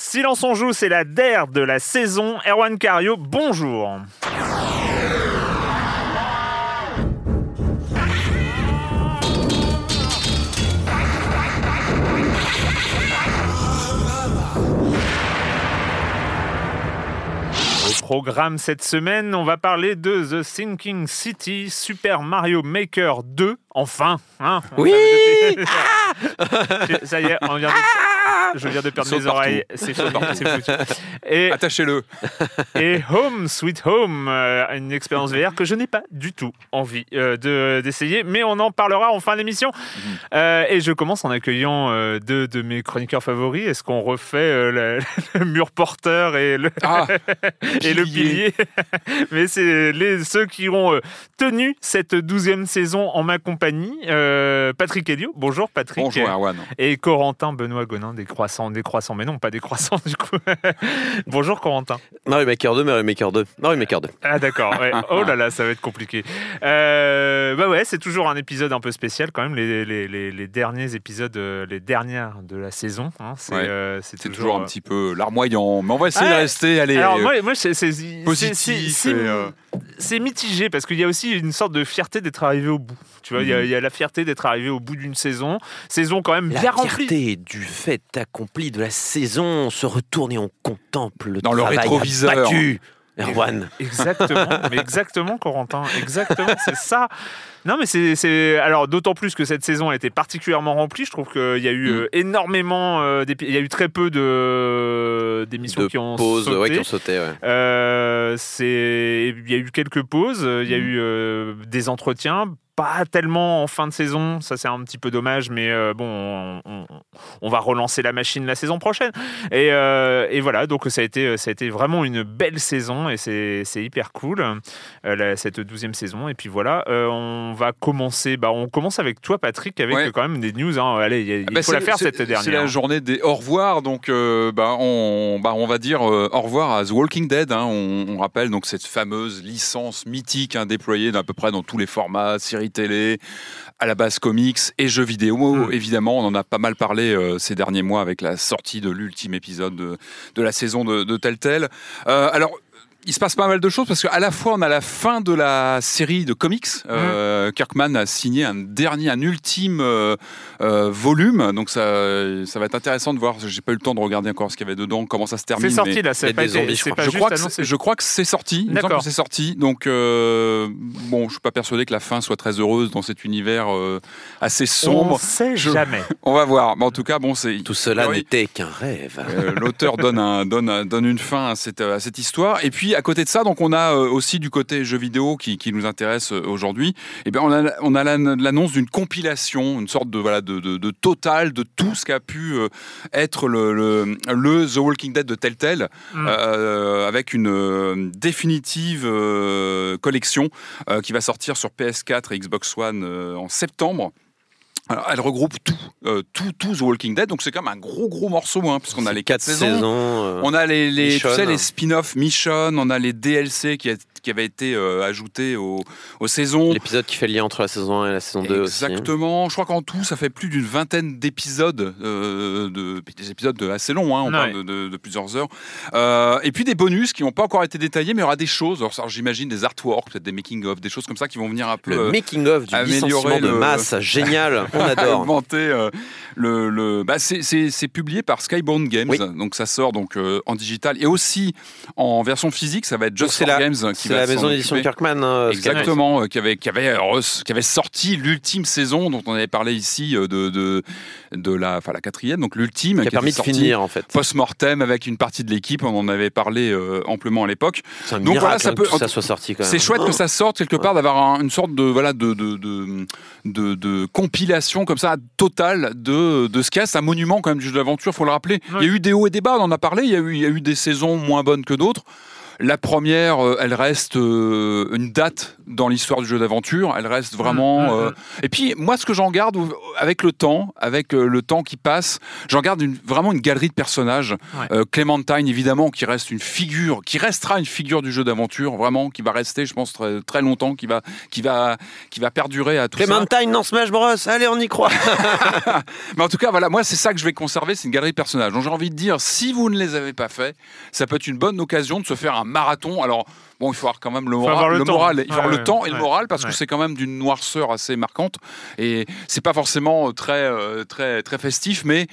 Silence on joue, c'est la DER de la saison. Erwan Cario, bonjour. Au programme cette semaine, on va parler de The Sinking City, Super Mario Maker 2, enfin. Hein, Oui Ça y est, on vient de- je viens de perdre mes oreilles, c'est Attachez-le. et Home Sweet Home, euh, une expérience VR que je n'ai pas du tout envie euh, de- d'essayer, mais on en parlera en fin d'émission. Mhm. Euh, et je commence en accueillant euh, deux de mes chroniqueurs favoris. Est-ce qu'on refait le, le mur porteur et le, Ah, et le pilier? Mais c'est les, ceux qui ont tenu cette douzième saison en ma compagnie. Euh, Patrick Elio, bonjour Patrick. bonjour Erwan. Et Corentin Benoît Gonin, des croissants, des croissants, mais non, pas des croissants du coup. bonjour Corentin. Mario Maker 2, Mario Maker 2, Mario Maker 2. Ah d'accord, ouais. oh là là, ça va être compliqué. Euh, bah ouais, c'est toujours un épisode un peu spécial quand même, les, les, les, les derniers épisodes, euh, les dernières de la saison. hein. c'est Ouais. euh, toujours un petit peu larmoyant, mais on va essayer Ah, de rester allez, Alors euh, moi, moi c'est positif. euh, c'est mitigé parce qu'il y a aussi une sorte de fierté d'être arrivé au bout. Tu vois, il y a- Mhm. il y, a la fierté d'être arrivé au bout d'une saison, saison quand même La bien remplie. fierté du fait accompli de la saison, on se retourne et on contemple le Dans le travail rétroviseur. abattu. Erwan. Exactement, mais exactement, Corentin, exactement, c'est ça. Non, mais c'est-. Alors, d'autant plus que cette saison a été particulièrement remplie. Je trouve qu'il y a eu Mm. euh, énormément. euh, Il y a eu très peu de d'émissions qui ont sauté. ouais, qui ont sauté, ouais. Euh, il y a eu quelques pauses, il y a Mhm. eu euh, des entretiens, pas tellement en fin de saison, ça c'est un petit peu dommage, mais euh, bon, on, on- on va relancer la machine la saison prochaine. Et, euh, et voilà, donc ça a été, ça a été vraiment une belle saison et c'est, hyper cool euh, la- cette douzième saison. Et puis voilà, on va commencer, bah, on commence avec toi Patrick, avec Ouais. quand même des news. hein. Allez, il y a- il bah, faut la faire cette dernière. C'est la journée des au revoir, donc bah, on, bah, on va dire au revoir à The Walking Dead. hein. on, on rappelle donc cette fameuse licence mythique hein, déployée à peu près dans tous les formats, séries télé, à la base comics et jeux vidéo. Mm. Évidemment, on en a pas mal parlé euh, ces derniers mois avec la sortie de l'ultime épisode de, de la saison de, de Telltale. Euh, alors. Il se passe pas mal de choses parce qu'à la fois on a la fin de la série de comics. Euh, Kirkman a signé un dernier, un ultime euh, euh, volume, donc ça, ça va être intéressant de voir. J'ai pas eu le temps de regarder encore ce qu'il y avait dedans, comment ça se termine. C'est sorti là, c'est il y a pas, des été- zombies, je crois. pas je juste crois, que c'est- je crois que c'est sorti. Il me semble D'accord. que c'est sorti. Donc, euh, bon, je suis pas persuadé que la fin soit très heureuse dans cet univers euh, assez On sombre. sait Je- jamais. On va voir. Mais en tout cas, bon, c'est. Tout cela n'était qu'un rêve. Euh, L'auteur donne, un, donne, un- donne une fin à cette, à cette histoire. Et puis, puis à côté de ça, donc on a euh, aussi du côté jeux vidéo qui, qui nous intéresse euh, aujourd'hui. Et bien on a, on a la- l'annonce d'une compilation, une sorte de voilà de, de, de total de tout ce qu'a pu euh, être le, le, le The Walking Dead de Telltale, Mm. euh, avec une définitive euh, collection euh, qui va sortir sur PS4 et Xbox One en septembre. Alors, elle regroupe tout, euh, tout, tout The Walking Dead, donc c'est quand même un gros gros morceau, hein, puisqu'on a les quatre saisons. euh, On a les, les, tu sais, les spin-off Mission, on a les DLC qui, a- qui avaient été euh, ajoutés aux, aux saisons. L'épisode qui fait le lien entre la saison 1 et la saison 2 aussi. Exactement. Je crois qu'en tout, ça fait plus d'une vingtaine d'épisodes, euh, de, des épisodes de- assez longs, hein, on Ouais. parle de, de- de plusieurs heures. Euh, et puis des bonus qui n'ont pas encore été détaillés, mais il y aura des choses. Alors, j'imagine des artworks, peut-être des making-of, des choses comme ça qui vont venir un peu Le euh, making-of du améliorer licenciement de le- masse, génial, on adore. augmenter euh, le, le- bah, c'est- c'est c'est publié par Skybound Games, Oui. donc ça sort donc euh, en digital et aussi en version physique. Ça va être Just for la- Games qui C'est la maison d'édition de. Kirkman. hein, Exactement, euh, qui avait, qui, avait, re- qui avait sorti l'ultime saison dont on avait parlé ici euh, de, de, de la, enfin, la quatrième, donc l'ultime, Qui a permis de finir en fait. Post-mortem avec une partie de l'équipe, on en avait parlé euh, amplement à l'époque. C'est un Donc miracle voilà, ça peut- que ça soit sorti quand même. C'est chouette que ça sorte quelque part, d'avoir un- une sorte de, voilà, de, de, de, de- de compilation comme ça totale de, de ce qu'il y a. C'est un monument quand même du jeu d'aventure, faut le rappeler. Il y a eu des hauts et des bas, on en a parlé, il y a eu, il y a eu des saisons moins bonnes que d'autres. La première, euh, elle reste euh, une date dans l'histoire du jeu d'aventure. Elle reste vraiment. Mm, mm, euh, Et puis moi, ce que j'en garde avec le temps, avec euh, le temps qui passe, j'en garde une, vraiment une galerie de personnages. Ouais. Euh, Clementine, évidemment, qui reste une figure, qui restera une figure du jeu d'aventure, vraiment, qui va rester, je pense, très, très longtemps, qui va, qui va, qui va perdurer à tout ça. Clementine dans Smash Bros. Allez, on y croit. Mais en tout cas, voilà, moi, c'est ça que je vais conserver, c'est une galerie de personnages. Donc j'ai envie de dire, si vous ne les avez pas faits, ça peut être une bonne occasion de se faire un marathon. Alors, bon, il faut avoir quand même le moral, le temps. moral, il faut avoir Ouais, le temps et le moral parce ouais. que c'est quand même d'une noirceur assez marquante et c'est pas forcément très, euh, très, très festif, mais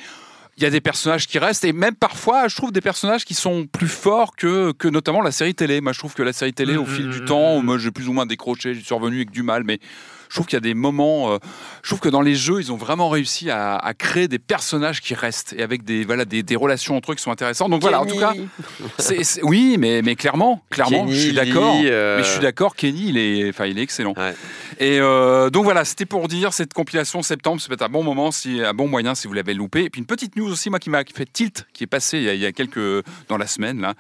il y a des personnages qui restent et même parfois je trouve des personnages qui sont plus forts que, que notamment la série télé. Moi je trouve que la série télé au Mm, fil mm, du mm, temps, moi j'ai plus ou moins décroché, j'ai survenu avec du mal, mais je trouve qu'il y a des moments, euh, je trouve que dans les jeux ils ont vraiment réussi à, à créer des personnages qui restent et avec des, voilà, des, des relations entre eux qui sont intéressantes. Donc voilà, en tout cas, oui, mais, mais clairement, clairement, Kenny, je suis d'accord. euh, Mais je suis d'accord, Kenny, il est, enfin, il est excellent. Ouais. Et euh, donc voilà, c'était pour dire cette compilation septembre, c'est peut-être un bon moment, si, un bon moyen si vous l'avez loupé. Et puis une petite news aussi, moi qui m'a fait tilt, qui est passée il y a, il y a quelques dans la semaine là,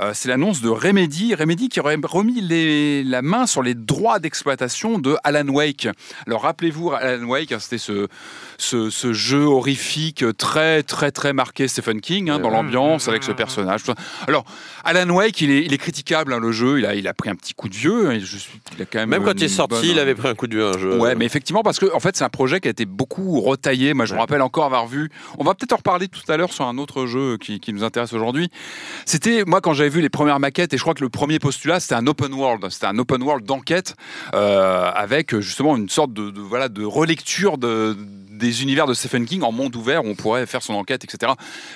euh, c'est l'annonce de Remedy, Remedy qui aurait remis les- la main sur les droits d'exploitation de Alan Wake. Alors rappelez-vous, Alan Wake, hein, c'était ce, ce, ce jeu horrifique très très très marqué Stephen King hein, dans l'ambiance avec ce personnage. tout ça. Alors Alan Wake, il est, il est critiquable hein, le jeu, il a, il a pris un petit coup de vieux. hein, et je suis, il a quand même Même quand il est sorti, bonne- il avait pris un coup de vieux un jeu. Ouais, mais effectivement, parce que en fait, c'est un projet qui a été beaucoup retaillé. Moi, je me rappelle encore avoir vu. On va peut-être en reparler tout à l'heure sur un autre jeu qui, qui nous intéresse aujourd'hui. C'était moi quand j'avais vu les premières maquettes et je crois que le premier postulat c'était un open world. C'était un open world d'enquête euh, avec justement une sorte de, voilà de relecture de des univers de Stephen King en monde ouvert où on pourrait faire son enquête, etc.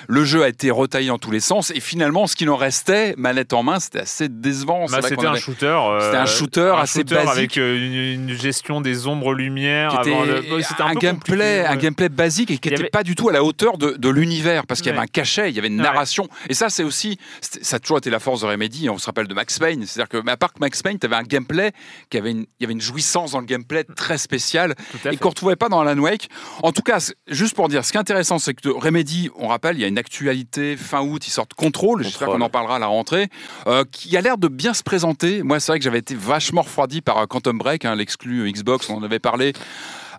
Le jeu a été retaillé dans tous les sens et finalement, ce qu'il en restait, manette en main, c'était assez décevant. Bah, qu'on c'était un avait- shooter. euh, C'était un shooter assez shooter basique. avec euh, une, une gestion des ombres-lumières. qui était le- un, gameplay, un gameplay basique et qui n'était avait- pas du tout à la hauteur de, de l'univers parce qu'il y avait Ouais. un cachet, il y avait une Ouais. narration. Et ça, c'est aussi, ça a toujours été la force de Remedy. On se rappelle de Max Payne, c'est-à-dire que, à part que Max Payne, tu avais un gameplay qui avait une, il y avait une jouissance dans le gameplay très spéciale et qu'on retrouvait pas dans Alan Wake. En tout cas, juste pour dire, ce qui est intéressant, c'est que Remedy, on rappelle, il y a une actualité fin août, ils sortent Control, j'espère qu'on en parlera à la rentrée, euh, qui a l'air de bien se présenter. Moi, c'est vrai que j'avais été vachement refroidi par euh, Quantum Break, hein, l'exclu Xbox, on en avait parlé,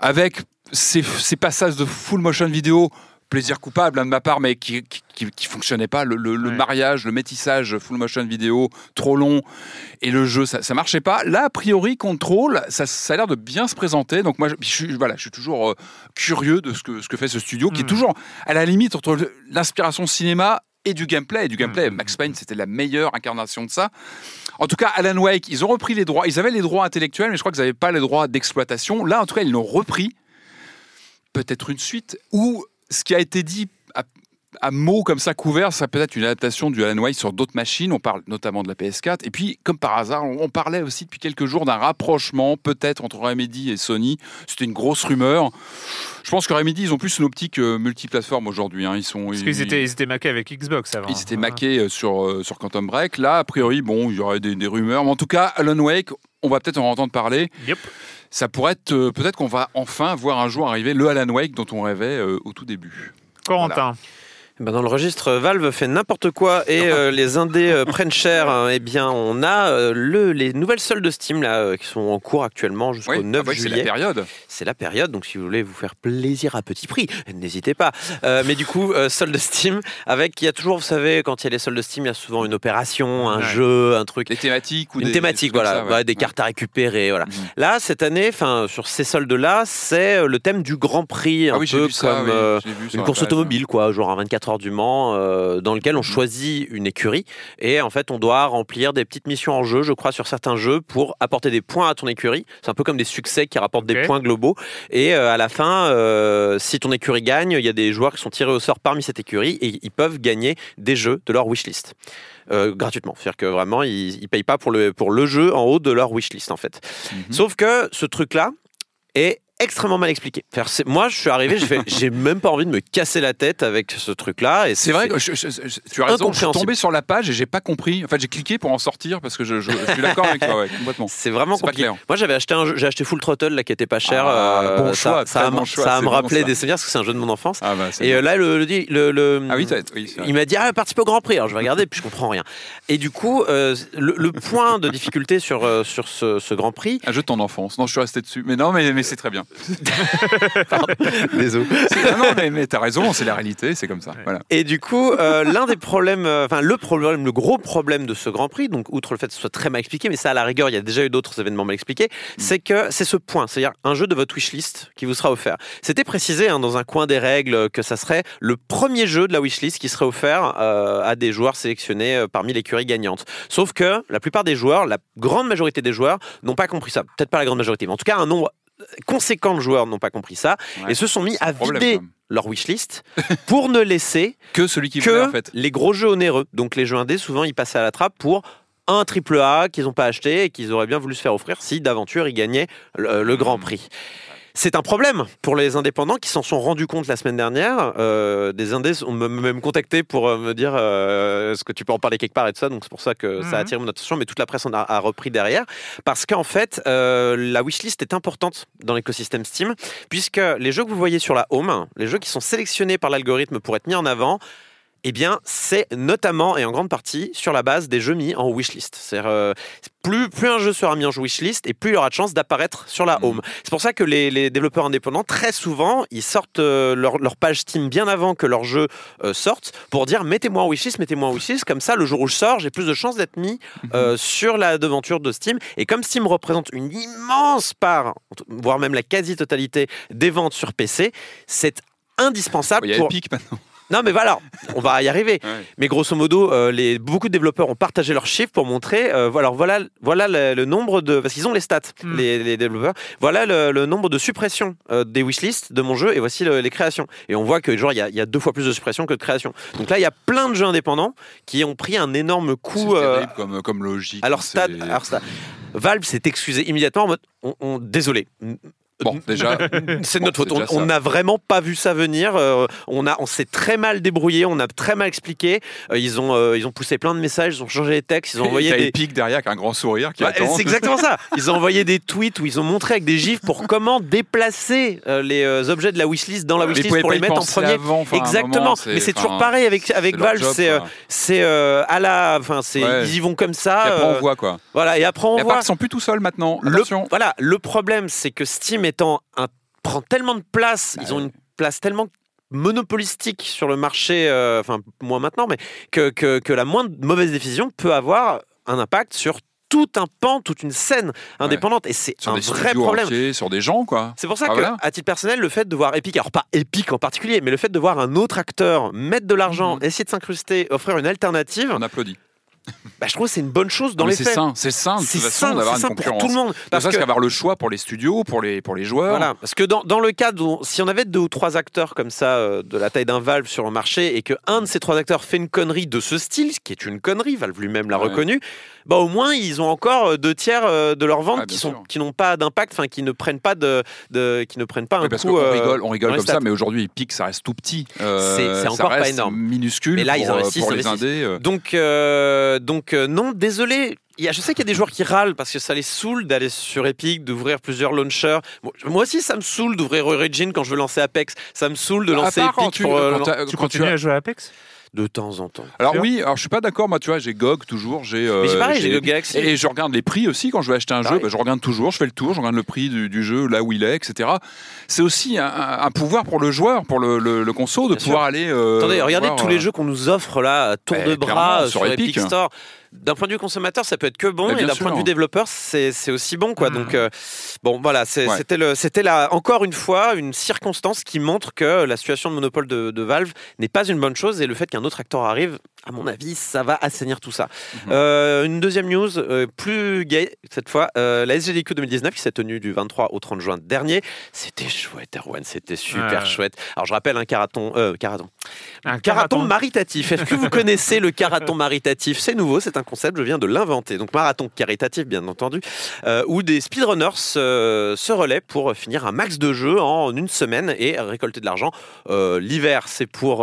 avec ces, ces passages de full motion vidéo. Plaisir coupable hein, de ma part, mais qui, qui, qui- qui fonctionnait pas. Le, le- mariage, le métissage full motion vidéo trop long et le jeu, ça, ça marchait pas. Là, a priori, Control, ça, ça a l'air de bien se présenter. Donc moi, je, voilà, je suis toujours euh, curieux de ce que, ce que fait ce studio, qui est Mm. toujours à la limite entre l'inspiration cinéma et du gameplay. Et du gameplay, Mm. Max Payne, c'était la meilleure incarnation de ça. En tout cas, Alan Wake, ils ont repris les droits. Ils avaient les droits intellectuels, mais je crois qu'ils n'avaient pas les droits d'exploitation. Là, en tout cas, ils l'ont repris. Peut-être une suite ou ce qui a été dit à mots comme ça couverts, ça peut être une adaptation du Alan Wake sur d'autres machines. On parle notamment de la PS4. Et puis, comme par hasard, on, on parlait aussi depuis quelques jours d'un rapprochement peut-être entre Remedy et Sony. C'était une grosse rumeur. Je pense que Remedy, ils ont plus une optique euh, multiplateforme aujourd'hui. hein. Ils sont, Parce ils- qu'ils étaient, ils étaient maqués avec Xbox avant. ils étaient maqués euh, sur, euh, sur Quantum Break. Là, a priori, bon, il y aurait des, des rumeurs. Mais en tout cas, Alan Wake, on va peut-être en entendre parler. Yep. Ça pourrait être, euh, peut-être qu'on va enfin voir un jour arriver le Alan Wake dont on rêvait euh, au tout début. Corentin. Dans le registre, Valve fait n'importe quoi et euh, les indés euh, prennent cher. hein. Eh bien, on a euh, le, les nouvelles soldes de Steam là, euh, qui sont en cours actuellement jusqu'au Oui, 9 ah oui, c'est la juillet. période. C'est la période, donc si vous voulez vous faire plaisir à petit prix, n'hésitez pas. Mais du coup, euh, solde Steam, avec, il y a toujours, vous savez, quand il y a les soldes Steam, il y a souvent une opération, un Ouais. jeu, un truc. Des thématiques ou Une des, thématique, des voilà, ça, ouais, des cartes à récupérer, voilà. Mhm. Là, cette année, enfin, sur ces soldes-là, c'est le thème du Grand Prix, un Ah oui, peu ça. comme oui, j'ai vu sur une course automobile, quoi, genre un 24 heures du Mans, euh, dans lequel on choisit une écurie et en fait, on doit remplir des petites missions en jeu, je crois, sur certains jeux pour apporter des points à ton écurie. C'est un peu comme des succès qui rapportent des points globaux. Et euh, à la fin, euh, si ton écurie gagne, il y a des joueurs qui sont tirés au sort parmi cette écurie et ils peuvent gagner des jeux de leur wishlist. Euh, gratuitement. C'est-à-dire que vraiment, ils ne payent pas pour le, pour le jeu en haut de leur wishlist, en fait. Mhm. Sauf que ce truc-là est extrêmement mal expliqué. Moi, je suis arrivé, j'ai fait, j'ai même pas envie de me casser la tête avec ce truc-là. C'est vrai, que je- je- je- tu as raison, je suis tombé sur la page et j'ai pas compris. En fait, j'ai cliqué pour en sortir parce que je, suis d'accord avec toi, ouais, complètement. C'est vraiment compliqué. clair. Moi, j'avais acheté un jeu, j'ai acheté Full Throttle là qui était pas cher. Ah, euh, bon ça, choix, ça, bon me- choix, ça ça. des souvenirs parce que c'est un jeu de mon enfance. Ah, bah, Et euh, là, le, le, le- ah oui, oui, il m'a dit ah, participe au Grand Prix. Alors je vais regarder puis je comprends rien. Et du coup, euh, le, le point de difficulté sur sur ce, ce Grand Prix, un jeu de ton enfance. Non, je suis resté dessus. Mais non, mais, mais c'est très bien. désolé. Non, mais, mais t'as raison, c'est la réalité, c'est comme ça. Voilà. Et du coup, euh, l'un des problèmes, euh, enfin le problème, le gros problème de ce Grand Prix, donc outre le fait que ce soit très mal expliqué, mais ça à la rigueur, il y a déjà eu d'autres événements mal expliqués, c'est que c'est ce point, c'est-à-dire un jeu de votre wishlist qui vous sera offert. C'était précisé hein, dans un coin des règles que ça serait le premier jeu de la wishlist qui serait offert euh, à des joueurs sélectionnés euh, parmi l'écurie gagnante. Sauf que la plupart des joueurs, la grande majorité des joueurs, n'ont pas compris ça. Peut-être pas la grande majorité, mais en tout cas un nombre conséquent de joueurs n'ont pas compris ça Ouais. et se sont mis à Problème, vider leur wishlist pour ne laisser Que celui qui voulait, que en fait. les gros jeux onéreux. Donc les jeux indés, souvent, ils passaient à la trappe pour un triple A qu'ils n'ont pas acheté et qu'ils auraient bien voulu se faire offrir si d'aventure ils gagnaient le, le Grand. Prix. C'est un problème pour les indépendants qui s'en sont rendus compte la semaine dernière. Euh, des indés ont me- même contacté pour euh, me dire euh, est-ce que tu peux en parler quelque part et tout ça. Donc c'est pour ça que ça a Mhm. attiré mon attention, mais toute la presse en a, a repris derrière. Parce qu'en fait, euh, la wishlist est importante dans l'écosystème Steam, puisque les jeux que vous voyez sur la home, les jeux qui sont sélectionnés par l'algorithme pour être mis en avant, eh bien, c'est notamment et en grande partie sur la base des jeux mis en wishlist. C'est-à-dire, euh, plus, plus un jeu sera mis en wishlist et plus il aura de chance d'apparaître sur la Mhm. home. C'est pour ça que les, les développeurs indépendants, très souvent, ils sortent euh, leur, leur page Steam bien avant que leur jeu euh, sorte pour dire mettez-moi en wishlist, mettez-moi en wishlist. Comme ça, le jour où je sors, j'ai plus de chances d'être mis euh, sur la devanture de Steam. Et comme Steam représente une immense part, voire même la quasi-totalité des ventes sur PC, c'est indispensable Il y a pour... Epic maintenant. Non mais voilà, on va y arriver. Ouais. Mais grosso modo, euh, les, beaucoup de développeurs ont partagé leurs chiffres pour montrer, euh, voilà, alors voilà, voilà le, le nombre de, parce qu'ils ont les stats, Hmm. les, les développeurs. Voilà le, le nombre de suppressions euh, des wishlists de mon jeu et voici le- les créations. Et on voit que genre il y, a- il y a deux fois plus de suppressions que de créations. Donc là, il y a plein de jeux indépendants qui ont pris un énorme coup. Euh, terrible comme, comme logique. alors c'est- stade, alors stade. Valve s'est excusé immédiatement en mode, on- on- désolé, Bon, déjà. c'est notre faute. On- n'a vraiment pas vu ça venir. euh, on a, on s'est très mal débrouillé. On a très mal expliqué. Euh, ils ont, euh, ils ont poussé plein de messages. Ils ont changé les textes. Ils ont envoyé des. Epic derrière avec un grand sourire qui attend. c'est exactement ça. Ils ont envoyé des tweets où ils ont montré avec des gifs pour comment déplacer les objets de la wishlist dans la wishlist pour les mettre en premier. avant, Exactement. moment, Mais c'est toujours pareil avec avec Valve. C'est c'est à la, enfin c'est Ouais. ils y vont comme ça. Et après, on voit quoi. Voilà. Et après on Et voit. ils sont plus tout seuls maintenant. Le, voilà, le problème, c'est que Steam étant un, prend tellement de place, Bah ils ont une place tellement monopolistique sur le marché, euh, enfin moins maintenant, mais que, que, que la moindre mauvaise décision peut avoir un impact sur tout un pan, toute une scène indépendante. Et c'est un vrai problème. entiers, sur des gens, quoi. C'est pour ça Ah, que, voilà. à titre personnel, le fait de voir Epic, alors pas Epic en particulier, mais le fait de voir un autre acteur mettre de l'argent, Mhm. essayer de s'incruster, offrir une alternative, On applaudit. Bah, je trouve que c'est une bonne chose dans Non, mais les c'est faits. sain, c'est sain C'est sain, d'avoir une sain pour concurrence. tout le monde. Parce Parce que qu'avoir le choix pour les studios, pour les, pour les joueurs. Voilà, parce que dans, dans le cas où si on avait deux ou trois acteurs comme ça euh, de la taille d'un Valve sur le marché et que un de ces trois acteurs fait une connerie de ce style, ce qui est une connerie, Valve lui-même l'a Ouais. reconnu, bah au moins ils ont encore euh, deux tiers euh, de leur vente Ah, qui bien sont sûr. qui n'ont pas d'impact, enfin qui ne prennent pas de, de qui ne prennent pas un Oui, parce coup. qu'on euh, rigole, on rigole comme ça, mais aujourd'hui, Epic, ça reste tout petit. C'est- c'est ça encore pas reste énorme. minuscule Mais là, ils investissent. Donc, euh, donc euh, non, désolé. Il y a- je sais qu'il y a des joueurs qui râlent parce que ça les saoule d'aller sur Epic, d'ouvrir plusieurs launchers. Bon, moi aussi, ça me saoule d'ouvrir Origin quand je veux lancer Apex. Ça me saoule de lancer quand Epic tu- pour, euh, quand Tu quand continues as- à jouer à Apex? De temps en temps. Alors oui, alors je suis pas d'accord, moi tu vois, j'ai GOG toujours, j'ai. euh, Mais j'ai pareil, j'ai le Galaxy. Et je regarde les prix aussi quand je vais acheter un jeu, bah, je regarde toujours, je fais le tour, je regarde le prix du, du jeu, là où il est, etc. C'est aussi un, un- un pouvoir pour le joueur, pour le, le, le conso, de Bien pouvoir aller. euh, Attendez, regardez voir, tous les euh, jeux qu'on nous offre là, à tour Ouais, de bras euh, sur sur, Epic. Epic Store. D'un point de vue consommateur, ça peut être que bon, Mais et d'un point de vue développeur, c'est aussi bon, quoi. Mm. Donc, euh, bon, voilà, Ouais. c'était là encore une fois une circonstance qui montre que la situation de monopole de, de Valve n'est pas une bonne chose, et le fait qu'un autre acteur arrive, à mon avis, ça va assainir tout ça. Mhm. Euh, une deuxième news, euh, plus gay cette fois, euh, la SGDQ 2019 qui s'est tenue du 23 au 30 juin dernier. C'était chouette, Erwan, c'était super Ouais. chouette. Alors je rappelle un caraton, caraton, Un Caraton maritatif. Est-ce que vous connaissez le caraton maritatif? C'est nouveau, c'est un concept, je viens de l'inventer. Donc marathon caritatif, bien entendu, où des speedrunners se, relaient pour finir un max de jeux en une semaine et récolter de l'argent. L'hiver, c'est pour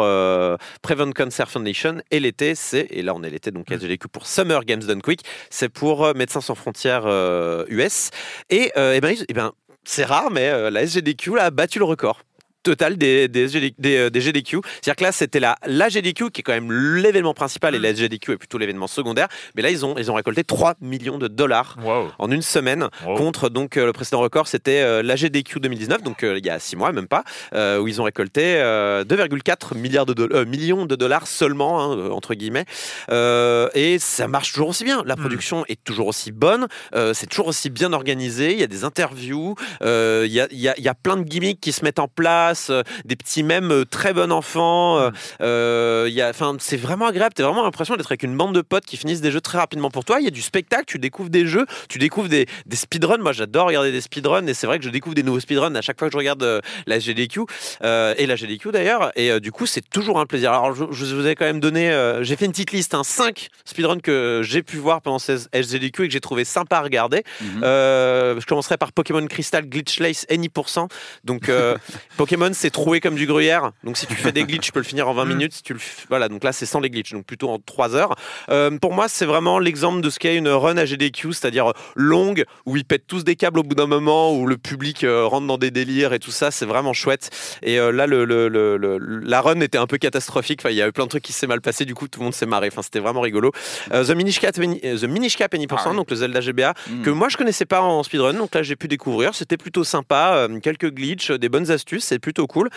Prevent Cancer Foundation et l'été, c'est, et là on est l'été, donc SGDQ pour Summer Games Done Quick, c'est pour euh, Médecins sans frontières euh, US. Et, euh, eh ben, eh ben, c'est rare, mais euh, la SGDQ là, a battu le record total des, des, des, euh, des GDQ. C'est-à-dire que là, c'était la, la GDQ qui est quand même l'événement principal et la SGDQ est plutôt l'événement secondaire. Mais là, ils ont, ils ont récolté 3 millions de dollars Wow. en une semaine Wow. contre donc euh, le précédent record c'était euh, la GDQ 2019 donc il y a 6 mois même pas où ils ont récolté euh, 2,4 milliards de doll- euh, millions de dollars seulement hein, entre guillemets Euh, et ça marche toujours aussi bien la production est toujours aussi bonne euh, c'est toujours aussi bien organisé il y a des interviews euh, il y, a, il y a- il y a plein de gimmicks qui se mettent en place euh, des petits mèmes euh, très bon enfant euh, euh, y a enfin c'est vraiment agréable t'as vraiment l'impression d'être avec une bande de potes qui finissent des jeux très rapidement pour toi il y a du spectacle tu découvres des jeux tu découvres des, des speedruns. Moi, j'adore regarder des speedruns et c'est vrai que je découvre des nouveaux speedruns à chaque fois que je regarde euh, la GDQ euh, et la GDQ d'ailleurs. Et euh, du coup, c'est toujours un plaisir. Alors, je, je vous ai quand même donné, euh, j'ai fait une petite liste, hein, 5 speedruns que j'ai pu voir pendant ces SGDQ et que j'ai trouvé sympa à regarder. Mhm. Euh, je commencerai par Pokémon Crystal Glitchless Any%. Donc, euh, Pokémon, c'est troué comme du gruyère. Donc, si tu fais des glitches, tu peux le finir en 20 minutes. Si tu le voilà, donc là, c'est sans les glitches, donc plutôt en 3 heures. Euh, pour moi, c'est vraiment l'exemple de ce qu'est une run à GDQ, c'est-à-dire longue, où ils pètent tous des câbles au bout d'un moment, où le public euh, rentre dans des délires et tout ça. C'est vraiment chouette. Et euh, là, le, le- la run était un peu catastrophique. Enfin, il y a eu plein de trucs qui s'est mal passé. Du coup, tout le monde s'est marré. Enfin, c'était vraiment rigolo. The Minish Cap, The Minish Cap Any%, Ah oui. donc le Zelda GBA, Mhm. que moi je connaissais pas en speedrun, donc là j'ai pu découvrir. C'était plutôt sympa, quelques glitches, des bonnes astuces, c'est plutôt cool.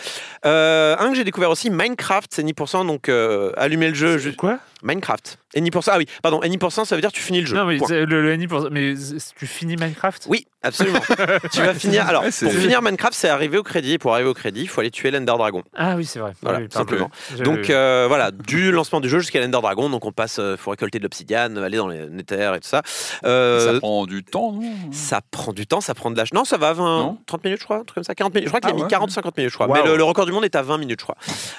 Euh, un que j'ai découvert aussi, Minecraft, c'est 10%, donc euh, allumer le jeu. Quoi? Minecraft. Et 10%, ah oui, pardon, 10%, ça veut dire tu finis le jeu. Non, mais le, le NI pour Mais c- tu finis Minecraft? Oui, absolument. tu vas finir. Alors, pour finir Minecraft, c'est arriver au crédit. Et pour arriver au crédit, il faut aller tuer l'Ender Dragon. Ah oui, c'est vrai. Voilà, Oui, pardon. simplement. Donc euh, voilà, du lancement du jeu jusqu'à l'Ender Dragon. Donc on passe, il faut récolter de l'obsidiane, aller dans les Nether et tout ça. Euh, Ça prend du temps, non? Ça prend du temps, ça prend de l'âge. Non, ça va, 20, Non? 30 minutes, je crois, un truc comme ça, 40 minutes. Je crois qu'il Ah a mis ouais. 40-50 minutes, je crois. Wow. Mais le, le record du monde est à 20 minutes, je crois.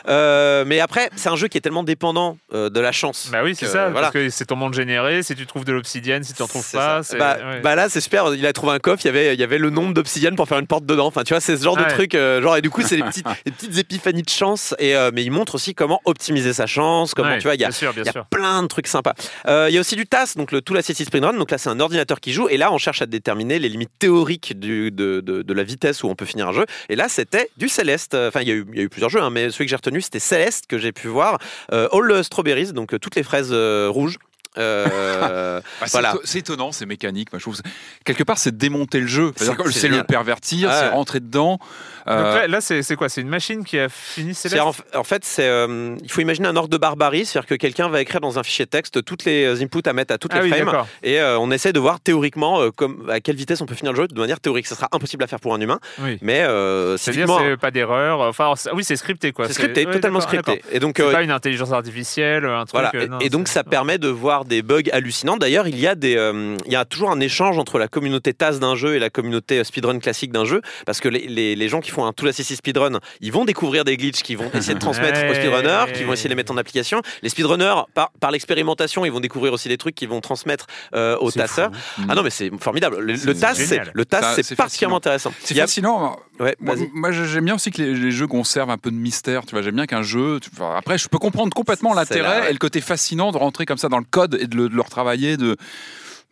Euh, mais après, c'est un jeu qui est tellement dépendant euh, de la chance. Bah oui, c'est ça, voilà. parce que c'est ton monde généré, si tu trouves de l'obsidienne, si tu n'en trouves pas. Bah, ouais. bah là, c'est super. Il a trouvé un coffre. Il y avait, il y avait le nombre d'obsidienne pour faire une porte dedans. Enfin, tu vois, c'est ce genre de Ouais. truc. euh, genre, et du coup, c'est des petites, des petites épiphanies de chance. Et euh, mais il montre aussi comment optimiser sa chance. Comment Ouais, tu vois, il y a, bien sûr, bien il y a sûr. plein de trucs sympas. Euh, il y a aussi du TAS, donc le la City Sprint Run. Donc là, c'est un ordinateur qui joue. Et là, on cherche à déterminer les limites théoriques du, de, de, de la vitesse où on peut finir un jeu. Et là, c'était du Céleste. Enfin, il y, a eu, il y a eu plusieurs jeux, hein, mais celui que j'ai retenu, c'était Céleste que j'ai pu voir. Euh, All Strawberries, donc euh, toutes les fraises euh, rouges. Euh, Bah, c'est voilà. C'est étonnant, ces mécaniques. Moi, je trouve que c'est- quelque part, c'est démonter le jeu. C'est- c'est c'est le pervertir, c'est rentrer dedans. Donc Euh, là, là, c'est c'est quoi? C'est une machine qui a fini C'est Céleste en, en fait, c'est, euh, il faut imaginer un ordre de barbarie, c'est-à-dire que quelqu'un va écrire dans un fichier texte toutes les inputs à mettre à toutes Ah les oui, frames, et euh, on essaie de voir théoriquement euh, comme, à quelle vitesse on peut finir le jeu de manière théorique. Ça sera impossible à faire pour un humain, Oui. mais euh, C'est-à-dire, typiquement, c'est pas d'erreur. Enfin, c'est- oui, c'est scripté, quoi. c'est scripté, ouais, totalement scripté. Et donc, C'est euh, pas une intelligence artificielle, un truc. voilà. euh, Et- non, et, donc, c'est- ça permet de voir des bugs hallucinants. D'ailleurs, il y a des, euh, il y a toujours un échange entre la communauté TAS d'un jeu et la communauté euh, speedrun classique d'un jeu, parce que les, les, les gens qui font un tout la CC speedrun, ils vont découvrir des glitches qu'ils vont essayer de transmettre aux speedrunners, qui vont essayer de les mettre en application. Les speedrunners, par, par l'expérimentation, ils vont découvrir aussi des trucs qu'ils vont transmettre euh, aux tasseurs. fou. Ah non, mais c'est formidable. Le, le TAS, c'est le TAS, c'est particulièrement fascinant. intéressant. C'est a- fascinant. Ouais, Moi, j'aime bien aussi que les, les jeux conservent un peu de mystère. Tu vois, j'aime bien qu'un jeu. tu- enfin, après, je peux comprendre complètement l'intérêt et le côté fascinant de rentrer comme ça dans le code et de le, de le retravailler. De...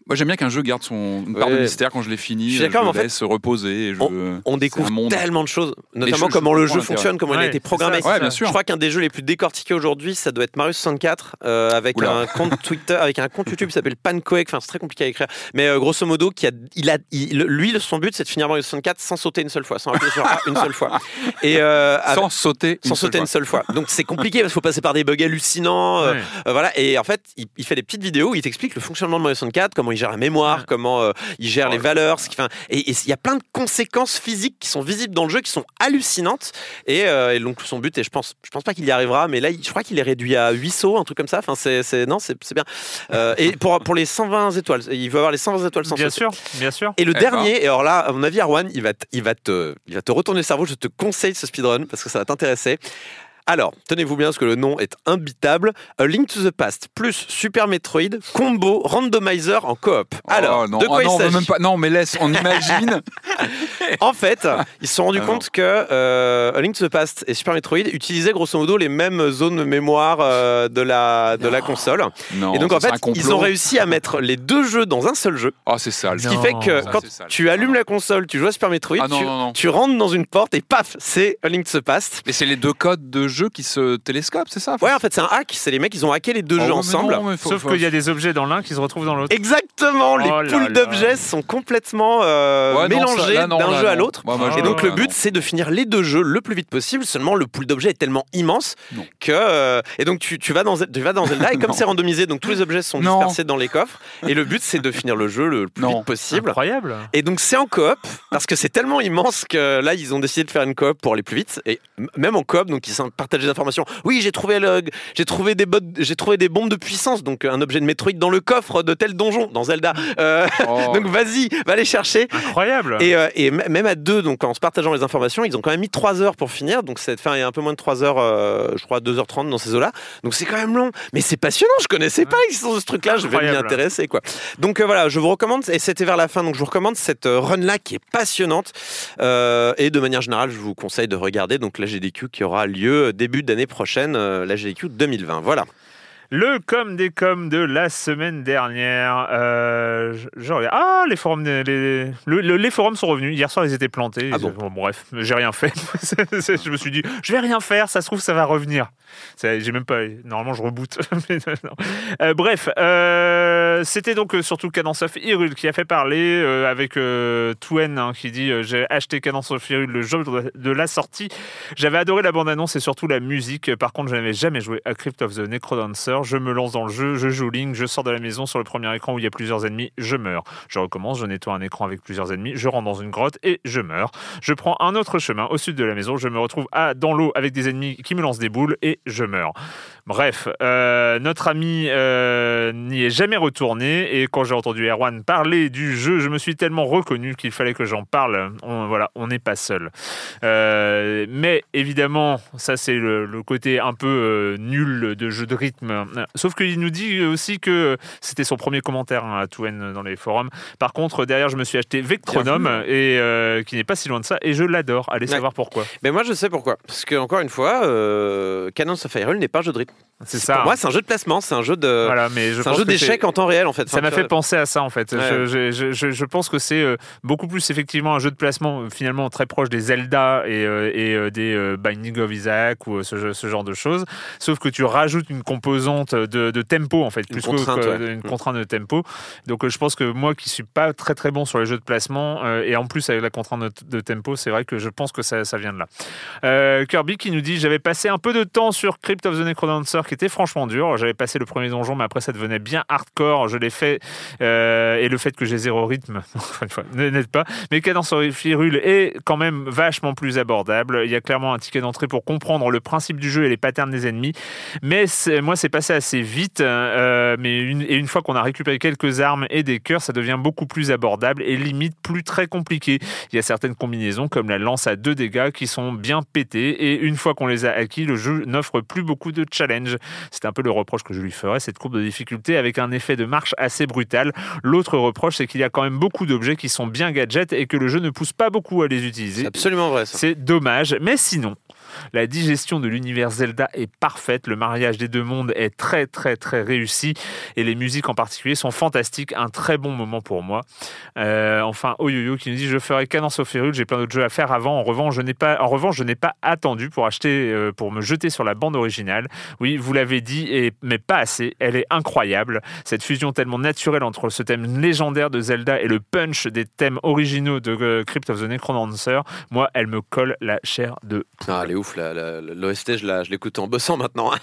Moi, j'aime bien qu'un jeu garde son une part de mystère quand je l'ai fini. Je suis d'accord, le mais en fait, laisse se reposer. et je- On découvre tellement de choses, notamment je- comment je le jeu fonctionne, comment il a été programmé. ça, Ouais, bien sûr. Je crois qu'un des jeux les plus décortiqués aujourd'hui, ça doit être Mario 64, euh, avec Oula. un compte Twitter, avec un compte YouTube qui s'appelle Pancoek. Enfin, c'est très compliqué à écrire, mais euh, grosso modo, qui a, il a, il- lui, son but, c'est de finir Mario 64 sans sauter une seule fois, sans appuyer sur A une seule fois, et euh, avec- Sans sauter. sans une sauter seule une seule fois. Donc c'est compliqué parce qu'il faut passer par des bugs hallucinants. voilà. Et en fait, il, il fait des petites vidéos où il t'explique le fonctionnement de Mario 64, comment il gère la mémoire, Ouais. comment euh, il gère les Ouais. valeurs. Ce qui, enfin, et il y a plein de conséquences physiques qui sont visibles dans le jeu, qui sont hallucinantes. Et, euh, et donc son but, et je pense, je pense pas qu'il y arrivera, mais là, je crois qu'il est réduit à 8 sauts, un truc comme ça. Enfin, c'est, non, c'est, c'est bien. Euh, et pour, pour les 120 étoiles, il veut avoir les 120 étoiles sans Bien sauter. sûr, bien sûr. Et le dernier, et alors là, à mon avis, Arwan, il va, il, va te, il va te retourner le cerveau. Je te conseille ce speedrun parce que ça va t'intéresser. Alors, tenez-vous bien parce que le nom est imbitable. A Link to the Past plus Super Metroid combo randomizer en coop. Alors, Oh, non. de quoi Ah, il non, on veut s'agit même pas. Non, mais laisse. On imagine. En fait, ils se sont rendus Ah, compte que euh, A Link to the Past et Super Metroid utilisaient grosso modo les mêmes zones de mémoire euh, de la, de la console. Non. et donc, en fait, ils ont réussi à mettre les deux jeux dans un seul jeu. Oh, c'est sale. Ce qui Non. fait que Ça, quand tu allumes la console, tu joues à Super Metroid, Ah non, tu, non, non. tu rentres dans une porte et paf, c'est A Link to the Past. Mais c'est les deux codes de jeu qui se télescopent, c'est ça? Ouais, en fait, c'est un hack. C'est les mecs, ils ont hacké les deux Oh, jeux mais ensemble. non, mais faut- Sauf faut- qu'il y a des objets dans l'un qui se retrouvent dans l'autre. Exactement, les Oh poules d'objets sont complètement euh, Ouais, mélangées d'un jeu à l'autre. Moi, Et donc le but, c'est de finir les deux jeux le plus vite possible. Seulement le pool d'objets est tellement immense Non. que euh, et donc tu, tu vas dans tu vas dans Zelda et comme c'est randomisé, donc tous les objets sont Non. dispersés dans les coffres. Et le but, c'est de finir le jeu le plus Non. vite possible. Incroyable. Et donc c'est en coop parce que c'est tellement immense que là ils ont décidé de faire une coop pour aller plus vite et même en coop donc ils partagent des informations. Oui j'ai trouvé le j'ai trouvé des bottes j'ai trouvé des bombes de puissance donc un objet de Metroid dans le coffre de tel donjon dans Zelda. Euh, Oh. donc vas-y va les chercher. Incroyable. Et, euh, et m- même à deux, donc en se partageant les informations, ils ont quand même mis 3 heures pour finir. Donc c'est enfin, il y a un peu moins de 3 heures, euh, je crois 2h30 dans ces eaux-là. Donc c'est quand même long. Mais c'est passionnant, je connaissais pas l'existence de ce truc-là, je vais m'y intéresser. quoi. Donc euh, voilà, je vous recommande, et c'était vers la fin, donc je vous recommande cette euh, run-là qui est passionnante. Euh, et de manière générale, je vous conseille de regarder donc la GDQ qui aura lieu début d'année prochaine, la GDQ 2020. Voilà. Le com des coms de la semaine dernière. Euh, je, je regarde. Ah, les forums, les, les- le- le- les forums sont revenus. Hier soir, ils étaient plantés. Ah bon bref, j'ai rien fait. Je me suis dit, je vais rien faire. Ça se trouve, ça va revenir. J'ai même pas. Normalement, je reboot. Euh, bref, euh, c'était donc euh, surtout Cadence of Hyrule qui a fait parler avec Twen hein, qui dit j'ai acheté Cadence of Hyrule le jour de- de la sortie. J'avais adoré la bande-annonce et surtout la musique. Par contre, je n'avais jamais joué à Crypt of the Necrodancer. Je me lance dans le jeu, je joue Link, je sors de la maison sur le premier écran où il y a plusieurs ennemis, je meurs. Je recommence, je nettoie un écran avec plusieurs ennemis, je rentre dans une grotte et je meurs. Je prends un autre chemin au sud de la maison, je me retrouve à, dans l'eau avec des ennemis qui me lancent des boules et je meurs. Bref, euh, notre ami euh, n'y est jamais retourné et quand j'ai entendu Erwan parler du jeu, je me suis tellement reconnu qu'il fallait que j'en parle. On, voilà, on n'est pas seul. Euh, mais évidemment, ça c'est le, le côté un peu nul de jeu de rythme. Sauf qu'il nous dit aussi que c'était son premier commentaire hein, à Touen dans les forums. Par contre, derrière, je me suis acheté Vectronome et qui n'est pas si loin de ça et je l'adore. Allez Ouais. savoir pourquoi. Mais moi je sais pourquoi. Parce que encore une fois, Cadence of n'est pas un jeu de rythme. C'est ça. Pour moi, c'est un jeu de placement, c'est un jeu de. voilà, mais je C'est un jeu d'échecs en temps réel en fait. Ça Enfin, m'a fait penser à ça en fait. Ouais. Je, je- je- pense que c'est euh, beaucoup plus effectivement un jeu de placement finalement très proche des Zelda et, euh, et, euh, des Binding of Isaac ou ce, genre de choses. Sauf que tu rajoutes une composante de, de tempo en fait, Une plus que- contrainte, que, ouais. une contrainte de tempo. Donc je pense que moi qui suis pas très très bon sur les jeux de placement et en plus avec la contrainte de, de tempo, c'est vrai que je pense que ça, ça vient de là. Euh, Kirby qui nous dit j'avais passé un peu de temps sur Crypt of the Necrodancer Qui était franchement dur. J'avais passé le premier donjon, mais après ça devenait bien hardcore. Je l'ai fait euh, et le fait que j'ai zéro rythme, n'aide pas. Mais Cadence Firule est quand même vachement plus abordable. Il y a clairement un ticket d'entrée pour comprendre le principe du jeu et les patterns des ennemis. Mais moi, c'est passé assez vite. euh, mais une, et une fois qu'on a récupéré quelques armes et des cœurs, ça devient beaucoup plus abordable et limite plus très compliqué. Il y a certaines combinaisons comme la lance à deux dégâts qui sont bien pétées et une fois qu'on les a acquis, le jeu n'offre plus beaucoup de challenge. C'est un peu le reproche que je lui ferais, cette courbe de difficulté avec un effet de marche assez brutal. L'autre reproche, c'est qu'il y a quand même beaucoup d'objets qui sont bien gadgets et que le jeu ne pousse pas beaucoup à les utiliser. C'est absolument vrai. Ça. C'est dommage, mais sinon, la digestion de l'univers Zelda est parfaite, le mariage des deux mondes est très très très réussi et les musiques en particulier sont fantastiques, un très bon moment pour moi. Euh, enfin, Oyoyo qui nous dit je ferai Cadence au Férule, j'ai plein d'autres jeux à faire avant. En revanche, je n'ai pas, en revanche, je n'ai pas attendu pour acheter, euh, pour me jeter sur la bande originale. Oui, vous l'avez dit, et, mais pas assez. Elle est incroyable. Cette fusion tellement naturelle entre ce thème légendaire de Zelda et le punch des thèmes originaux de euh, Crypt of the Necrodancer, moi, elle me colle la chair de Ah, elle est ouf, l'OST, je l'écoute en bossant maintenant.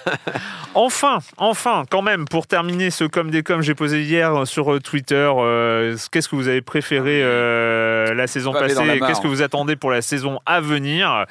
Enfin, enfin, quand même, pour terminer ce comme des comme j'ai posé hier sur euh, Twitter, euh, qu'est-ce que vous avez préféré euh, la saison passée et qu'est-ce que vous attendez pour la saison à venir?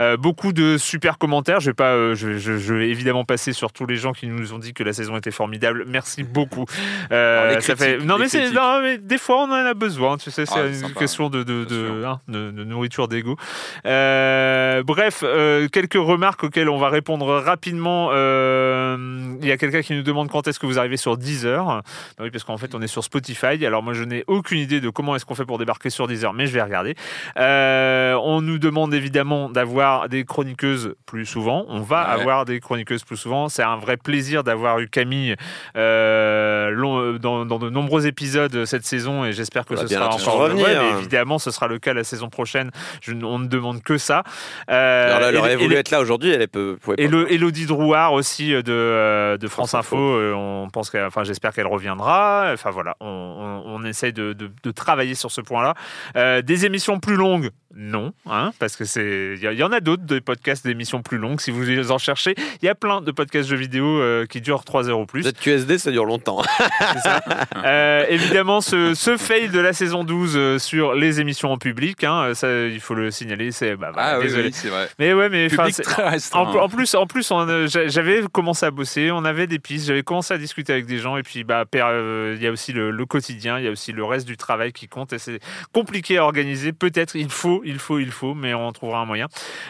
Euh, Beaucoup de super commentaires. Je vais pas, je, je- je vais évidemment passer sur tous les gens qui nous ont dit que la saison était formidable. Merci beaucoup. Alors, ça fait, non mais non des fois on en a besoin. Tu sais, c'est Ah, une sympa, question de de, bien de, sûr. hein, de- nourriture d'ego. Bref, euh, quelques remarques auxquelles on va répondre rapidement. Euh, Il y a quelqu'un qui nous demande quand est-ce que vous arrivez sur Deezer. Bah oui, parce qu'en fait, on est sur Spotify. Alors moi, je n'ai aucune idée de comment est-ce qu'on fait pour débarquer sur Deezer, mais je vais regarder. Euh, on nous demande évidemment d'avoir des chroniqueuses plus souvent. On va Ouais. avoir des chroniqueuses plus souvent. C'est un vrai plaisir d'avoir eu Camille euh, long- dans, dans de nombreux épisodes cette saison et j'espère que ce sera encore revenir. mais évidemment, ce sera le cas la saison prochaine. Je, on ne demande que ça. Euh, là, aurait voulu être là aujourd'hui, elle peut, et le, Elodie Drouard aussi euh, de, euh, de France, Info, euh, on pense qu'elle- enfin j'espère qu'elle reviendra. Enfin voilà, on, on- on essaye de, de- de travailler sur ce point-là. Euh, des émissions plus longues, non, hein, parce que c'est il y, en a d'autres des podcasts d'émissions plus longues. Si vous les en cherchez, il y a plein de podcasts jeux vidéo euh, qui durent 3 heures ou plus. ZQSD, ça dure longtemps. Ça. Euh, évidemment, ce, ce fail de la saison 12 euh, sur les émissions en public, hein, ça, il faut le signaler. C'est bah, Ah oui, désolé. oui, c'est vrai. Mais ouais, mais très en, en plus, en plus, j'avais commencé à bosser, on avait des pistes, j'avais commencé à discuter avec des gens, et puis bah, euh, il y a aussi le, le quotidien, il y a aussi le reste du travail qui compte, et c'est compliqué à organiser. Peut-être, il faut, il faut, il faut, mais on trouvera un moyen.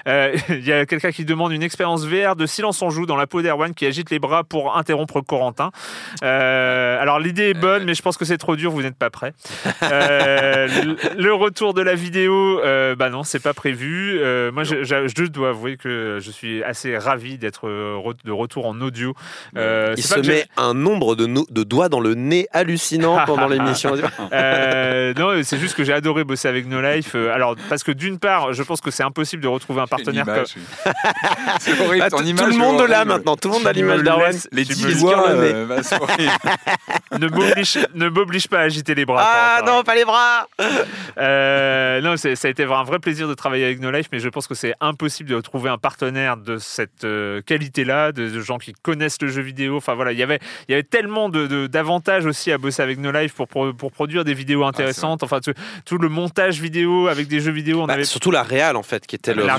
Euh, Il y a quelqu'un qui demande une expérience VR de silence en joue dans la peau d'Erwan qui agite les bras pour interrompre Corentin. Euh, alors l'idée est bonne, mais je pense que c'est trop dur, vous n'êtes pas prêt. Euh, le- retour de la vidéo, bah non, c'est pas prévu. Moi, je, je- je dois avouer que je suis assez ravi d'être re- de retour en audio. Il se met un nombre de, no- de doigts dans le nez hallucinant pendant l'émission. Non, c'est juste que j'ai adoré bosser avec No Life. Alors, parce que d'une part, je pense que c'est impossible de retrouver un partenaire comme. c'est horrible. Ah, ton tout image, tout le monde là maintenant, tout le monde a l'image d'Arwen. Les tu dix doigts, euh, bah, ne m'oblige, ne m'oblige pas à agiter les bras. Ah non, pas les bras Euh, non, ça a été un vrai plaisir de travailler avec No Life, mais je pense que c'est impossible de trouver un partenaire de cette euh, qualité-là, de, de gens qui connaissent le jeu vidéo. Enfin voilà, il y avait, il y avait tellement de- de- d'avantages aussi à bosser avec No Life pour, pour, pour produire des vidéos intéressantes. enfin, tout, tout le montage vidéo avec des jeux vidéo, on Bah, avait. Surtout la réal en fait, qui était le, réal,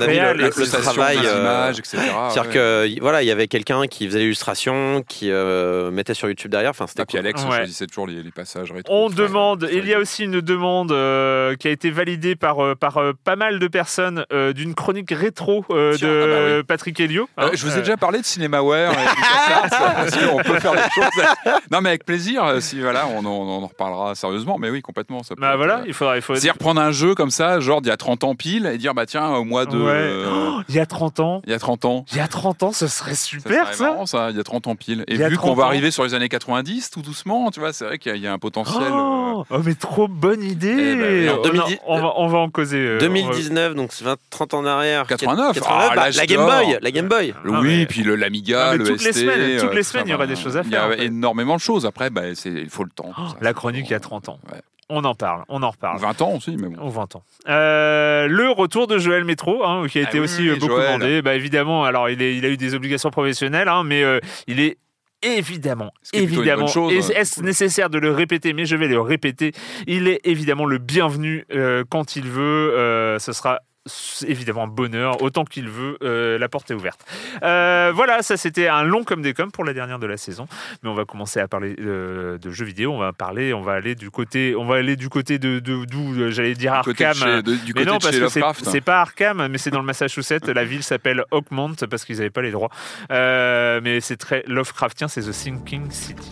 travail. euh, images, etc. C'est-à-dire ouais. que voilà, il y avait quelqu'un qui faisait l'illustration, qui euh, mettait sur YouTube derrière. Enfin, c'était Ah, puis cool. Alex Ouais. choisissait toujours les, les passages rétro. On demande, il y a aussi une demande euh, qui a été validée par, euh, par euh, pas mal de personnes euh, d'une chronique rétro euh, Tiens, de ah bah oui. Patrick Helio. Euh, hein. je vous ai Euh, déjà parlé de CinemaWare et qu'on peut faire des choses. Non, mais avec plaisir. Si voilà, on, en- on en reparlera sérieusement. Mais oui, complètement. Ça peut Bah voilà, il faudra. Il faut... C'est-à-dire prendre un jeu comme ça, genre d'il y a 30 ans pile, et dire bah tiens, au mois de. Ouais. euh, Oh, il y a 30 ans. il y a 30 ans. Il y a 30 ans, ce serait Ça super serait ça. marrant, ça, il y a 30 ans pile. Et vu 30 qu'on va arriver sur les années 90, tout doucement, tu vois, c'est vrai qu'il y, a- il y a un potentiel. euh, Oh, oh, mais trop bonne idée Eh ben On a- 2010 on, va, on va en causer. euh, 2019, donc c'est 20, 30 ans en arrière. 89, 89, ah, bah, la Game. Boy, la Game Boy. Oui, mais- puis le l'Amiga, le toutes les ST, semaines, toutes euh, les semaines, il y aura des choses à Il y a faire, énormément de choses. Après, bah, c'est- il faut le temps. Oh, la chronique il y a bon. 30 ans. On en parle, on en reparle. 20 ans aussi, mais bon. Ou 20 ans. Euh, le retour de Joël Métro, hein, qui a été Ah oui, aussi oui, euh, beaucoup Joël. demandé. Bah, évidemment, alors il, est- il a eu des obligations professionnelles, hein, mais euh, il est évidemment, est évidemment, chose, hein. est-ce nécessaire de le répéter Mais je vais le répéter. Il est évidemment le bienvenu euh, quand il veut. ce sera évidemment un bonheur autant qu'il veut euh, la porte est ouverte Euh, voilà ça c'était un long comme des coms pour la dernière de la saison mais on va commencer à parler euh, de jeux vidéo on va parler on va aller du côté on va aller du côté de d'où j'allais dire Du côté de Arkham chez, de- du mais non, de parce chez que c'est- pas Arkham, mais c'est dans le Massachusetts. La ville s'appelle Oakmont parce qu'ils n'avaient pas les droits. Mais c'est très Lovecraftien, c'est The Sinking City.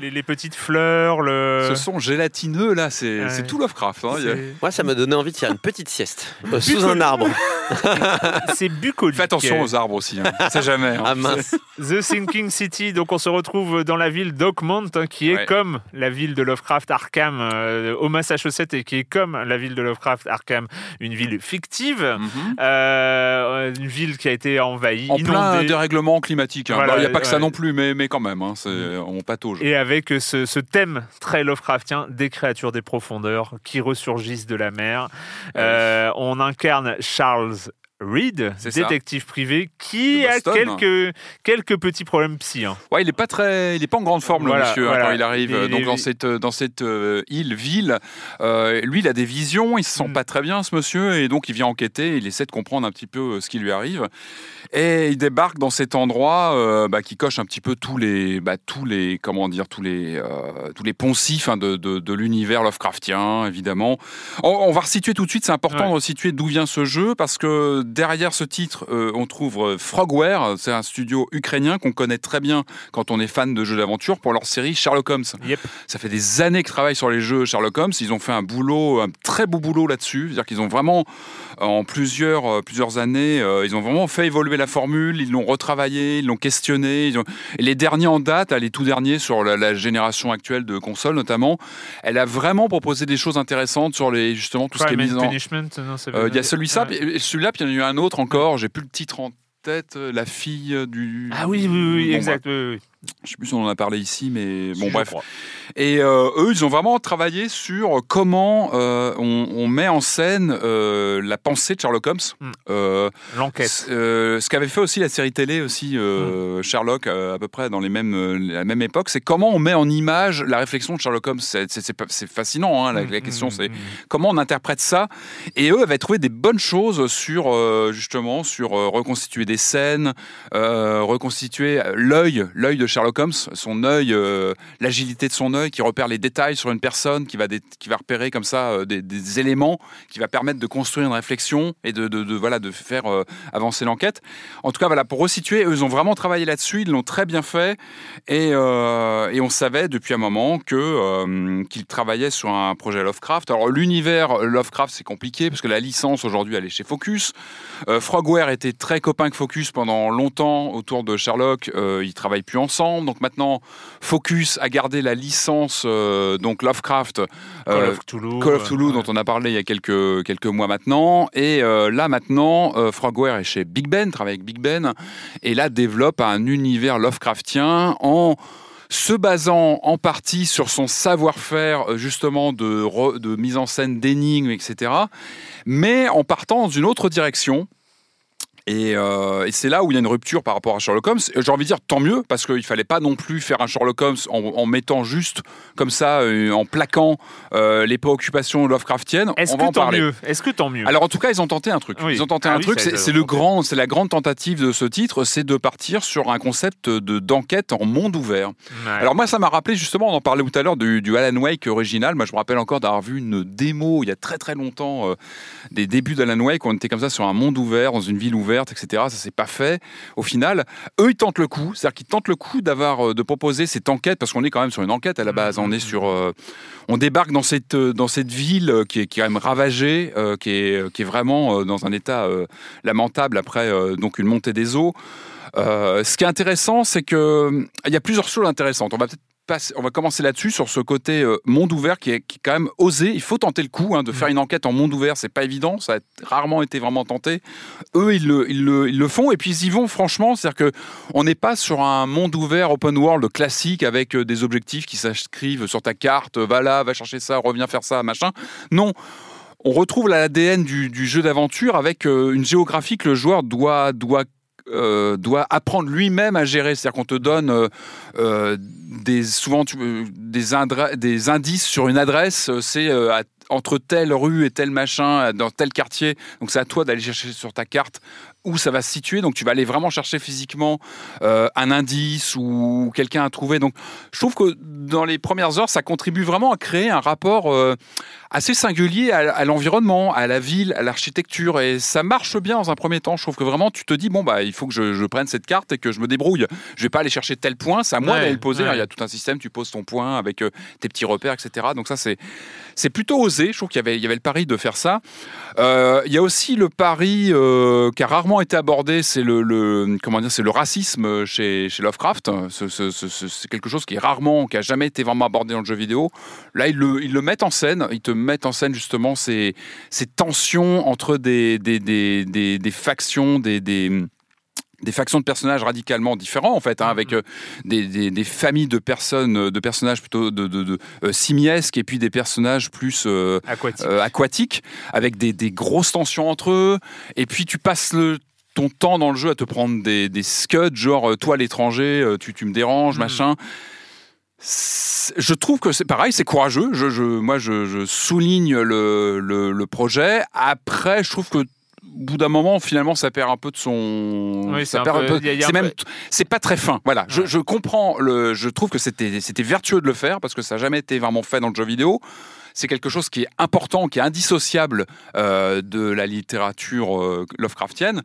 Les, les petites fleurs, le. Ce son gélatineux, là, c'est Ouais. tout Lovecraft. hein. Moi, ça m'a donné envie de faire une petite sieste euh, sous un arbre. C'est bucolique. Fais attention aux arbres aussi. Hein. C'est jamais. hein. Ah mince. The Sinking City, donc on se retrouve dans la ville d'Oakmont, hein, qui est Ouais. comme la ville de Lovecraft Arkham euh, au Massachusetts et qui est comme la ville de Lovecraft Arkham, une ville fictive, Mhm. euh, une ville qui a été envahie, En plein inondée. dérèglement climatique. hein. Voilà, Il n'y a pas que ça non plus, mais, mais quand même, hein, c'est- on patauge. Et avec ce, ce thème très Lovecraftien des créatures des profondeurs qui ressurgissent de la mer. Euh, on incarne Charles Reed, ça. détective privé, qui a quelques, quelques petits problèmes psy. hein. Ouais, il n'est pas très, il est pas en grande forme, le monsieur, hein, voilà. quand il arrive Il dans cette dans cette euh, île ville. Euh, lui, il a des visions, il se sent Mm. pas très bien, ce monsieur, et donc il vient enquêter. Il essaie de comprendre un petit peu euh, ce qui lui arrive, et il débarque dans cet endroit euh, bah, qui coche un petit peu tous les, bah, tous les, comment dire, tous les, tous les poncifs hein, de, de, de l'univers Lovecraftien, évidemment. On, on va resituer tout de suite. C'est important Ouais. de resituer d'où vient ce jeu parce que derrière ce titre, euh, on trouve euh, Frogware. C'est un studio ukrainien qu'on connaît très bien quand on est fan de jeux d'aventure pour leur série Sherlock Holmes. Yep. Ça fait des années qu'ils travaillent sur les jeux Sherlock Holmes. Ils ont fait un boulot, un très beau boulot là-dessus. C'est-à-dire qu'ils ont vraiment, en plusieurs, euh, plusieurs années, euh, ils ont vraiment fait évoluer la formule. Ils l'ont retravaillé, ils l'ont questionné. Ils ont... Et les derniers en date, les tout derniers sur la, la génération actuelle de consoles notamment, elle a vraiment proposé des choses intéressantes sur les justement tout ce qui est mis en. Euh, Il y a celui-là, Ouais. et celui-là, puis il y en a eu un autre encore. J'ai plus le titre en tête. euh, La fille euh, du. Ah oui, oui, oui, Bon, exact. oui, oui. Je sais plus si on en a parlé ici, mais bon, bref. Et euh, eux, ils ont vraiment travaillé sur comment euh, on, on met en scène euh, la pensée de Sherlock Holmes. Mm. Euh, L'enquête. euh, ce qu'avait fait aussi la série télé aussi euh, Sherlock euh, à peu près dans les mêmes euh, la même époque, c'est comment on met en image la réflexion de Sherlock Holmes. C'est- fascinant. hein, la, la question, mm, c'est mm. comment on interprète ça et eux avaient trouvé des bonnes choses sur euh, justement sur euh, reconstituer des scènes euh, reconstituer l'œil l'œil de Sherlock Holmes son œil euh, l'agilité de son œil qui repère les détails sur une personne qui va qui va repérer comme ça euh, des, éléments qui va permettre de construire une réflexion et de, de- voilà de faire euh, avancer l'enquête en tout cas voilà pour resituer eux ont vraiment travaillé là-dessus ils l'ont très bien fait et, et on savait depuis un moment que qu'ils travaillaient sur un projet Lovecraft. Alors l'univers Lovecraft c'est compliqué parce que la licence aujourd'hui elle est chez Focus. Frogware était très copain avec Focus pendant longtemps autour de Sherlock. Ils travaillent plus ensemble. Donc maintenant Focus a gardé la licence euh, donc Lovecraft. Call euh, of Cthulhu. Call of ouais. dont on a parlé il y a quelques, quelques mois maintenant. Et euh, là maintenant, Frogware est chez Big Ben, travaille avec Big Ben, et là développe un univers Lovecraftien en se basant en partie sur son savoir-faire justement de, re- de mise en scène d'énigmes, etc. Mais en partant dans une autre direction. Et, euh, et c'est là où il y a une rupture par rapport à Sherlock Holmes. J'ai envie de dire tant mieux, parce qu'il fallait pas non plus faire un Sherlock Holmes en, en mettant juste comme ça, euh, en plaquant euh, les préoccupations Lovecraftiennes. Est-ce que tant mieux? Est-ce que tant mieux? Alors en tout cas, ils ont tenté un truc. Oui. Ils ont tenté Ah un oui, truc. C'est le grand, c'est la grande tentative de ce titre, c'est de partir sur un concept de d'enquête en monde ouvert. Ouais. Alors moi, ça m'a rappelé justement, on en parlait tout à l'heure du, du Alan Wake original. Moi, je me rappelle encore d'avoir vu une démo il y a très très longtemps des débuts d'Alan Wake. On était comme ça sur un monde ouvert, dans une ville ouverte. Etc. Ça s'est pas fait au final. Eux, ils tentent le coup, c'est-à-dire qu'ils tentent le coup d'avoir, de proposer cette enquête, parce qu'on est quand même sur une enquête à la base. On est sur, on débarque dans cette dans cette ville qui est, qui est quand même ravagée, qui est qui est vraiment dans un état lamentable après donc une montée des eaux. ce qui est intéressant, c'est que il y a plusieurs choses intéressantes. On va peut-être on va commencer là-dessus, sur ce côté euh, monde ouvert qui est, quand même osé. Il faut tenter le coup hein, de faire mm. une enquête en monde ouvert, c'est pas évident, ça a rarement été vraiment tenté. Eux, ils le, ils le, font et puis ils y vont franchement, c'est-à-dire qu'on n'est pas sur un monde ouvert open world classique avec euh, des objectifs qui s'inscrivent sur ta carte, va là, va chercher ça, reviens faire ça, machin. Non on retrouve l'ADN du, du jeu d'aventure avec euh, une géographie que le joueur doit, doit euh, doit apprendre lui-même à gérer. C'est-à-dire qu'on te donne euh, euh, des, souvent des, des, indices sur une adresse, c'est entre telle rue et tel machin, dans tel quartier. Donc c'est à toi d'aller chercher sur ta carte où ça va se situer. Donc tu vas aller vraiment chercher physiquement un indice ou quelqu'un à trouver. Donc je trouve que dans les premières heures, ça contribue vraiment à créer un rapport assez singulier à, l'environnement, à la ville, à l'architecture. Et ça marche bien dans un premier temps. Je trouve que vraiment, tu te dis, bon, bah, il faut que je, prenne cette carte et que je me débrouille. Je vais pas aller chercher tel point, c'est à moi d'aller le poser. Il y a tout un système, tu poses ton point avec euh, tes petits repères, etc. Donc ça, c'est, c'est plutôt osé. Je trouve qu'il y avait, le pari de faire ça. Euh, il y a aussi le pari euh, qui a rarement été abordé, c'est le, comment dire, c'est le racisme chez, Lovecraft. C'est quelque chose qui est rarement, qui a jamais été vraiment abordé dans le jeu vidéo. Là, ils le, mettent en scène. Ils te mettent en scène justement ces, tensions entre des factions, des, des factions de personnages radicalement différents en fait, hein, avec euh, des, des, familles de personnes, de personnages plutôt de, de, euh, simiesques et puis des personnages plus euh, aquatiques, avec des, grosses tensions entre eux. Et puis tu passes le ton temps dans le jeu à te prendre des, des scuds, genre toi l'étranger, tu, tu me déranges, mm. machin je trouve que c'est pareil, c'est courageux. Je, moi, je, souligne le, le, projet. Après, je trouve que bout d'un moment, finalement, ça perd un peu de son. Oui, c'est même, c'est pas très fin. Voilà, je, je, comprends. Le, je trouve que c'était, c'était vertueux de le faire parce que ça n'a jamais été vraiment fait dans le jeu vidéo. C'est quelque chose qui est important, qui est indissociable euh, de la littérature euh, Lovecraftienne.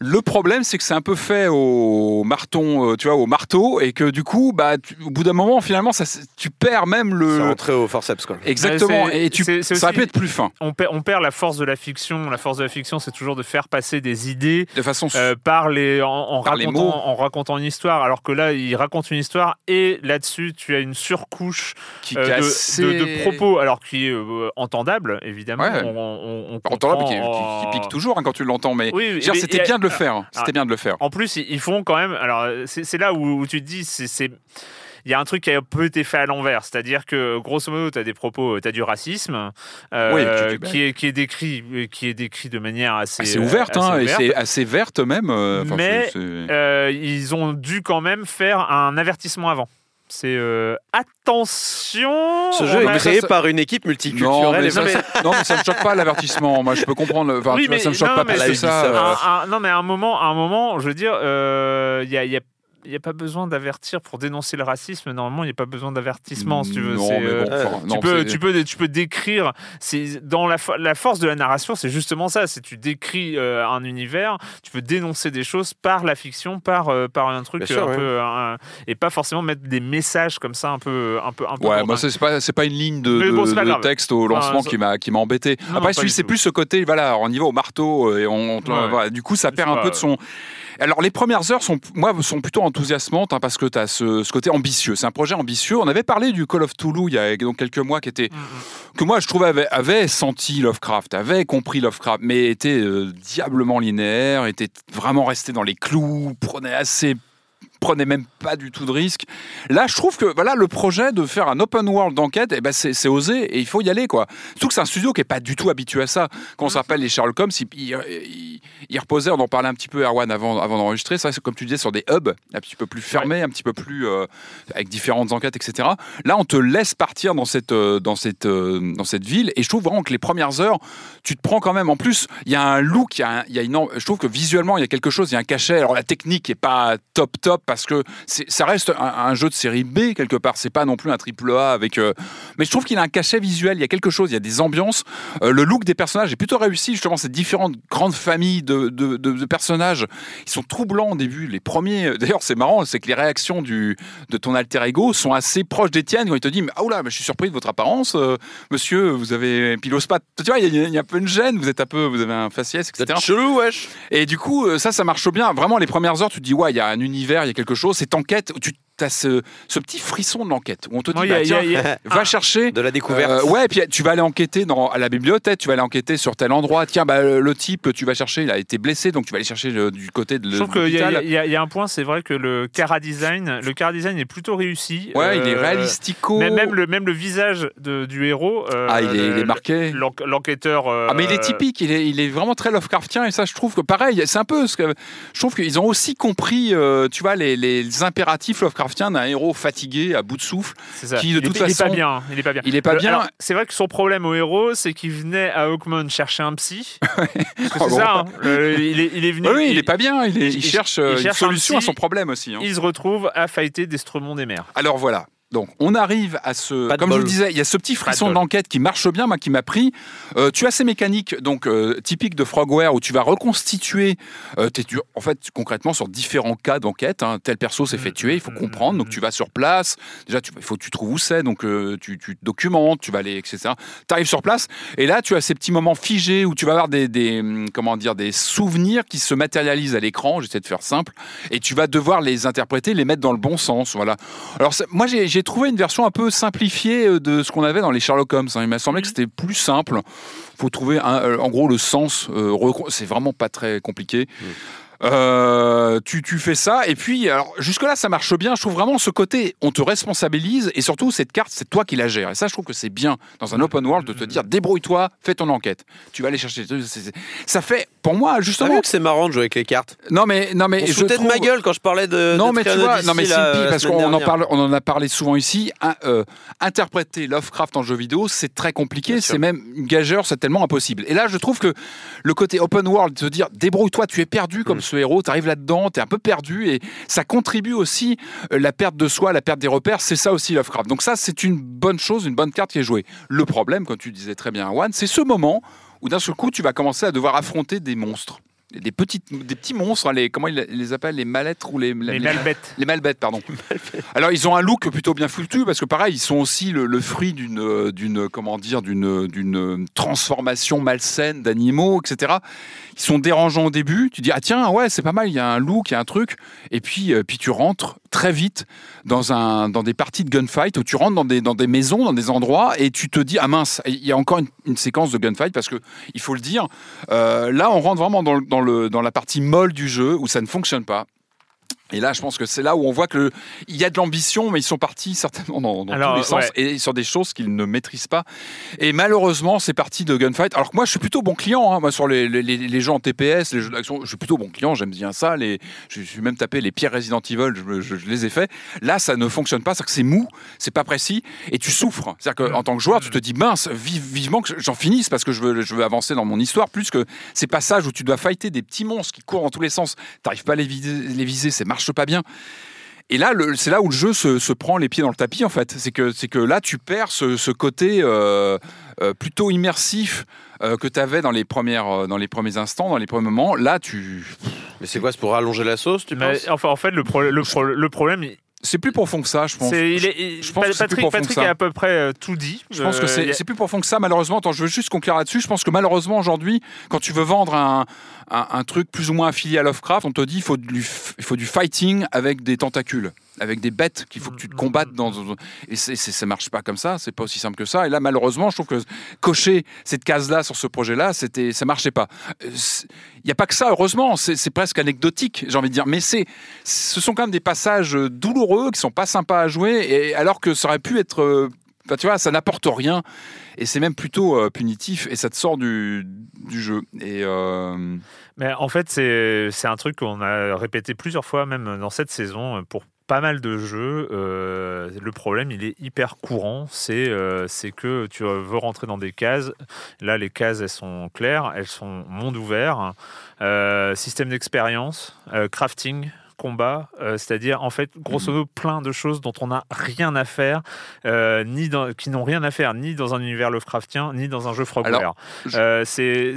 Le problème, c'est que c'est un peu fait au marton, euh, tu vois, au marteau, et que du coup, bah, au bout d'un moment, finalement, ça, tu perds même le. C'est rentré au forceps, quoi. Exactement. et tu, ça peut être plus fin. On perd, on perd la force de la fiction. La force de la fiction, c'est toujours de faire passer des idées de façon euh, par les, en, racontant, en racontant une histoire. Alors que là, il raconte une histoire et là-dessus, tu as une surcouche qui euh, de, propos, alors qui est entendable, évidemment. On, entendable, qui, pique toujours hein, quand tu l'entends, mais, oui, c'était bien de le faire. Hein. C'était bien de le faire. En plus, ils font quand même. Alors, c'est là où, tu te dis, c'est il y a un truc qui a un peu été fait à l'envers, c'est-à-dire que grosso modo, tu as des propos, tu as du racisme euh, qui, est, qui, est, décrit, qui est décrit de manière assez, assez ouverte, hein, et c'est assez verte même. Euh, Mais euh, ils ont dû quand même faire un avertissement avant. C'est attention. Ce jeu est créé par une équipe multiculturelle. Non, mais, ça, ne choque pas l'avertissement. Moi, je peux comprendre. Enfin, oui, mais, ça me choque pas plus que ça. non, mais à un moment, à un moment, je veux dire, il y a, y a il n'y a pas besoin d'avertir pour dénoncer le racisme. Normalement, il n'y a pas besoin d'avertissement, si tu veux. Euh, tu, peux, tu, peux, tu peux décrire. Dans la, la, force de la narration, c'est justement ça. C'est tu décris euh, un univers, tu peux dénoncer des choses par la fiction, par, euh, par un truc un peu. et pas forcément mettre des messages comme ça un peu. Un peu, un peu ouais, moi, c'est pas, pas une ligne de, de, texte au lancement qui m'a embêté. Après, c'est plus ce côté, voilà, on y va au marteau et on, du coup, ça perd un peu de son. Alors les premières heures sont, moi, sont plutôt enthousiasmantes hein, parce que tu as ce, côté ambitieux. C'est un projet ambitieux. On avait parlé du Call of Toulouse il y a donc quelques mois qui était mm, mm. que moi je trouvais avait, senti Lovecraft, avait compris Lovecraft, mais était euh, diablement linéaire, était vraiment resté dans les clous, prenait assez prenait même pas du tout de risque. Là, je trouve que voilà, le projet de faire un open world d'enquête, eh ben, c'est osé et il faut y aller. Quoi. Surtout que c'est un studio qui n'est pas du tout habitué à ça. Quand on s'appelle les Sherlock Holmes, ils, il, reposaient, on en parlait un petit peu, Erwan, avant, avant d'enregistrer, ça, c'est comme tu disais, sur des hubs un petit peu plus fermés, un petit peu plus euh, avec différentes enquêtes, etc. Là, on te laisse partir dans cette, euh, dans, cette, euh, dans cette ville et je trouve vraiment que les premières heures, tu te prends quand même. En plus, il y a un look, il y a, il y a une, je trouve que visuellement, il y a quelque chose, il y a un cachet. Alors, la technique n'est pas top, top, parce que ça reste un, un jeu de série B quelque part. C'est pas non plus un triple A avec. euh, Mais je trouve qu'il a un cachet visuel. Il y a quelque chose. Il y a des ambiances. Euh, le look des personnages est plutôt réussi. Justement, ces différentes grandes familles de, de- de- de personnages, ils sont troublants au début. Les premiers. D'ailleurs, c'est marrant, c'est que les réactions du de ton alter ego sont assez proches des tiennes quand il te dit, mais ah oula, mais je suis surpris de votre apparence, euh, monsieur. Vous avez pilospat. Tu vois, il y, a- il y a un peu une gêne. Vous êtes un peu, vous avez un faciès, etc. chelou, wesh. Et du coup, euh, ça, ça marche bien. Vraiment, les premières heures, tu te dis, ouais, il y a un univers, il y a quelque chose. Cette enquête, tu as ce, ce petit frisson de l'enquête où on te dit, bah, a- tiens, a- va chercher. De la découverte. Euh, ouais, puis tu vas aller enquêter dans, à la bibliothèque, tu vas aller enquêter sur tel endroit. Tiens, bah, le type que tu vas chercher, il a été blessé, donc tu vas aller chercher le- du côté de Je trouve qu'il y, y a- il y a un point, c'est vrai que le cara design, le cara design est plutôt réussi. Ouais, il est Euh, réalistico. mais même le même le visage de- du héros. euh, Ah, il est, il est marqué. l'en- L'enquêteur. euh, Ah mais il est typique, il est, il est vraiment très Lovecraftien et ça je trouve que pareil, c'est un peu ce que je trouve qu'ils ont aussi compris, euh, tu vois, les, les impératifs Lovecraftiens d'un héros fatigué à bout de souffle. Ça. qui, de il, est- toute il est façon- pas bien. Il est pas bien. Il est pas bien. C'est vrai que son problème au héros, c'est qu'il venait à Hawkmoon chercher un psy. Oh, c'est ça. hein. Le- il, est, il est venu. Oui, oui, il est pas bien, il, est- il il- cherche, il euh, cherche une un solution à son problème aussi. hein. Il se retrouve à fighter d'Estremont des mers. Alors voilà. Donc, on arrive à ce. Pas Comme je vous le disais, il y a ce petit frisson d'enquête qui marche bien, moi, qui m'a pris. Euh, tu as ces mécaniques, donc euh, typiques de Frogware, où tu vas reconstituer. euh, tu- en fait, concrètement, sur différents cas d'enquête. hein. tel perso s'est fait tuer, il faut comprendre. Donc, tu vas sur place. Déjà, tu- il faut que tu trouves où c'est. Donc, euh, tu, tu te documentes, tu vas aller, etc. Tu arrives sur place. Et là, tu as ces petits moments figés où tu vas avoir des, des, hum, comment dire, des souvenirs qui se matérialisent à l'écran. J'essaie de faire simple. Et tu vas devoir les interpréter, les mettre dans le bon sens. Voilà. Alors, moi, j'ai trouvé une version un peu simplifiée euh, de ce qu'on avait dans les Sherlock Holmes. hein. Il m'a semblé que c'était plus simple. faut trouver, un- euh, en gros, le sens. euh, c'est vraiment pas très compliqué. Euh, tu, tu fais ça et puis alors jusque là ça marche bien je trouve vraiment ce côté on te responsabilise et surtout cette carte c'est toi qui la gères et ça je trouve que c'est bien dans un open world de te dire débrouille-toi fais ton enquête tu vas aller chercher des trucs, ça fait pour moi justement que c'est marrant de jouer avec les cartes non mais non mais On je trouve- de ma gueule quand je parlais de. non de mais tu vois, non mais Simpy, la parce semaine qu'on en parle, on en a parlé souvent ici. un, euh, interpréter Lovecraft en jeu vidéo, c'est très compliqué, c'est même une gageure, c'est tellement impossible. Et là, je trouve que le côté open world, de te dire débrouille-toi, tu es perdu Mm. comme ce héros, tu arrives là-dedans, tu es un peu perdu, et ça contribue aussi euh, la perte de soi, la perte des repères. C'est ça aussi Lovecraft. Donc ça, c'est une bonne chose, une bonne carte qui est jouée. Le problème, comme tu disais très bien, Juan, c'est ce moment où d'un seul coup, tu vas commencer à devoir affronter des monstres. Des, petites, des petits monstres, hein, les, comment ils les appellent Les mallettres ou les, Les malbêtes. les malbêtes, pardon. Alors ils ont un look plutôt bien foutu parce que pareil, ils sont aussi le, le fruit d'une euh, d'une comment dire d'une d'une transformation malsaine d'animaux, etc. Ils sont dérangeants au début. Tu dis ah tiens ouais c'est pas mal, il y a un look, il y a un truc. Et puis euh, puis tu rentres très vite dans un dans des parties de gunfight où tu rentres dans des dans des maisons, dans des endroits et tu te dis ah mince, il y a encore une, une séquence de gunfight parce que il faut le dire. euh, là on rentre vraiment dans, le- dans le dans la partie molle du jeu où ça ne fonctionne pas. Et là, je pense que c'est là où on voit que le- il y a de l'ambition, mais ils sont partis certainement dans, dans Alors, tous les sens ouais. et sur des choses qu'ils ne maîtrisent pas. Et malheureusement, c'est parti de gunfight. Alors que moi, je suis plutôt bon client. hein. Moi, sur les, les, les- jeux en TPS, les jeux d'action, je suis plutôt bon client. J'aime bien ça. Les, je suis même tapé les pires Resident Evil. Je, me- je- je les ai faits. Là, ça ne fonctionne pas. C'est que c'est mou, c'est pas précis, et tu souffres. C'est-à-dire qu'en tant que joueur, tu te dis mince, vive- vivement que j'en finisse parce que je veux, je veux avancer dans mon histoire. Plus que ces passages où tu dois fighter des petits monstres qui courent dans tous les sens. T'arrives pas à les viser, les viser, ça marche pas bien. Et là, c'est là où le jeu se, se prend les pieds dans le tapis, en fait. C'est que, c'est que là, tu perds ce, ce côté euh, euh, plutôt immersif euh, que tu avais dans les, premières, euh, dans les premiers instants, dans les premiers moments. Là, tu... Mais c'est quoi C'est pour allonger la sauce, tu Mais, penses? enfin, en fait, le, pro- le, pro- le problème, c'est plus profond que ça, je pense. il Je- est, il- je pense plus Patrick, Patrick a à peu près euh, tout dit. Je pense que Euh, c'est a- plus profond que ça, malheureusement. Attends, je veux juste conclure là-dessus. Je pense que malheureusement, aujourd'hui, quand tu veux vendre un, un, un truc plus ou moins affilié à Lovecraft, on te dit il faut, du, il faut du fighting avec des tentacules, avec des bêtes qu'il faut que tu te combattes. Dans, et c'est, ça marche pas comme ça, c'est pas aussi simple que ça. Et là, malheureusement, je trouve que cocher cette case-là sur ce projet-là, c'était, ça marchait pas. Euh, Il n'y a pas que ça, heureusement, c'est, presque anecdotique, j'ai envie de dire. Mais c'est, ce sont quand même des passages douloureux qui sont pas sympas à jouer, et alors que ça aurait pu être. euh, Enfin, tu vois, ça n'apporte rien et c'est même plutôt euh, punitif et ça te sort du, du jeu. Et euh, Mais en fait, c'est un truc qu'on a répété plusieurs fois, même dans cette saison, pour pas mal de jeux. euh, le problème, il est hyper courant. C'est euh, c'est que tu veux rentrer dans des cases. Là, les cases, elles sont claires. Elles sont monde ouvert, euh, système d'expérience, crafting. Combat, euh, c'est-à-dire en fait grosso modo plein de choses dont on n'a rien à faire, euh, ni dans, qui n'ont rien à faire ni dans un univers Lovecraftien ni dans un jeu Frogware. Je- Euh, c'est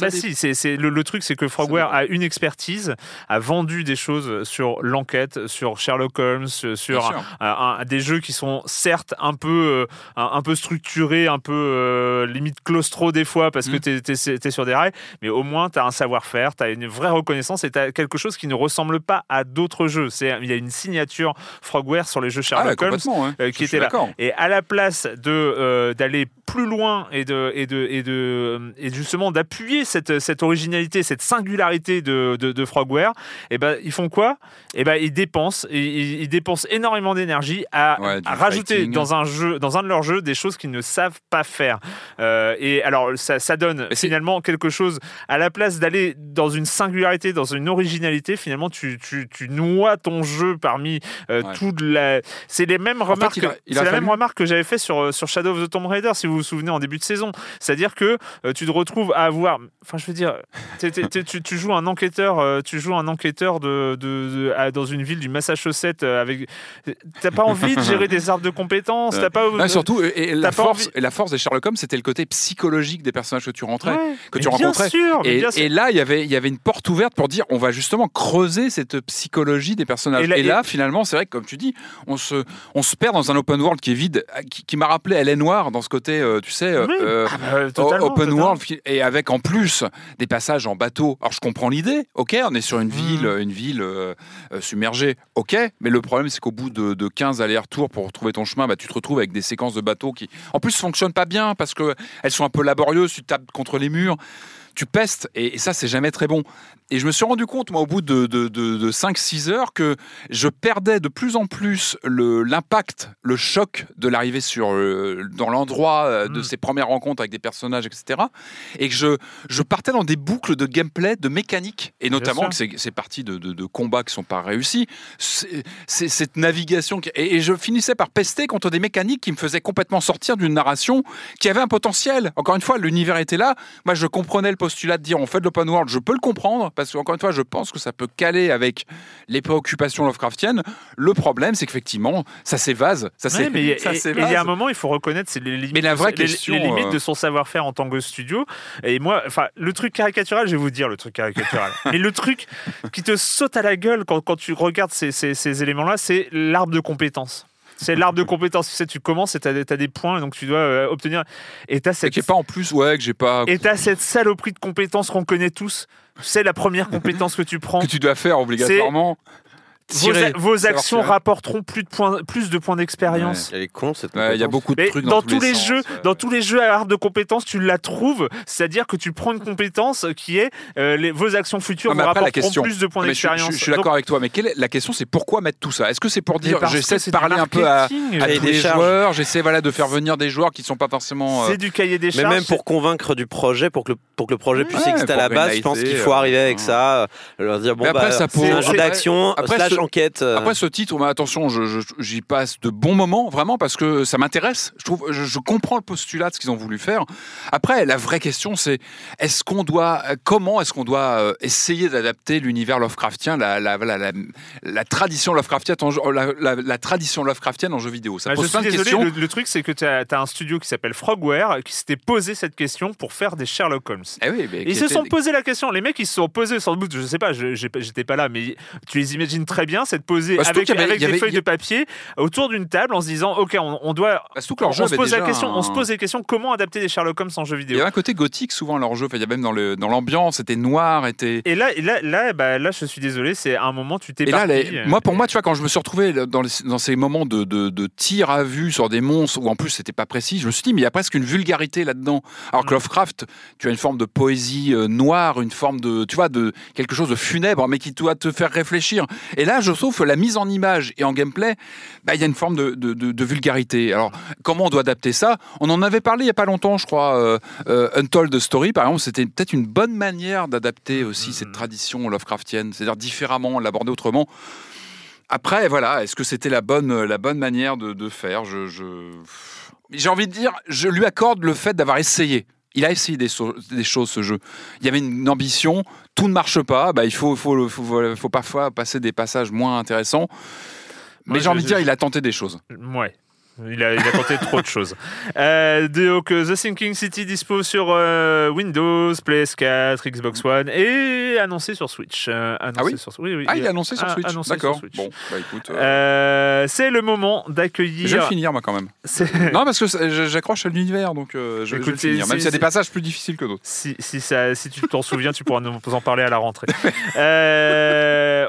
bah si, c'est le, le truc, c'est que Frogware a une expertise, a vendu des choses sur l'enquête, sur Sherlock Holmes, sur un- un- des jeux qui sont certes un peu, un, un peu structurés, un peu limite claustro des fois parce que tu es, sur des rails, mais au moins tu as un savoir-faire, tu as une vraie reconnaissance et tu as quelque chose qui ne ressemble pas à d'autres jeux. C'est- Il y a une signature Frogware sur les jeux Ah Sherlock Holmes complètement, ouais. euh, qui était là. Et à la place de euh, d'aller plus loin et de et de et de et justement d'appuyer cette cette originalité, cette singularité de de, de Frogware, et ben ils font quoi? Et ben ils dépensent ils, ils- dépensent énormément d'énergie à, Ouais, du à rajouter fighting. dans un jeu dans un de leurs jeux des choses qu'ils ne savent pas faire. Euh, et alors ça ça donne finalement quelque chose à la place d'aller dans une singularité, dans une originalité, finalement tu tu, tu noies ton jeu parmi euh, Ouais. toute la c'est les mêmes fait, remarques il a- que- il c'est a la fallu- même remarque que j'avais fait sur, euh, sur Shadow of the Tomb Raider, si vous vous souvenez, en début de saison. C'est-à-dire que euh, tu te retrouves à avoir. Enfin, je veux dire, t'es- t'es- t'es- tu, tu joues un enquêteur, euh, tu joues un enquêteur de, de- de- à- dans une ville du Massachusetts avec. T'as pas envie de gérer des arbres de compétences, t'as pas. Non, surtout, et, et la force, envie- et la force des Sherlock Holmes, c'était le côté psychologique des personnages que tu rentrais, Ouais, que tu rencontrais. sûr, Et, et là, il y avait- il y avait une porte ouverte pour dire on va justement creuser cette psychologie des personnages. Et Et là- finalement, c'est vrai que, comme tu dis, on se, on se perd dans un open world qui est vide, qui, qui m'a rappelé Hélène Noire dans ce côté, euh, tu sais, euh, Oui. euh, Ah bah, totalement, open totalement. world, et avec en plus des passages en bateau. Alors, je comprends l'idée, ok, on est sur une ville, une ville euh, submergée, ok, mais le problème, c'est qu'au bout de, de 15 allers-retours pour retrouver ton chemin, bah, tu te retrouves avec des séquences de bateaux qui, en plus, fonctionnent pas bien parce qu'elles sont un peu laborieuses, tu tapes contre les murs tu pestes et ça c'est jamais très bon. Et je me suis rendu compte moi au bout de, de, de- de 5-6 heures que je perdais de plus en plus l'impact, le, choc de l'arrivée sur euh, dans l'endroit euh, de Mm. ces premières rencontres avec des personnages, etc. Et que je, je partais dans des boucles de gameplay, de mécanique, et notamment que c'est c'est parti de, combats qui sont pas réussis. C'est c'est cette navigation qui- et, et je finissais par pester contre des mécaniques qui me faisaient complètement sortir d'une narration qui avait un potentiel. Encore une fois, l'univers était là. Moi, je comprenais le postulat de dire on fait de l'open world, je peux le comprendre parce qu'encore une fois, je pense que ça peut caler avec les préoccupations Lovecraftiennes. Le problème, c'est qu'effectivement, ça s'évase, ça Ouais, mais il y a- ça et- et s'évase. il y a un moment, il faut reconnaître c'est les limites, Mais la vraie les- question, les limites euh, de son savoir-faire en tant que studio. Et moi, enfin, le truc caricatural, je vais vous dire le truc caricatural. mais le truc qui te saute à la gueule quand, quand tu regardes ces, ces- ces éléments-là, c'est l'arbre de compétences. C'est l'arbre de compétences. Tu sais, tu commences et tu as, des points, donc tu dois euh, obtenir. Et tu as Et cette est pas en plus, ouais, que j'ai pas. et t'as cette saloperie de compétences qu'on connaît tous. C'est la première compétence que tu prends. que tu dois faire obligatoirement. Vos, Tirer, vos savoir actions tirer. rapporteront plus de points, plus de points d'expérience. Elle est con cette Ouais, Il y a beaucoup de Mais trucs dans, dans, tous les sens, jeux, ouais. dans tous les jeux à art de compétences, tu la trouves, c'est-à-dire que tu prends une compétence qui est euh, les, vos actions futures Ah, mais vous la rapporteront question- plus de points Mais je, je- d'expérience. je suis d'accord avec toi, mais quelle est- la question c'est pourquoi mettre tout ça? Est-ce que c'est pour dire j'essaie de parler un peu à, des joueurs, j'essaie voilà, de faire venir des joueurs qui ne sont pas forcément. euh, c'est du cahier des Mais charges. même pour convaincre du projet, pour que le, pour que le projet puisse Ouais, exister à la base, je pense qu'il faut euh, arriver avec ouais. ça, euh, leur dire bon Mais après, bah ça c'est un jeu après- d'action après, enquête. euh, Après ce titre, mais attention, je- je- j'y passe de bons moments, vraiment, parce que ça m'intéresse. Je trouve, je, je comprends le postulat de ce qu'ils ont voulu faire. Après, la vraie question, c'est est-ce qu'on doit, euh, comment est-ce qu'on doit euh, essayer d'adapter l'univers Lovecraftien, la, la, voilà, la, la tradition Lovecraftienne, en jeu- la, la- la tradition Lovecraftienne en jeu vidéo? Ça Bah, je pose suis plein de désolé, questions. le, le truc c'est que tu as, un studio qui s'appelle Frogware qui s'était posé cette question pour faire des Sherlock Holmes. Eh oui, mais ils se était- sont posé la question. Les mecs, ils se sont posés sans doute. Je sais je- pas- j'étais pas là, mais tu les imagines très bien, cette posée Bah, surtout avec, avait- avec des avait- feuilles de papier autour d'une table en se disant, ok, on, on doit. Bah, on se pose la question. On se pose des questions. Comment adapter des Sherlock Holmes en jeu Il y vidéo avait un côté gothique souvent dans leur jeu. Enfin, il y a même dans l'ambiance, c'était noir, était. Et là, et là, là, bah, là, je suis désolé. C'est à un moment, tu t'es là, les- moi, pour moi, tu vois, quand je me suis retrouvé dans, les- dans ces moments de, de, de tir à vue sur des monstres, où en plus c'était pas précis, je me suis dit, mais il y a presque une vulgarité là-dedans. Alors Mm. que Lovecraft, tu as une forme de poésie euh, noire, une forme de, tu vois, de quelque chose de funèbre, mais qui doit te faire réfléchir. Et là, que la mise en image et en gameplay, bah, il y a une forme de, de, de- de vulgarité. Alors, comment on doit adapter ça? On en avait parlé il y a pas longtemps, je crois. euh, euh, Untold Story, par exemple, c'était peut-être une bonne manière d'adapter aussi cette tradition Lovecraftienne, c'est-à-dire différemment, l'aborder autrement. Après, voilà, est-ce que c'était la bonne, la bonne manière de, de faire? Je, je- J'ai envie de dire, je lui accorde le fait d'avoir essayé. Il a essayé des, so- des choses ce jeu. Il y avait une ambition, tout ne marche pas, bah, il faut, faut, faut, faut parfois passer des passages moins intéressants. Mais j'ai envie de dire, il a tenté des choses. Ouais. Il a, il a tenté trop de choses. Euh, donc, The Sinking City dispo sur euh, Windows, PS4, Xbox One et annoncé sur Switch. Euh, annoncé Ah oui sur, oui, oui, Ah, il est annoncé sur ah, Switch. D'accord. Bon, bah écoute. euh, c'est le moment je vais le d'accueillir. finir, moi, quand même. non, parce que j'accroche à l'univers, donc je, je vais le finir. Même s'il y a des passages plus difficiles que d'autres. Si, si, ça, si tu t'en souviens, tu pourras nous en parler à la rentrée.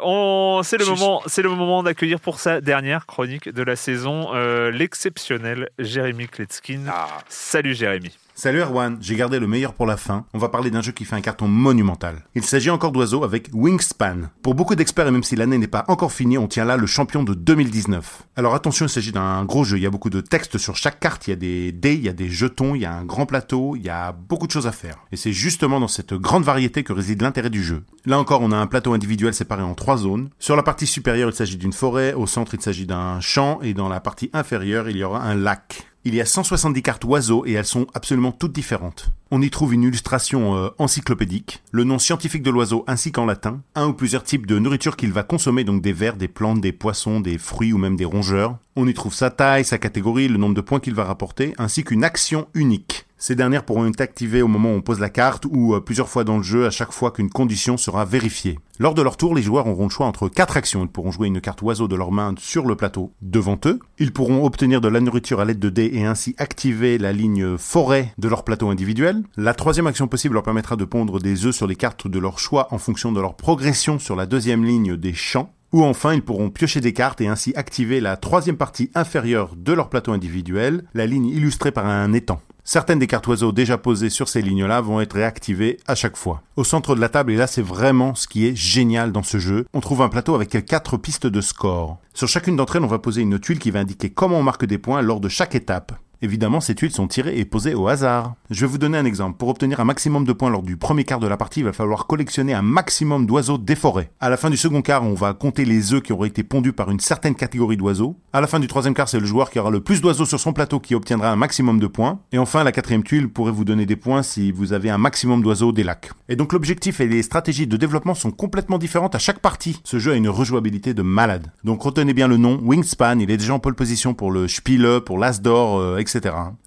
On, c'est le moment, le moment d'accueillir pour sa dernière chronique de la saison euh, l'exceptionnel Jérémy Kletskin. Ah. Salut Jérémy. Salut Erwan, j'ai gardé le meilleur pour la fin. On va parler d'un jeu qui fait un carton monumental. Il s'agit encore d'oiseaux avec Wingspan. Pour beaucoup d'experts et même si l'année n'est pas encore finie, on tient là le champion de 2019. Alors attention, il s'agit d'un gros jeu. Il y a beaucoup de texte sur chaque carte, il y a des dés, il y a des jetons, il y a un grand plateau, il y a beaucoup de choses à faire. Et c'est justement dans cette grande variété que réside l'intérêt du jeu. Là encore, on a un plateau individuel séparé en trois zones. Sur la partie supérieure, il s'agit d'une forêt, au centre, il s'agit d'un champ et dans la partie inférieure, il y aura un lac. Il y a 170 cartes oiseaux et elles sont absolument toutes différentes. On y trouve une illustration euh, encyclopédique, le nom scientifique de l'oiseau ainsi qu'en latin, un ou plusieurs types de nourriture qu'il va consommer, donc des vers, des plantes, des poissons, des fruits ou même des rongeurs. On y trouve sa taille, sa catégorie, le nombre de points qu'il va rapporter, ainsi qu'une action unique. Ces dernières pourront être activées au moment où on pose la carte ou euh, plusieurs fois dans le jeu à chaque fois qu'une condition sera vérifiée. Lors de leur tour, les joueurs auront le choix entre quatre actions. Ils pourront jouer une carte oiseau de leur main sur le plateau devant eux. Ils pourront obtenir de la nourriture à l'aide de dés et ainsi activer la ligne forêt de leur plateau individuel. La troisième action possible leur permettra de pondre des œufs sur les cartes de leur choix en fonction de leur progression sur la deuxième ligne des champs. Ou enfin, ils pourront piocher des cartes et ainsi activer la troisième partie inférieure de leur plateau individuel, la ligne illustrée par un étang. Certaines des cartes oiseaux déjà posées sur ces lignes-là vont être réactivées à chaque fois. Au centre de la table, et là c'est vraiment ce qui est génial dans ce jeu, on trouve un plateau avec quatre pistes de score. Sur chacune d'entre elles, on va poser une tuile qui va indiquer comment on marque des points lors de chaque étape. Évidemment, ces tuiles sont tirées et posées au hasard. Je vais vous donner un exemple. Pour obtenir un maximum de points lors du premier quart de la partie, il va falloir collectionner un maximum d'oiseaux des forêts. À la fin du second quart, on va compter les œufs qui auraient été pondus par une certaine catégorie d'oiseaux. À la fin du troisième quart, c'est le joueur qui aura le plus d'oiseaux sur son plateau qui obtiendra un maximum de points. Et enfin, la quatrième tuile pourrait vous donner des points si vous avez un maximum d'oiseaux des lacs. Et donc l'objectif et les stratégies de développement sont complètement différentes à chaque partie. Ce jeu a une rejouabilité de malade. Donc retenez bien le nom, Wingspan, il est déjà en pole position pour le Spiele, pour l'Asdor, euh, etc.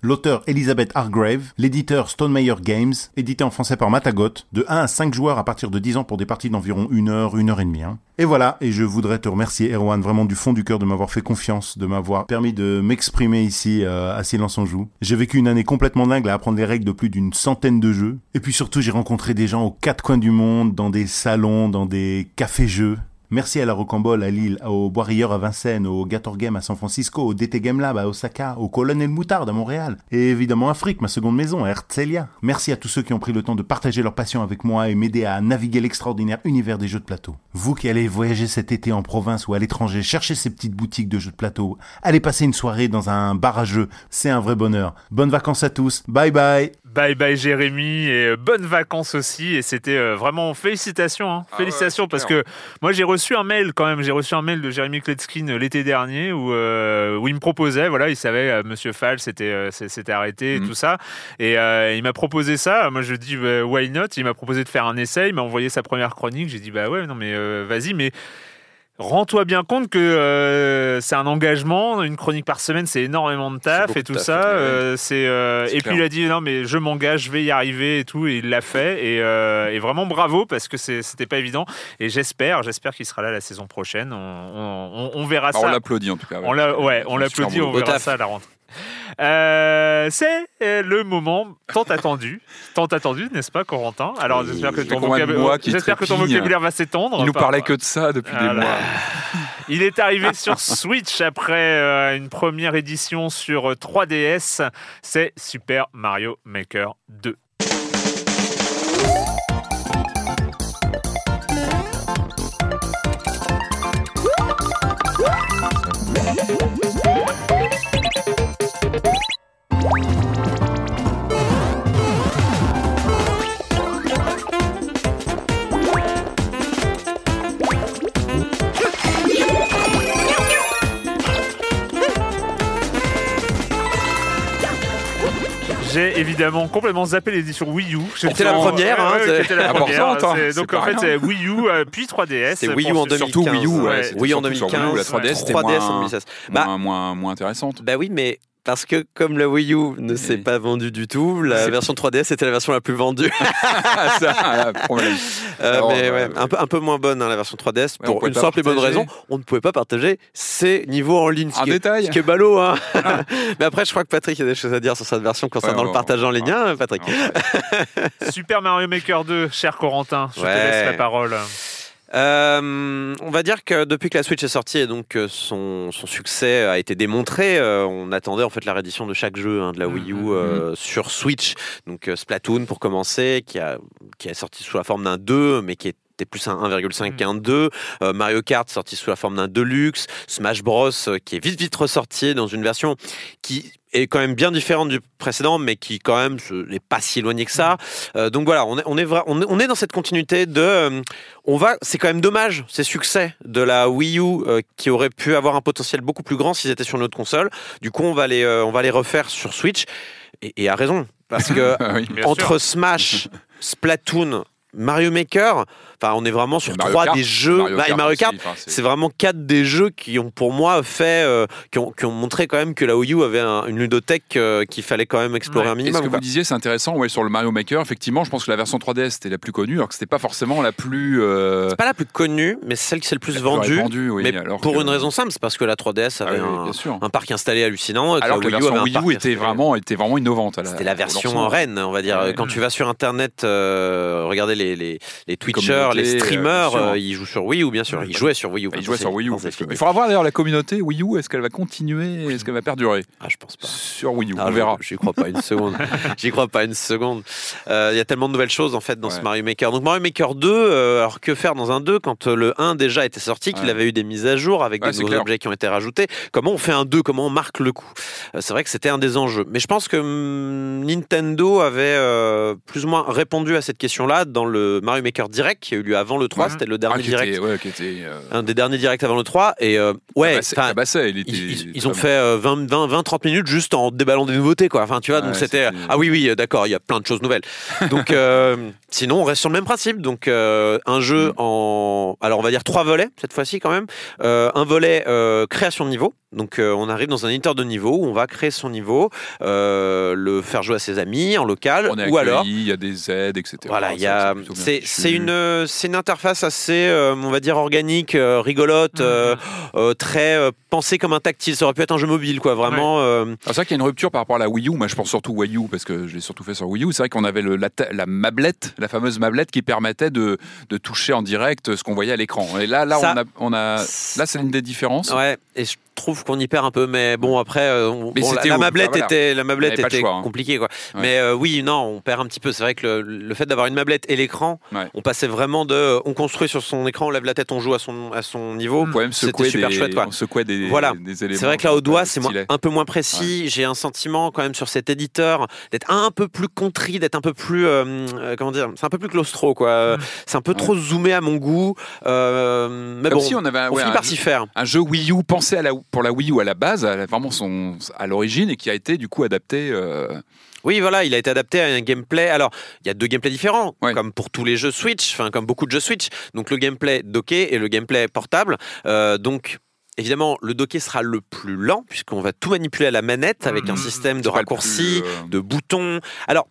L'auteur Elizabeth Hargrave, l'éditeur Stonemeyer Games, édité en français par Matagot, de 1 à 5 joueurs à partir de 10 ans pour des parties d'environ 1 heure, 1 heure et demie. hein. Et voilà, et je voudrais te remercier Erwan vraiment du fond du cœur de m'avoir fait confiance, de m'avoir permis de m'exprimer ici euh, à Silence on Joue. J'ai vécu une année complètement dingue à apprendre les règles de plus d'une centaine de jeux. Et puis surtout, j'ai rencontré des gens aux quatre coins du monde, dans des salons, dans des cafés-jeux. Merci à la Rocambole à Lille, au Bois-Rieur à Vincennes, au Gator Game à San Francisco, au DT Game Lab à Osaka, au Colonel Moutarde à Montréal, et évidemment à Frick, ma seconde maison, à Herzliya. Merci à tous ceux qui ont pris le temps de partager leur passion avec moi et m'aider à naviguer l'extraordinaire univers des jeux de plateau. Vous qui allez voyager cet été en province ou à l'étranger, cherchez ces petites boutiques de jeux de plateau, allez passer une soirée dans un bar à jeux, c'est un vrai bonheur. Bonnes vacances à tous, bye bye Bye bye Jérémy et euh, bonnes vacances aussi. Et c'était euh, vraiment félicitations, hein. Ah ouais, félicitations parce que moi j'ai reçu un mail quand même. J'ai reçu un mail de Jérémy Kletskin euh, l'été dernier où, euh, où il me proposait, voilà, il savait Monsieur Fall s'était arrêté et Mhm. tout ça. Et euh, il m'a proposé ça. Moi je dis bah, why not? Il m'a proposé de faire un essai. Il m'a envoyé sa première chronique. J'ai dit bah ouais non mais euh, vas-y mais Rends-toi bien compte que euh, c'est un engagement, une chronique par semaine, c'est énormément de taf et tout taf, ça. euh, c'est euh, et clair. puis il a dit non mais je m'engage, je vais y arriver et tout et il l'a fait et, et vraiment bravo parce que c'était pas évident et j'espère, j'espère qu'il sera là la saison prochaine. On, on- on- on verra Ah, on ça. l'applaudit en tout cas. On l'a, ouais, on l'applaudit, on verra ça à la rentrée. Euh, c'est euh, le moment tant attendu, tant attendu, n'est-ce pas, Corentin? Alors j'espère que ton, vocab- j'espère que vocabulaire va s'étendre. Il nous par- parlait que de ça depuis des mois. Il est arrivé sur Switch après euh, une première édition sur euh, 3DS. C'est Super Mario Maker 2. J'ai évidemment complètement zappé l'édition Wii U. C'était la première, hein, c'était la ah, première. Donc en fait, c'est Wii U euh, puis 3DS. C'est Wii U en 2015. Surtout Wii U, ouais, en 2015. La 3DS, c'était moins, bah- moins, moins, moins intéressante. Bah oui, mais parce que comme la Wii U ne s'est Oui. pas vendue du tout, la version 3DS était la version la plus vendue. Ah, ça, le problème. Euh, Alors, mais ouais, ouais. un, peu, un peu moins bonne hein, la version 3DS on pour une simple et bonne raison, on ne pouvait pas partager ses niveaux en ligne. Ce qui est- détail. Ce qui est ballot. Hein. mais après, je crois que Patrick a des choses à dire sur cette version concernant Ouais, le partage en ligne. ouais. hein, Patrick Super Mario Maker 2, cher Corentin, je te laisse la parole. Euh, on va dire que depuis que la Switch est sortie et donc son, son succès a été démontré, euh, on attendait en fait la réédition de chaque jeu hein, de la Wii U euh, sur Switch. Donc Splatoon pour commencer, qui a qui est sorti sous la forme d'un 2, mais qui était plus un 1,5 qu'un 2. Euh, Mario Kart sorti sous la forme d'un Deluxe. Smash Bros euh, qui est vite vite ressorti dans une version qui est quand même bien différente du précédent, mais qui quand même n'est pas si éloigné que ça. Euh, donc voilà, on est, on est, on est, dans cette continuité de, euh, on va, c'est quand même dommage ces succès de la Wii U euh, qui aurait pu avoir un potentiel beaucoup plus grand s'ils étaient sur notre console. Du coup, on va les, euh, on va les refaire sur Switch et, et à raison parce que oui. Entre sûr. Smash, Splatoon, Mario Maker, enfin, on est vraiment sur trois Kart, des jeux. Bah, Mario Kart, enfin, c'est- vraiment quatre des jeux qui ont pour moi fait, euh, qui, ont, qui ont montré quand même que la Wii U avait un- une ludothèque euh, qu'il fallait quand même explorer Ouais. un Et ce minimum. que vous disiez, c'est intéressant. Ouais, sur le Mario Maker, effectivement, je pense que la version 3DS c'était la plus connue, alors que c'était pas forcément la plus. euh, C'est pas la plus connue, mais celle qui s'est le plus vendue. répandue, oui, mais alors pour que- une raison simple, c'est parce que la 3DS Ah avait oui, un, parc installé hallucinant. Alors que la Wii U version Wii U était vraiment, était vraiment innovante. C'était la version lancement. reine, on va dire. Quand tu vas sur Internet, euh, les, les, les Twitchers, Les euh, streamers, euh, ils jouent sur Wii U, bien sûr. Ils jouaient sur Wii U. Il Comme jouait ça, sur Wii U. Il faudra voir d'ailleurs la communauté Wii U. Est-ce qu'elle va continuer Est-ce qu'elle va perdurer Ah, je pense pas. sur Wii U Ah, On verra. J'y crois pas une seconde. J'y crois pas une seconde. Euh, Il y a tellement de nouvelles choses en fait dans ce. Mario Maker. Donc Mario Maker 2, euh, alors que faire dans un 2 quand le 1 déjà était sorti, qu'il Ouais. avait eu des mises à jour avec Ouais, des nouveaux objets qui ont été rajoutés Comment on fait un 2 Comment on marque le coup? C'est vrai que c'était un des enjeux. Mais je pense que hum, Nintendo avait plus ou moins répondu à cette question-là dans le Mario Maker Direct qui a eu lieu avant le 3. Ouais. C'était le Ah, dernier qui direct. était, ouais, qui était, euh, Un des derniers directs avant le 3. Et euh, ouais, il était- ils, ils- ils très ont fait euh, 20, 20, 20, 30 minutes juste en déballant des nouveautés, quoi. Enfin, tu vois, donc Ouais, c'était. Ah oui, oui, euh, d'accord, il y a plein de choses nouvelles. Donc, sinon, on reste sur le même principe. Donc, un jeu Mm. en. Alors, on va dire trois volets, cette fois-ci, quand même. Un volet création de niveau. Donc, euh, on arrive dans un éditeur de niveau où on va créer son niveau, euh, le faire jouer à ses amis en local, On est ou alors. il y a des aides, etc. Voilà, c'est une, euh, c'est une interface assez, euh, on va dire, organique, euh, rigolote, euh, euh, très euh, pensée comme un tactile. Ça aurait pu être un jeu mobile, quoi, vraiment. euh, Alors, C'est vrai qu'il y a une rupture par rapport à la Wii U. Moi, je pense surtout Wii U parce que je l'ai surtout fait sur Wii U. C'est vrai qu'on avait le, la, mablette, la fameuse mablette qui permettait de, de toucher en direct ce qu'on voyait à l'écran. Et là, là, Ça- on a, on a, là, c'est une des différences. Ouais, et je trouve qu'on y perd un peu, mais bon après, euh, on- Mais bon, la, la mablette bah, voilà. était, la mablette était choix, hein. compliquée quoi. Ouais. Mais euh, oui, non, on perd un petit peu. C'est vrai que le, le fait d'avoir une mablette et l'écran, Ouais. on passait vraiment de, on construit sur son écran, on lève la tête, on joue à son à son niveau. C'était super des, chouette, quoi. on secouait des, Voilà. des éléments. C'est vrai que là, au doigt, c'est un peu moins précis. J'ai un sentiment quand même sur cet éditeur d'être un peu plus contrit, d'être un peu plus, euh, comment dire, c'est un peu plus claustro, quoi. C'est un peu trop zoomé à mon goût. Euh, mais Comme bon, si on avait on finit par s'y faire. un jeu Wii U pensé à la, pour la Wii U à la base, vraiment son, à l'origine, et qui a été du coup adapté. euh, Oui, voilà, il a été adapté à un gameplay. Alors, il y a deux gameplays différents, Ouais. comme pour tous les jeux Switch, enfin comme beaucoup de jeux Switch. Donc le gameplay docké et le gameplay portable. Euh, donc évidemment, le docké sera le plus lent puisqu'on va tout manipuler à la manette avec un Mhm. système de raccourcis, euh, de boutons. Alors,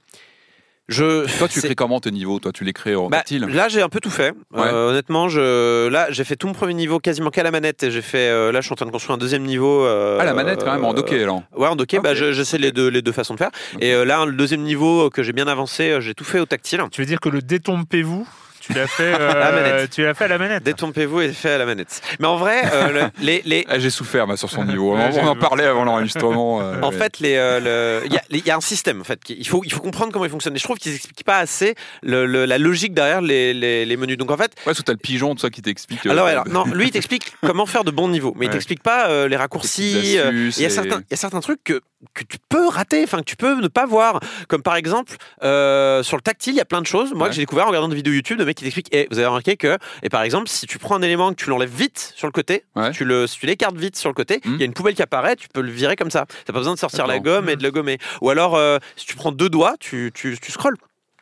je Toi, tu crées comment tes niveaux Toi, tu les crées en bah, tactile là, j'ai un peu tout fait. Ouais. Euh, honnêtement, je, là, j'ai fait tout mon premier niveau quasiment qu'à la manette. Et j'ai fait, euh, là, je suis en train de construire un deuxième niveau. euh, Ah, la manette quand même en docké alors. Ouais, en docké, Ok. bah, je- j'essaie les deux, les deux façons de faire. Et euh, là, le deuxième niveau euh, que j'ai bien avancé, euh, j'ai tout fait au tactile. Tu veux dire que le détompez-vous, tu l'as fait, euh, la manette. tu l'as fait à la manette Détrompez-vous et fait à la manette. Mais en vrai, euh, le- les, les, Ah, j'ai souffert moi, sur son niveau. On, en parlait avant l'enregistrement. euh, en ouais. fait, les, euh, le- il y, il y a un système. En fait, il faut, il faut comprendre comment il fonctionne. Et je trouve qu'ils n'expliquent pas assez le- le- la logique derrière les, les, les menus. Donc en fait, Ouais, parce que t'as le pigeon, tout ça qui t'explique. euh, alors, euh, alors, non, lui, il t'explique comment faire de bons niveaux, mais il Ouais. t'explique pas euh, les raccourcis. euh, Il y, a certains, il y a certains trucs que que tu peux rater, enfin que tu peux ne pas voir. Comme par exemple, euh, sur le tactile, il y a plein de choses. Moi, Ouais. que j'ai découvert en regardant des vidéos YouTube de mecs qui t'expliquent. Et vous avez remarqué que, et par exemple, si tu prends un élément que tu l'enlèves vite sur le côté, Ouais. si tu le, si tu l'écartes vite sur le côté, il y a une poubelle qui apparaît. Tu peux le virer comme ça. T'as pas besoin de sortir la gomme et de le gommer. Ou alors, euh, si tu prends deux doigts, tu, tu, tu scrolles.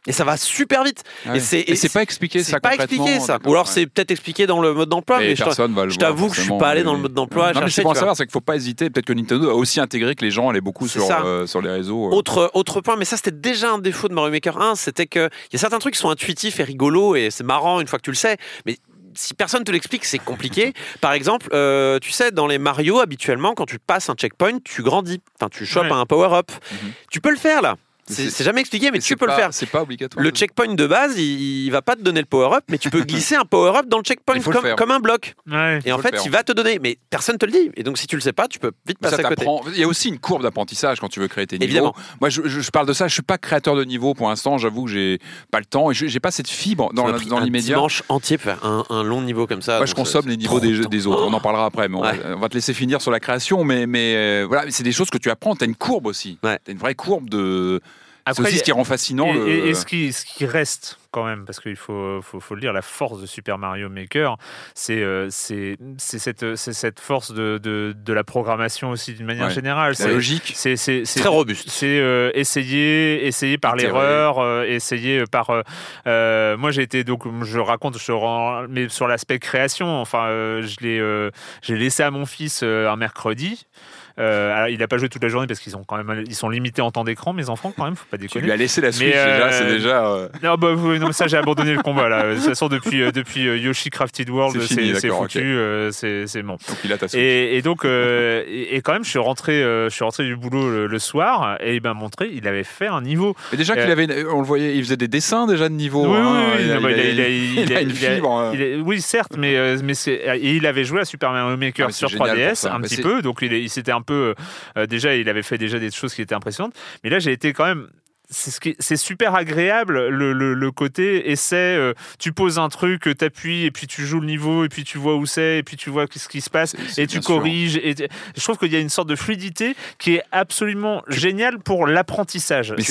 Et ça va super vite. Ouais. Et c'est pas expliqué ça pas expliqué ça. Ou alors ouais. c'est peut-être expliqué dans le mode d'emploi, mais je, personne va le je voir, t'avoue que je suis pas allé dans le mode d'emploi Non, c'est pour savoir, c'est qu'il faut pas hésiter. Peut-être que Nintendo a aussi intégré que les gens allaient beaucoup sur, euh, sur les réseaux. euh. Autre, autre point, mais ça c'était déjà un défaut de Mario Maker 1, c'était qu'il y a certains trucs qui sont intuitifs et rigolos et c'est marrant une fois que tu le sais, mais si personne te l'explique, c'est compliqué. Par exemple, euh, tu sais, dans les Mario, habituellement, quand tu passes un checkpoint, tu grandis. Enfin, tu chopes Ouais. un power-up. Mhm. Tu peux le faire là. C'est jamais expliqué, mais tu peux le faire. C'est pas obligatoire. Le checkpoint de base, il, il va pas te donner le power-up, mais tu peux glisser un power-up dans le checkpoint le comme, un bloc. Ouais. Et en fait, faire. il va te donner, mais personne te le dit. Et donc, si tu le sais pas, tu peux vite Mais passer ça à côté. Il y a aussi une courbe d'apprentissage quand tu veux créer tes niveaux. Évidemment. Moi, je, je- je parle de ça. Je suis pas créateur de niveau pour l'instant. J'avoue que j'ai pas le temps et je- j'ai pas cette fibre dans, dans un l'immédiat. dimanche entier pour faire un, un long niveau comme ça. Moi, je consomme les niveaux des, autres. On en parlera après, mais on, Ouais. va, on va te laisser finir sur la création. Mais, mais euh, voilà, c'est des choses que tu apprends. Tu as une courbe aussi. Ouais. Tu as une vraie courbe de. C'est aussi ce qui rend fascinant. Et, le- et- et ce, qui, ce qui reste quand même, parce qu'il faut, faut, faut le dire, la force de Super Mario Maker, c'est euh, c'est cette, force de, de, de la programmation aussi d'une manière Ouais. générale. C'est- logique. C'est Très robuste. c'est euh, essayer, essayer par l'erreur, euh, essayer par. moi, j'ai été donc, je raconte, je rends, mais sur l'aspect création. Enfin, je l'ai, j'ai laissé à mon fils un mercredi. Euh, alors, il n'a pas joué toute la journée parce qu'ils ont quand même, ils sont limités en temps d'écran, mes enfants quand même, faut pas Tu déconner. lui as laissé la Switch euh, déjà. C'est déjà. euh, Non, bah, oui, non, mais ça, j'ai abandonné le combat là. De toute façon, depuis, euh, depuis euh, Yoshi Crafted World, C'est foutu, ok. euh, c'est bon. Donc il a ta. Et, et donc, euh, et, et quand même, je suis rentré, euh, je suis rentré du boulot le, le soir et il m'a montré, il avait fait un niveau. Mais déjà qu'il Euh, avait, on le voyait, il faisait des dessins déjà de niveau. Oui, hein. oui, oui, Il a- non, il a- il a- il il a a- une il a- fibre. il est- oui, certes, mais, euh, mais c'est, il avait joué à Super Mario Ah, Maker c'est sur génial pour 3DS ça. un petit peu, donc il s'était un peu euh, déjà, il avait fait déjà des choses qui étaient impressionnantes. Mais là, j'ai été quand même. C'est ce qui- c'est super agréable le, le- le côté essai. euh, tu poses un truc, euh, t'appuies et puis tu joues le niveau et puis tu vois où c'est et puis tu vois ce qui se passe et tu corriges. Et je trouve qu'il y a une sorte de fluidité qui est absolument géniale pour l'apprentissage. Tu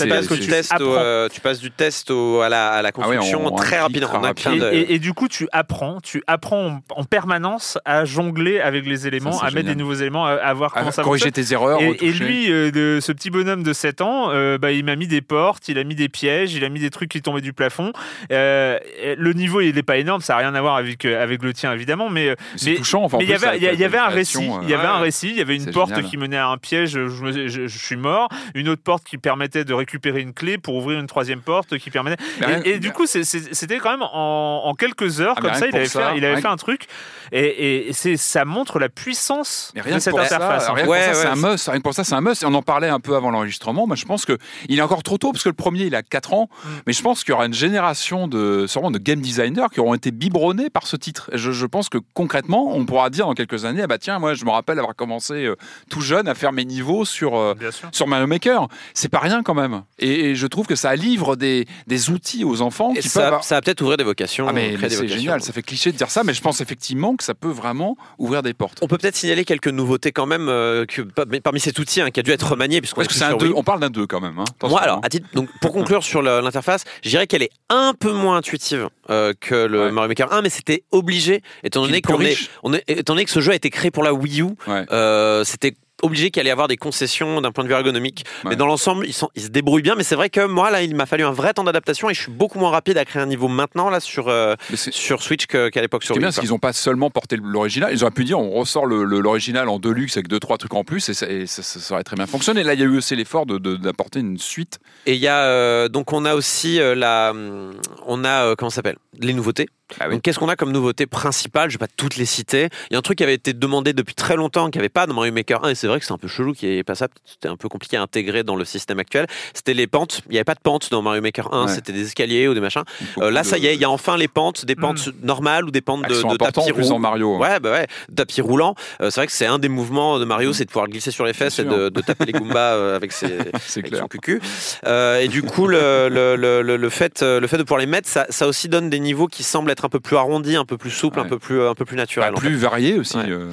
tu euh, tu passes du test au- à, la, à la Ah construction très rapidement, rapide. Et, et du coup, tu apprends, tu apprends en, en permanence à jongler avec les éléments, Ça, à mettre des nouveaux éléments, à, à voir À comment ça corriger tes erreurs. Et, et lui, euh, de, ce petit bonhomme de 7 ans, euh, bah, il m'a mis des portes, il a mis des pièges, il a mis des trucs qui tombaient du plafond. Euh, le niveau, il n'est pas énorme, ça n'a rien à voir avec, euh, avec le tien, évidemment, mais, c'est mais- touchant. Enfin, en mais il y plus, avait, y y un récit, création, il y avait euh, un récit, il y avait une porte génial. qui menait à un piège, je, me- je- je suis mort, une autre porte qui permettait de récupérer une clé pour ouvrir une troisième porte qui permettait. Rien- Et, et du coup, c'était quand même en, en quelques heures, Ah, comme ça, il avait, ça, fait, il avait rien fait un truc, et, ça montre la puissance rien de cette pour interface. ça, en rien fait. que pour Ouais, ça, c'est un must. Rien que pour ça, c'est un must. Et on en parlait un peu avant l'enregistrement. Moi, je pense que il est encore trop tôt parce que le premier, il a 4 ans. Mm. Mais je pense qu'il y aura une génération de, sûrement de game designers qui auront été biberonnés par ce titre. Je, je pense que concrètement, on pourra dire dans quelques années, ah bah tiens, moi, je me rappelle avoir commencé euh, tout jeune à faire mes niveaux sur. euh, sur Mario Maker, c'est pas rien quand même. Et, et je trouve que ça livre des, des outils aux enfants Et qui ça, peuvent. avoir- ça va peut-être ouvrir des vocations. Ah mais, mais c'est génial, ça fait cliché de dire ça, mais je pense effectivement que ça peut vraiment ouvrir des portes. On peut peut-être signaler quelques nouveautés quand même euh, que, parmi cet outil hein, qui a dû être remanié Parce que c'est un sur 2, Wii. on parle d'un 2 quand même. hein. Moi, alors, hein. À titre, donc, pour conclure sur l'interface, je dirais qu'elle est un peu moins intuitive euh, que le Ouais. Mario Maker 1, mais c'était obligé, étant donné, qu'on est, on est, étant donné que ce jeu a été créé pour la Wii U, Ouais. euh, c'était obligé qu'il allait y avoir des concessions d'un point de vue ergonomique. Ouais. Mais dans l'ensemble, ils, sont- ils se débrouillent bien. Mais c'est vrai que moi, là, il m'a fallu un vrai temps d'adaptation et je suis beaucoup moins rapide à créer un niveau maintenant là sur, euh, c'est- sur Switch qu'à l'époque sur qui est bien, Wii. c'est qu'ils n'ont pas seulement porté l'original, ils auraient pu dire on ressort le- le- l'original en deluxe avec deux trois trucs en plus et ça, et ça- ça- ça aurait très bien fonctionné. Là, il y a eu aussi l'effort de- de- d'apporter une suite. Et il y a euh, donc on a aussi euh, la, hum, on a comment ça s'appelle? Les nouveautés. Ah oui. Donc qu'est-ce qu'on a comme nouveauté principale? Je vais pas toutes les citer. Il y a un truc qui avait été demandé depuis très longtemps, qui avait pas dans Mario Maker 1, et c'est vrai que c'est un peu chelou, qui est pas ça. C'était un peu compliqué à intégrer dans le système actuel. C'était les pentes. Il y avait pas de pentes dans Mario Maker 1. Ouais. C'était des escaliers ou des machins. Euh, là, ça y est, il y a enfin les pentes, des pentes normales ou des pentes Elles de, sont de tapis roux. en Mario. hein. Ouais, bah ouais, tapis roulant. Euh, c'est vrai que c'est un des mouvements de Mario, c'est de pouvoir glisser sur les fesses et Bien de, de taper les Goombas euh, avec ses, avec clair. son cucu. Euh, et du coup, le, le, le, le- le fait, le fait de pouvoir les mettre, ça, ça aussi donne des niveaux qui semblent être un peu plus arrondi, un peu plus souple, un peu plus, un peu plus naturel. Bah, en fait. plus varié aussi. Ouais. euh,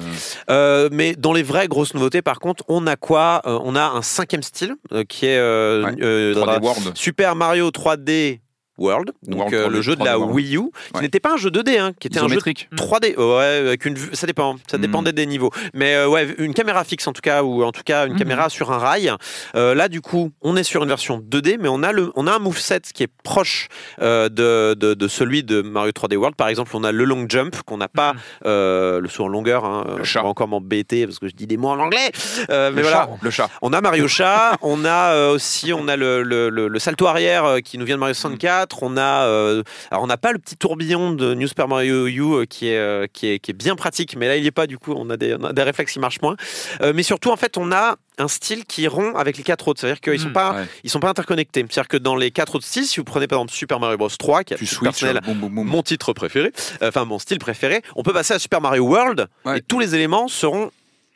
Euh, mais dans les vraies grosses nouveautés, par contre, on a quoi Euh, On a un cinquième style euh, qui est euh, Ouais. euh, 3D World. Super Mario 3D World, donc World euh, 3D, le jeu de la 3D World. Wii U, qui Ouais. n'était pas un jeu 2D, hein, qui était un jeu Isométrique. 3D, ouais, avec une vue, ça dépend, ça Mm. dépendait des niveaux. Mais euh, ouais, une caméra fixe en tout cas, ou en tout cas une Mhm. caméra sur un rail. Euh, là, du coup, on est sur une version 2D, mais on a le, on a un moveset qui est proche de, de, de celui de Mario 3D World. Par exemple, on a le long jump qu'on n'a pas, euh, le saut en longueur. Hein, Le je chat. vais encore m'embêter parce que je dis des mots en anglais. Mais le voilà, chat. Le chat. on a Mario Chat, on a aussi on a le, le, le- le salto arrière qui nous vient de Mario 64, on a euh, alors on n'a pas le petit tourbillon de New Super Mario U euh, qui est, euh, qui est qui est bien pratique, mais là il n'y est pas du coup, on a des, on a des réflexes qui marchent moins. Euh, mais surtout en fait on a un style qui rompt avec les quatre autres, c'est-à-dire qu'ils sont Mm, pas ouais. ils sont pas interconnectés. C'est-à-dire que dans les quatre autres styles, si vous prenez par exemple Super Mario Bros 3 qui personnel, Boum, boum, boum. mon titre préféré, enfin mon style préféré, on peut passer à Super Mario World Ouais. et tous les éléments seront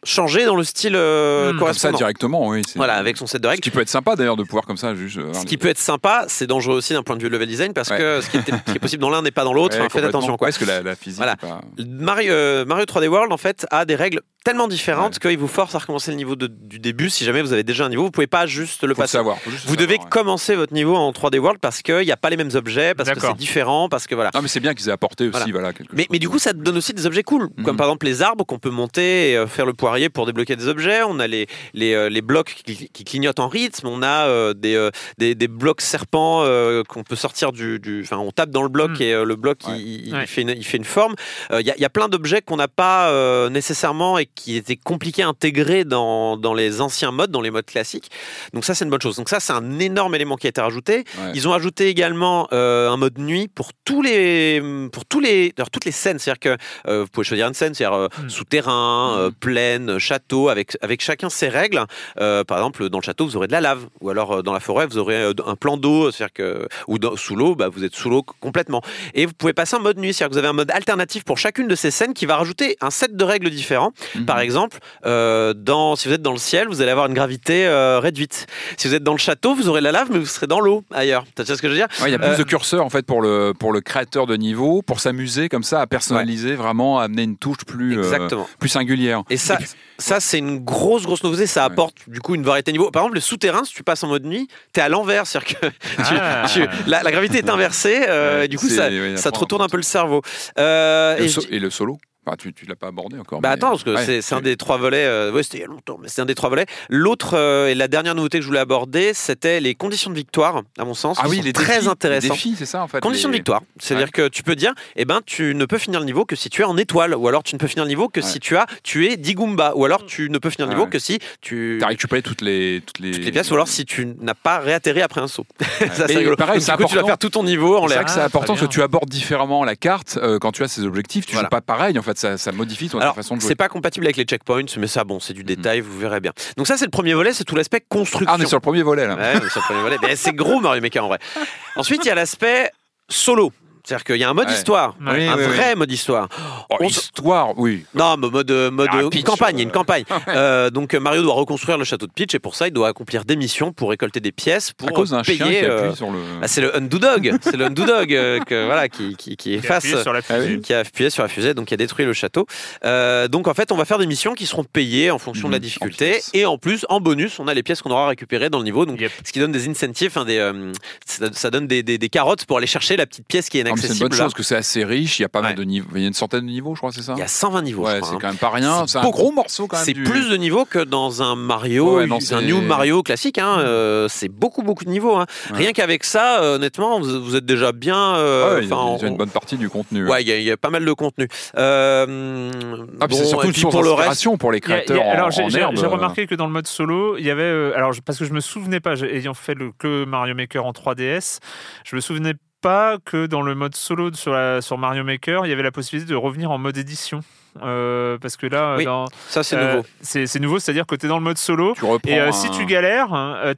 changés dans le style euh, Mm, comme ça, Comme ça correspondant. directement, oui. Voilà, avec son set de Ce règles. qui peut être sympa d'ailleurs de pouvoir comme ça juste. euh, Ce qui peut être sympa, c'est dangereux aussi d'un point de vue level design parce Ouais. que ce qui, était- ce qui est possible dans l'un n'est pas dans l'autre. Ouais, Enfin, faites attention quoi. Parce que la, la physique. Voilà. pas- Mario, euh, Mario 3D World en fait a des règles tellement différentes qu'il vous force à recommencer le niveau de- du début. Si jamais vous avez déjà un niveau, vous pouvez pas juste le Faut le passer. savoir. le Vous devez savoir, ouais. commencer votre niveau en 3D World parce qu'il n'y a pas les mêmes objets, parce que c'est différent, parce que voilà. Non, mais c'est bien qu'ils aient apporté aussi, Voilà. voilà. quelque Mais, chose mais du coup, ça te donne aussi des objets cool, Mhm. comme par exemple les arbres qu'on peut monter et euh, faire le poirier pour débloquer des objets. On a les, les, euh, les blocs qui, qui clignotent en rythme. On a euh, des, euh, des, des blocs serpents euh, qu'on peut sortir du. du- Enfin, on tape dans le bloc Mhm. et le bloc Ouais. il, il Ouais. fait, une, il fait une forme. Il y, y a plein d'objets qu'on n'a pas nécessairement et qui étaient compliqués à intégrer dans, dans les anciens modes, dans les modes classiques. Donc ça, c'est une bonne chose. Donc ça, c'est un énorme élément qui a été rajouté. Ouais. Ils ont ajouté également euh, un mode nuit pour tous les pour tous les alors, toutes les scènes, c'est-à-dire que euh, vous pouvez choisir une scène, c'est-à-dire euh, Mm. souterrain, euh, plaine, château, avec avec chacun ses règles. Par exemple, dans le château, vous aurez de la lave, ou alors dans la forêt, vous aurez un plan d'eau, c'est-à-dire que ou dans- sous l'eau, bah, vous êtes sous l'eau complètement. Et vous pouvez passer en mode nuit, c'est-à-dire que vous avez un mode alternatif pour chacune de ces scènes qui va rajouter un set de règles différents. Mhm. Par exemple, euh, dans, si vous êtes dans le ciel, vous allez avoir une gravité euh, réduite. Si vous êtes dans le château, vous aurez la lave, mais vous serez dans l'eau ailleurs. Tu vois ce que je veux dire? Ouais, il y a plus Euh, de curseurs en fait pour le pour le créateur de niveau, pour s'amuser comme ça, à personnaliser vraiment, à amener une touche plus singulière. Et ça, puis- ça c'est une grosse, grosse nouveauté. Ça Ouais. apporte du coup une variété de niveaux. Par exemple, le souterrain, si tu passes en mode nuit, t'es à l'envers. C'est-à-dire que tu- Ah. tu- la, la gravité est inversée. euh, Ouais, et du coup, ça, ouais, ça te retourne un peu le cerveau. Euh, le so- et le solo? Enfin, tu, tu l'as pas abordé encore. Bah mais- attends, parce que Ouais, c'est c'est un tu- des trois volets. euh, ouais, c'était il y a longtemps, mais c'est un des trois volets. L'autre euh, et la dernière nouveauté que je voulais aborder, c'était les conditions de victoire, à mon sens. Ah qui oui, sont les très défis, intéressants. Les défis, c'est ça en fait. Conditions les- de victoire, c'est-à-dire que tu peux dire, eh ben, tu ne peux finir le niveau que si tu es en étoile, ou alors tu ne peux finir le niveau que Ouais. si tu as tué 10 Goombas, ou alors tu ne peux finir le niveau ouais. que si tu T'as récupéré toutes les toutes les, toutes les pièces, ou alors si tu n'as pas réatterri après un saut. ça, c'est pareil, Donc, c'est du coup, tu vas faire tout ton niveau en l'air. que c'est Ah, important que tu abordes différemment la carte euh, quand tu as ces objectifs. Tu Voilà. joues pas pareil en fait, ça, ça modifie ton Alors, façon de jouer. c'est pas compatible avec les checkpoints, mais ça, bon, c'est du Mhm. détail, vous verrez bien. Donc ça, c'est le premier volet, c'est tout l'aspect construction. Ah, on est sur le premier volet là. Ouais, on est sur le premier volet. Mais c'est gros Mario Maker en vrai. Ensuite, il y a l'aspect solo. C'est-à-dire qu'il y a un mode Ouais. histoire, Oui, un oui, vrai mode histoire. Oh, On- histoire, oui. Non, mais mode, mode Ah, une campagne, euh, une campagne. Euh, donc euh, Mario doit reconstruire le château de Peach et pour ça, il doit accomplir des missions pour récolter des pièces pour à cause payer. chien qui euh, appuie sur le. ah, c'est le undo dog, c'est le undo dog euh, que voilà qui qui, qui Qui a efface. appuyé sur la oui. fusée. Qui a appuyé sur la fusée, donc qui a détruit le château. Euh, donc en fait, on va faire des missions qui seront payées en fonction de la en difficulté. Et en plus, en bonus, on a les pièces qu'on aura récupérées dans le niveau. Donc Yep. ce qui donne des incentives, hein, des, euh, ça, ça donne des, des- des carottes pour aller chercher la petite pièce qui est Mais c'est une inaccessible. bonne là. chose que c'est assez riche. Il y a pas mal de niveaux. Il y a une centaine de niveaux, je crois, c'est ça? Il y a 120 niveaux. Ouais, c'est hein. quand même pas rien. C'est un beaucoup. gros morceau quand même. C'est du- plus de niveaux que dans un Mario, Ouais, non, un New Mario classique. hein, euh, c'est beaucoup, beaucoup de niveaux. hein. Ouais. Rien qu'avec ça, euh, honnêtement, vous, vous êtes déjà bien. euh, Ouais, il y a on- une bonne partie du contenu. Ouais, il y, a- il y a pas mal de contenu. Euh, Ah, bon, c'est surtout une pour le reste, pour les a- créateurs a- alors en, j'ai remarqué que dans le mode solo, il y avait alors parce que je me souvenais pas, ayant fait le que Mario Maker en 3DS, je me souvenais pas que dans le mode solo sur Mario Maker, il y avait la possibilité de revenir en mode édition. Euh, parce que là, Oui, dans- Ça, c'est euh, nouveau. c'est c'est nouveau, c'est-à-dire que tu es dans le mode solo. Et euh, un- si tu galères,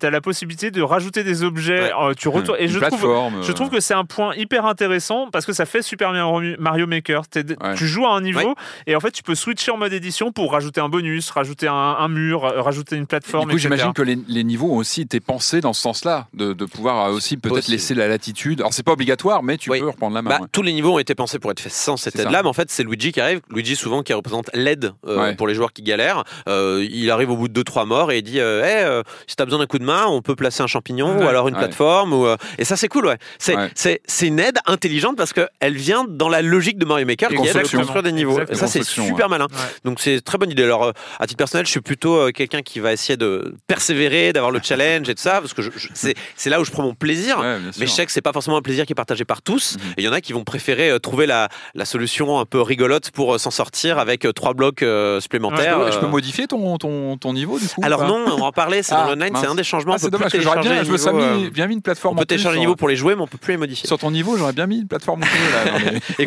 tu as la possibilité de rajouter des objets. euh, tu retournes. Et une je trouve, plateforme, je trouve que c'est un point hyper intéressant parce que ça fait Super Mario Mario Maker. Ouais. Tu joues à un niveau Ouais. et en fait tu peux switcher en mode édition pour rajouter un bonus, rajouter un, un mur, rajouter une plateforme. Du coup, etc. j'imagine que les, les niveaux ont aussi été pensés dans ce sens-là, de, de pouvoir aussi peut-être Possible. laisser la latitude. Alors, c'est pas obligatoire, mais tu Oui. peux reprendre la main. Bah, ouais. Tous les niveaux ont été pensés pour être faits sans cette aide-là, mais en fait, c'est Luigi qui arrive. Luigi, souvent, qui représente l'aide euh, Ouais. pour les joueurs qui galèrent. Euh, il arrive au bout de 2-3 morts et il dit euh, Hey, euh, si t'as besoin d'un coup de main, on peut placer un champignon Ouais. ou alors une Ouais. plateforme. Ou, euh, Et ça, c'est cool, ouais. C'est une aide intelligente parce qu'elle vient dans la logique de Mario Maker, qui est de Construction. construire des niveaux. Exactement. Et ça, c'est super malin. Ouais. Donc, c'est une très bonne idée. Alors, euh, à titre personnel, je suis plutôt euh, quelqu'un qui va essayer de persévérer, d'avoir le challenge et tout ça, parce que c'est là où je prends mon plaisir. Mais je sais que c'est pas forcément un plaisir qui est partagé par tous. Mhm. Et il y en a qui vont préférer euh, trouver la, la solution un peu rigolote pour euh, s'en sortir avec euh, trois blocs euh, je, supplémentaires. peux, je peux euh. modifier ton, ton, ton niveau du coup ou Alors non, on va en parler, c'est Ah, dans l'online, c'est un des changements. Ah, c'est dommage, j'aurais bien, je me bien mis une plateforme On peut télécharger les sur- niveaux pour les jouer, mais on peut plus les modifier. Sur ton niveau, j'aurais bien mis une plateforme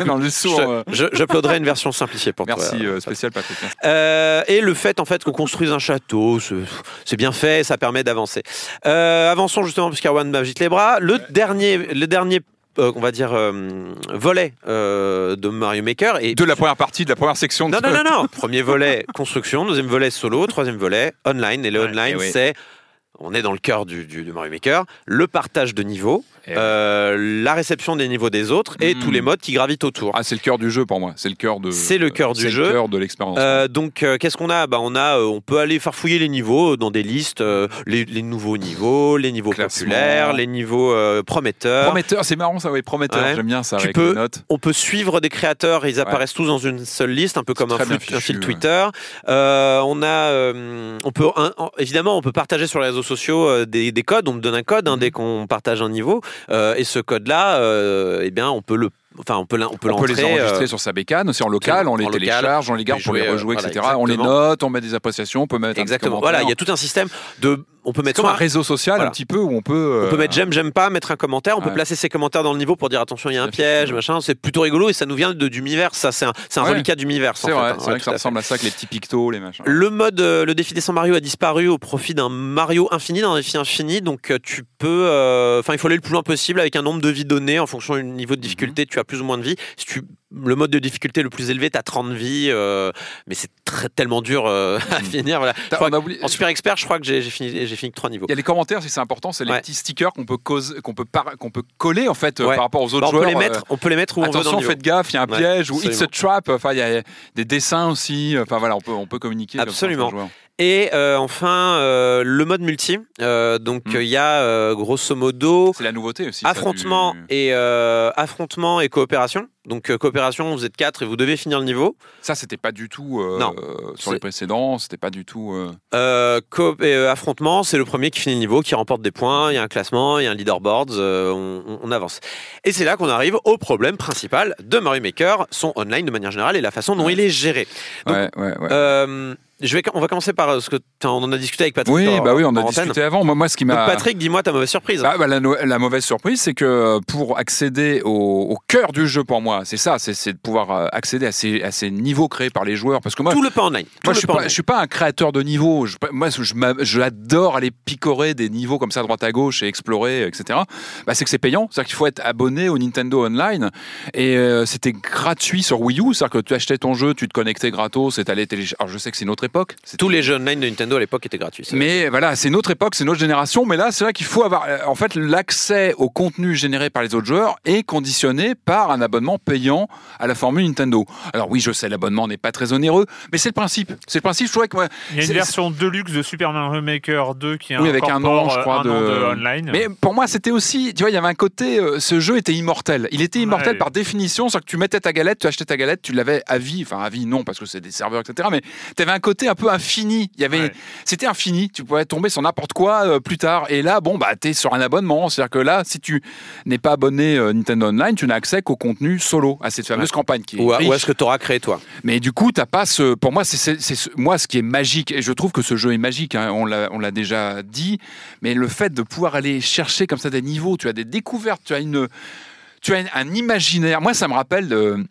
J'uploaderai une version simplifiée pour toi. Merci, spécial Patrick. Et le fait en fait qu'on construise un château, c'est- bien fait, ça permet d'avancer. Avançons justement puisqu'Arwan m'agite les bras. Le dernier, le dernier, euh, on va dire euh, volet euh, de Mario Maker et De la première partie, de la première section. non de- non non non. Premier volet construction, deuxième volet solo, troisième volet online. Et le Ouais, online eh oui. c'est on est dans le cœur du, du- de Mario Maker, le partage de niveaux. Euh, la réception des niveaux des autres et tous les modes qui gravitent autour. Ah, c'est le cœur du jeu pour moi. C'est le cœur de. C'est le cœur du c'est jeu. le cœur de l'expérience. Euh, donc, euh, qu'est-ce qu'on a? Bah, on a, on peut aller farfouiller les niveaux dans des listes, les, les nouveaux niveaux, les niveaux Classement. populaires, les niveaux prometteurs. Prometteur, c'est marrant ça, oui, prometteur. Ouais. J'aime bien ça Tu avec peux- les notes. On peut suivre des créateurs, ils apparaissent tous dans une seule liste, un peu comme un, fil. Twitter. On a, on peut, un- évidemment, on peut partager sur les réseaux sociaux des, des codes. On me donne un code Mhm. hein, dès qu'on partage un niveau, et ce code-là, euh, eh bien, on peut le, enfin, on peut, l'in- on peut On peut les enregistrer euh, sur sa bécane, aussi en local, on les local, télécharge, on les garde pour les jouer, euh, rejouer, voilà, etc. On les note, on met des appréciations, on peut mettre Exactement. un Voilà, il y a tout un système de, on peut mettre comme un réseau social Voilà. un petit peu où on peut. On peut euh, mettre j'aime, j'aime pas, mettre un commentaire, on peut placer ses commentaires dans le niveau pour dire attention, il y a un piège, machin. C'est plutôt rigolo et ça nous vient de d'univers. Ça, c'est un, c'est un Ouais. reliquat d'univers. C'est vrai, c'est vrai que ça ressemble à ça avec les petits pictos, les machins. Le mode, euh, le défi des 100 Mario a disparu au profit d'un Mario infini, d'un défi infini. Donc euh, tu peux, euh, enfin il faut aller le plus loin possible avec un nombre de vies donné en fonction du niveau de difficulté. Mhm. Tu as plus ou moins de vies. Si tu le mode de difficulté le plus élevé, tu as 30 vies, euh, mais c'est tellement dur euh, à finir. Voilà. T'as- on a oublié- En super expert, je crois que j'ai fini, fini que 3 niveaux. Il y a les commentaires, si c'est important, c'est les Ouais. petits stickers qu'on peut, cause- qu'on peut, par- qu'on peut coller en fait euh, Ouais. par rapport aux autres Bah, on, joueurs. peut les mettre, on peut les mettre où on veut dans Attention, faites gaffe, il y a un Ouais, piège ou it's a trap. Enfin, il y a des dessins aussi. Enfin voilà, on peut, on peut communiquer. comme Absolument. joueurs. Et euh, enfin, euh, le mode multi. Euh, donc, Mm. il y a grosso modo C'est la nouveauté aussi. affrontement du- et affrontement et coopération. Donc, coopération, vous êtes quatre et vous devez finir le niveau. Ça, c'était pas du tout Non. sur les précédents. C'était pas du tout. et affrontement, c'est le premier qui finit le niveau, qui remporte des points. Il y a un classement, il y a un leaderboard. on, avance. Et c'est là qu'on arrive au problème principal de Mario Maker, son online de manière générale et la façon dont il est géré. Donc, ouais, ouais, ouais. Je vais, on va commencer par euh, ce que on en a discuté avec Patrick. oui, en- bah oui, on a antenne. discuté avant. Moi, moi, ce qui m'a. Patrick, dis-moi ta mauvaise surprise. Ah, bah, la, mauvaise surprise, c'est que pour accéder au, au cœur du jeu, pour moi, c'est ça, c'est de pouvoir euh, accéder à ces, à ces niveaux créés par les joueurs. Parce que moi, Tout le pas online. Moi, je suis pas je suis pas un créateur de niveaux. Je, moi, je, j'adore aller picorer des niveaux comme ça à droite à gauche et explorer, etc. Bah, c'est que c'est payant. C'est-à-dire qu'il faut être abonné au Nintendo Online. Et euh, c'était gratuit sur Wii U. C'est-à-dire que tu achetais ton jeu, tu te connectais gratos et t'allais télécharger. Alors, je sais que c'est une autre époque. Tous les jeux online de Nintendo à l'époque étaient gratuits. c'est vrai. mais voilà, c'est une autre époque, c'est une autre génération. Mais là, c'est vrai qu'il faut avoir. euh, En fait, l'accès au contenu généré par les autres joueurs est conditionné par un abonnement payant à la formule Nintendo. Alors oui, je sais, l'abonnement n'est pas très onéreux, mais c'est le principe. C'est le principe. Je trouvais que moi, Il y a une c'est- version deluxe de Super Mario Maker 2 qui Oui, avec un an, je euh, crois, un an de- de online. Mais pour moi, c'était aussi, tu vois, il y avait un côté, euh, ce jeu était immortel. Il était immortel Ouais. par définition, c'est-à-dire que tu mettais ta galette, tu achetais ta galette, tu l'avais à vie, enfin à vie non, parce que c'est des serveurs, etc. Mais tu avais un côté un peu infini. Il y avait, Ouais. c'était infini. Tu pouvais tomber sur n'importe quoi euh, plus tard. Et là, bon, bah, t'es sur un abonnement. C'est-à-dire que là, si tu n'es pas abonné euh, Nintendo Online, tu n'as accès qu'au contenu solo, à cette fameuse campagne qui est Ou, riche. ou est-ce que tu auras créé toi Mais du coup, t'as pas ce. Pour moi, c'est c'est- c'est ce- moi ce qui est magique, et je trouve que ce jeu est magique. hein, on l'a on l'a déjà dit, mais le fait de pouvoir aller chercher comme ça des niveaux, tu as des découvertes, tu as une, tu as un imaginaire. Moi, ça me rappelle. de-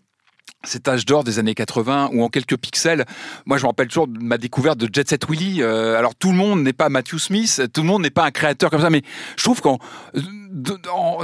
cet âge d'or des années 80 où en quelques pixels, moi je me rappelle toujours de ma découverte de Jet Set Willy. Euh, alors tout le monde n'est pas Matthew Smith, tout le monde n'est pas un créateur comme ça, mais je trouve qu'en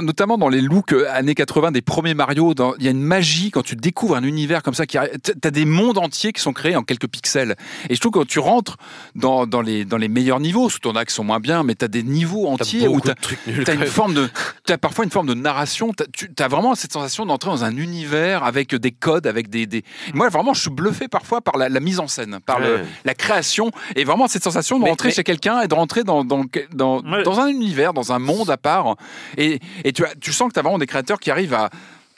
notamment dans les looks euh, années 80 des premiers Mario, il y a une magie quand tu découvres un univers comme ça. Tu as des mondes entiers qui sont créés en quelques pixels. Et je trouve que quand tu rentres dans, dans, les, dans les meilleurs niveaux, sous ton axe sont moins bien, mais tu as des niveaux entiers où tu as, une forme de, as parfois une forme de narration. Tu as vraiment cette sensation d'entrer dans un univers avec des codes, avec des, des... Moi, vraiment, je suis bluffé parfois par la, mise en scène, par le, la création, et vraiment cette sensation de rentrer chez quelqu'un et de rentrer dans, dans, dans, dans, un univers, dans un monde à part. Et, et tu, as, tu sens que tu as vraiment des créateurs qui arrivent à.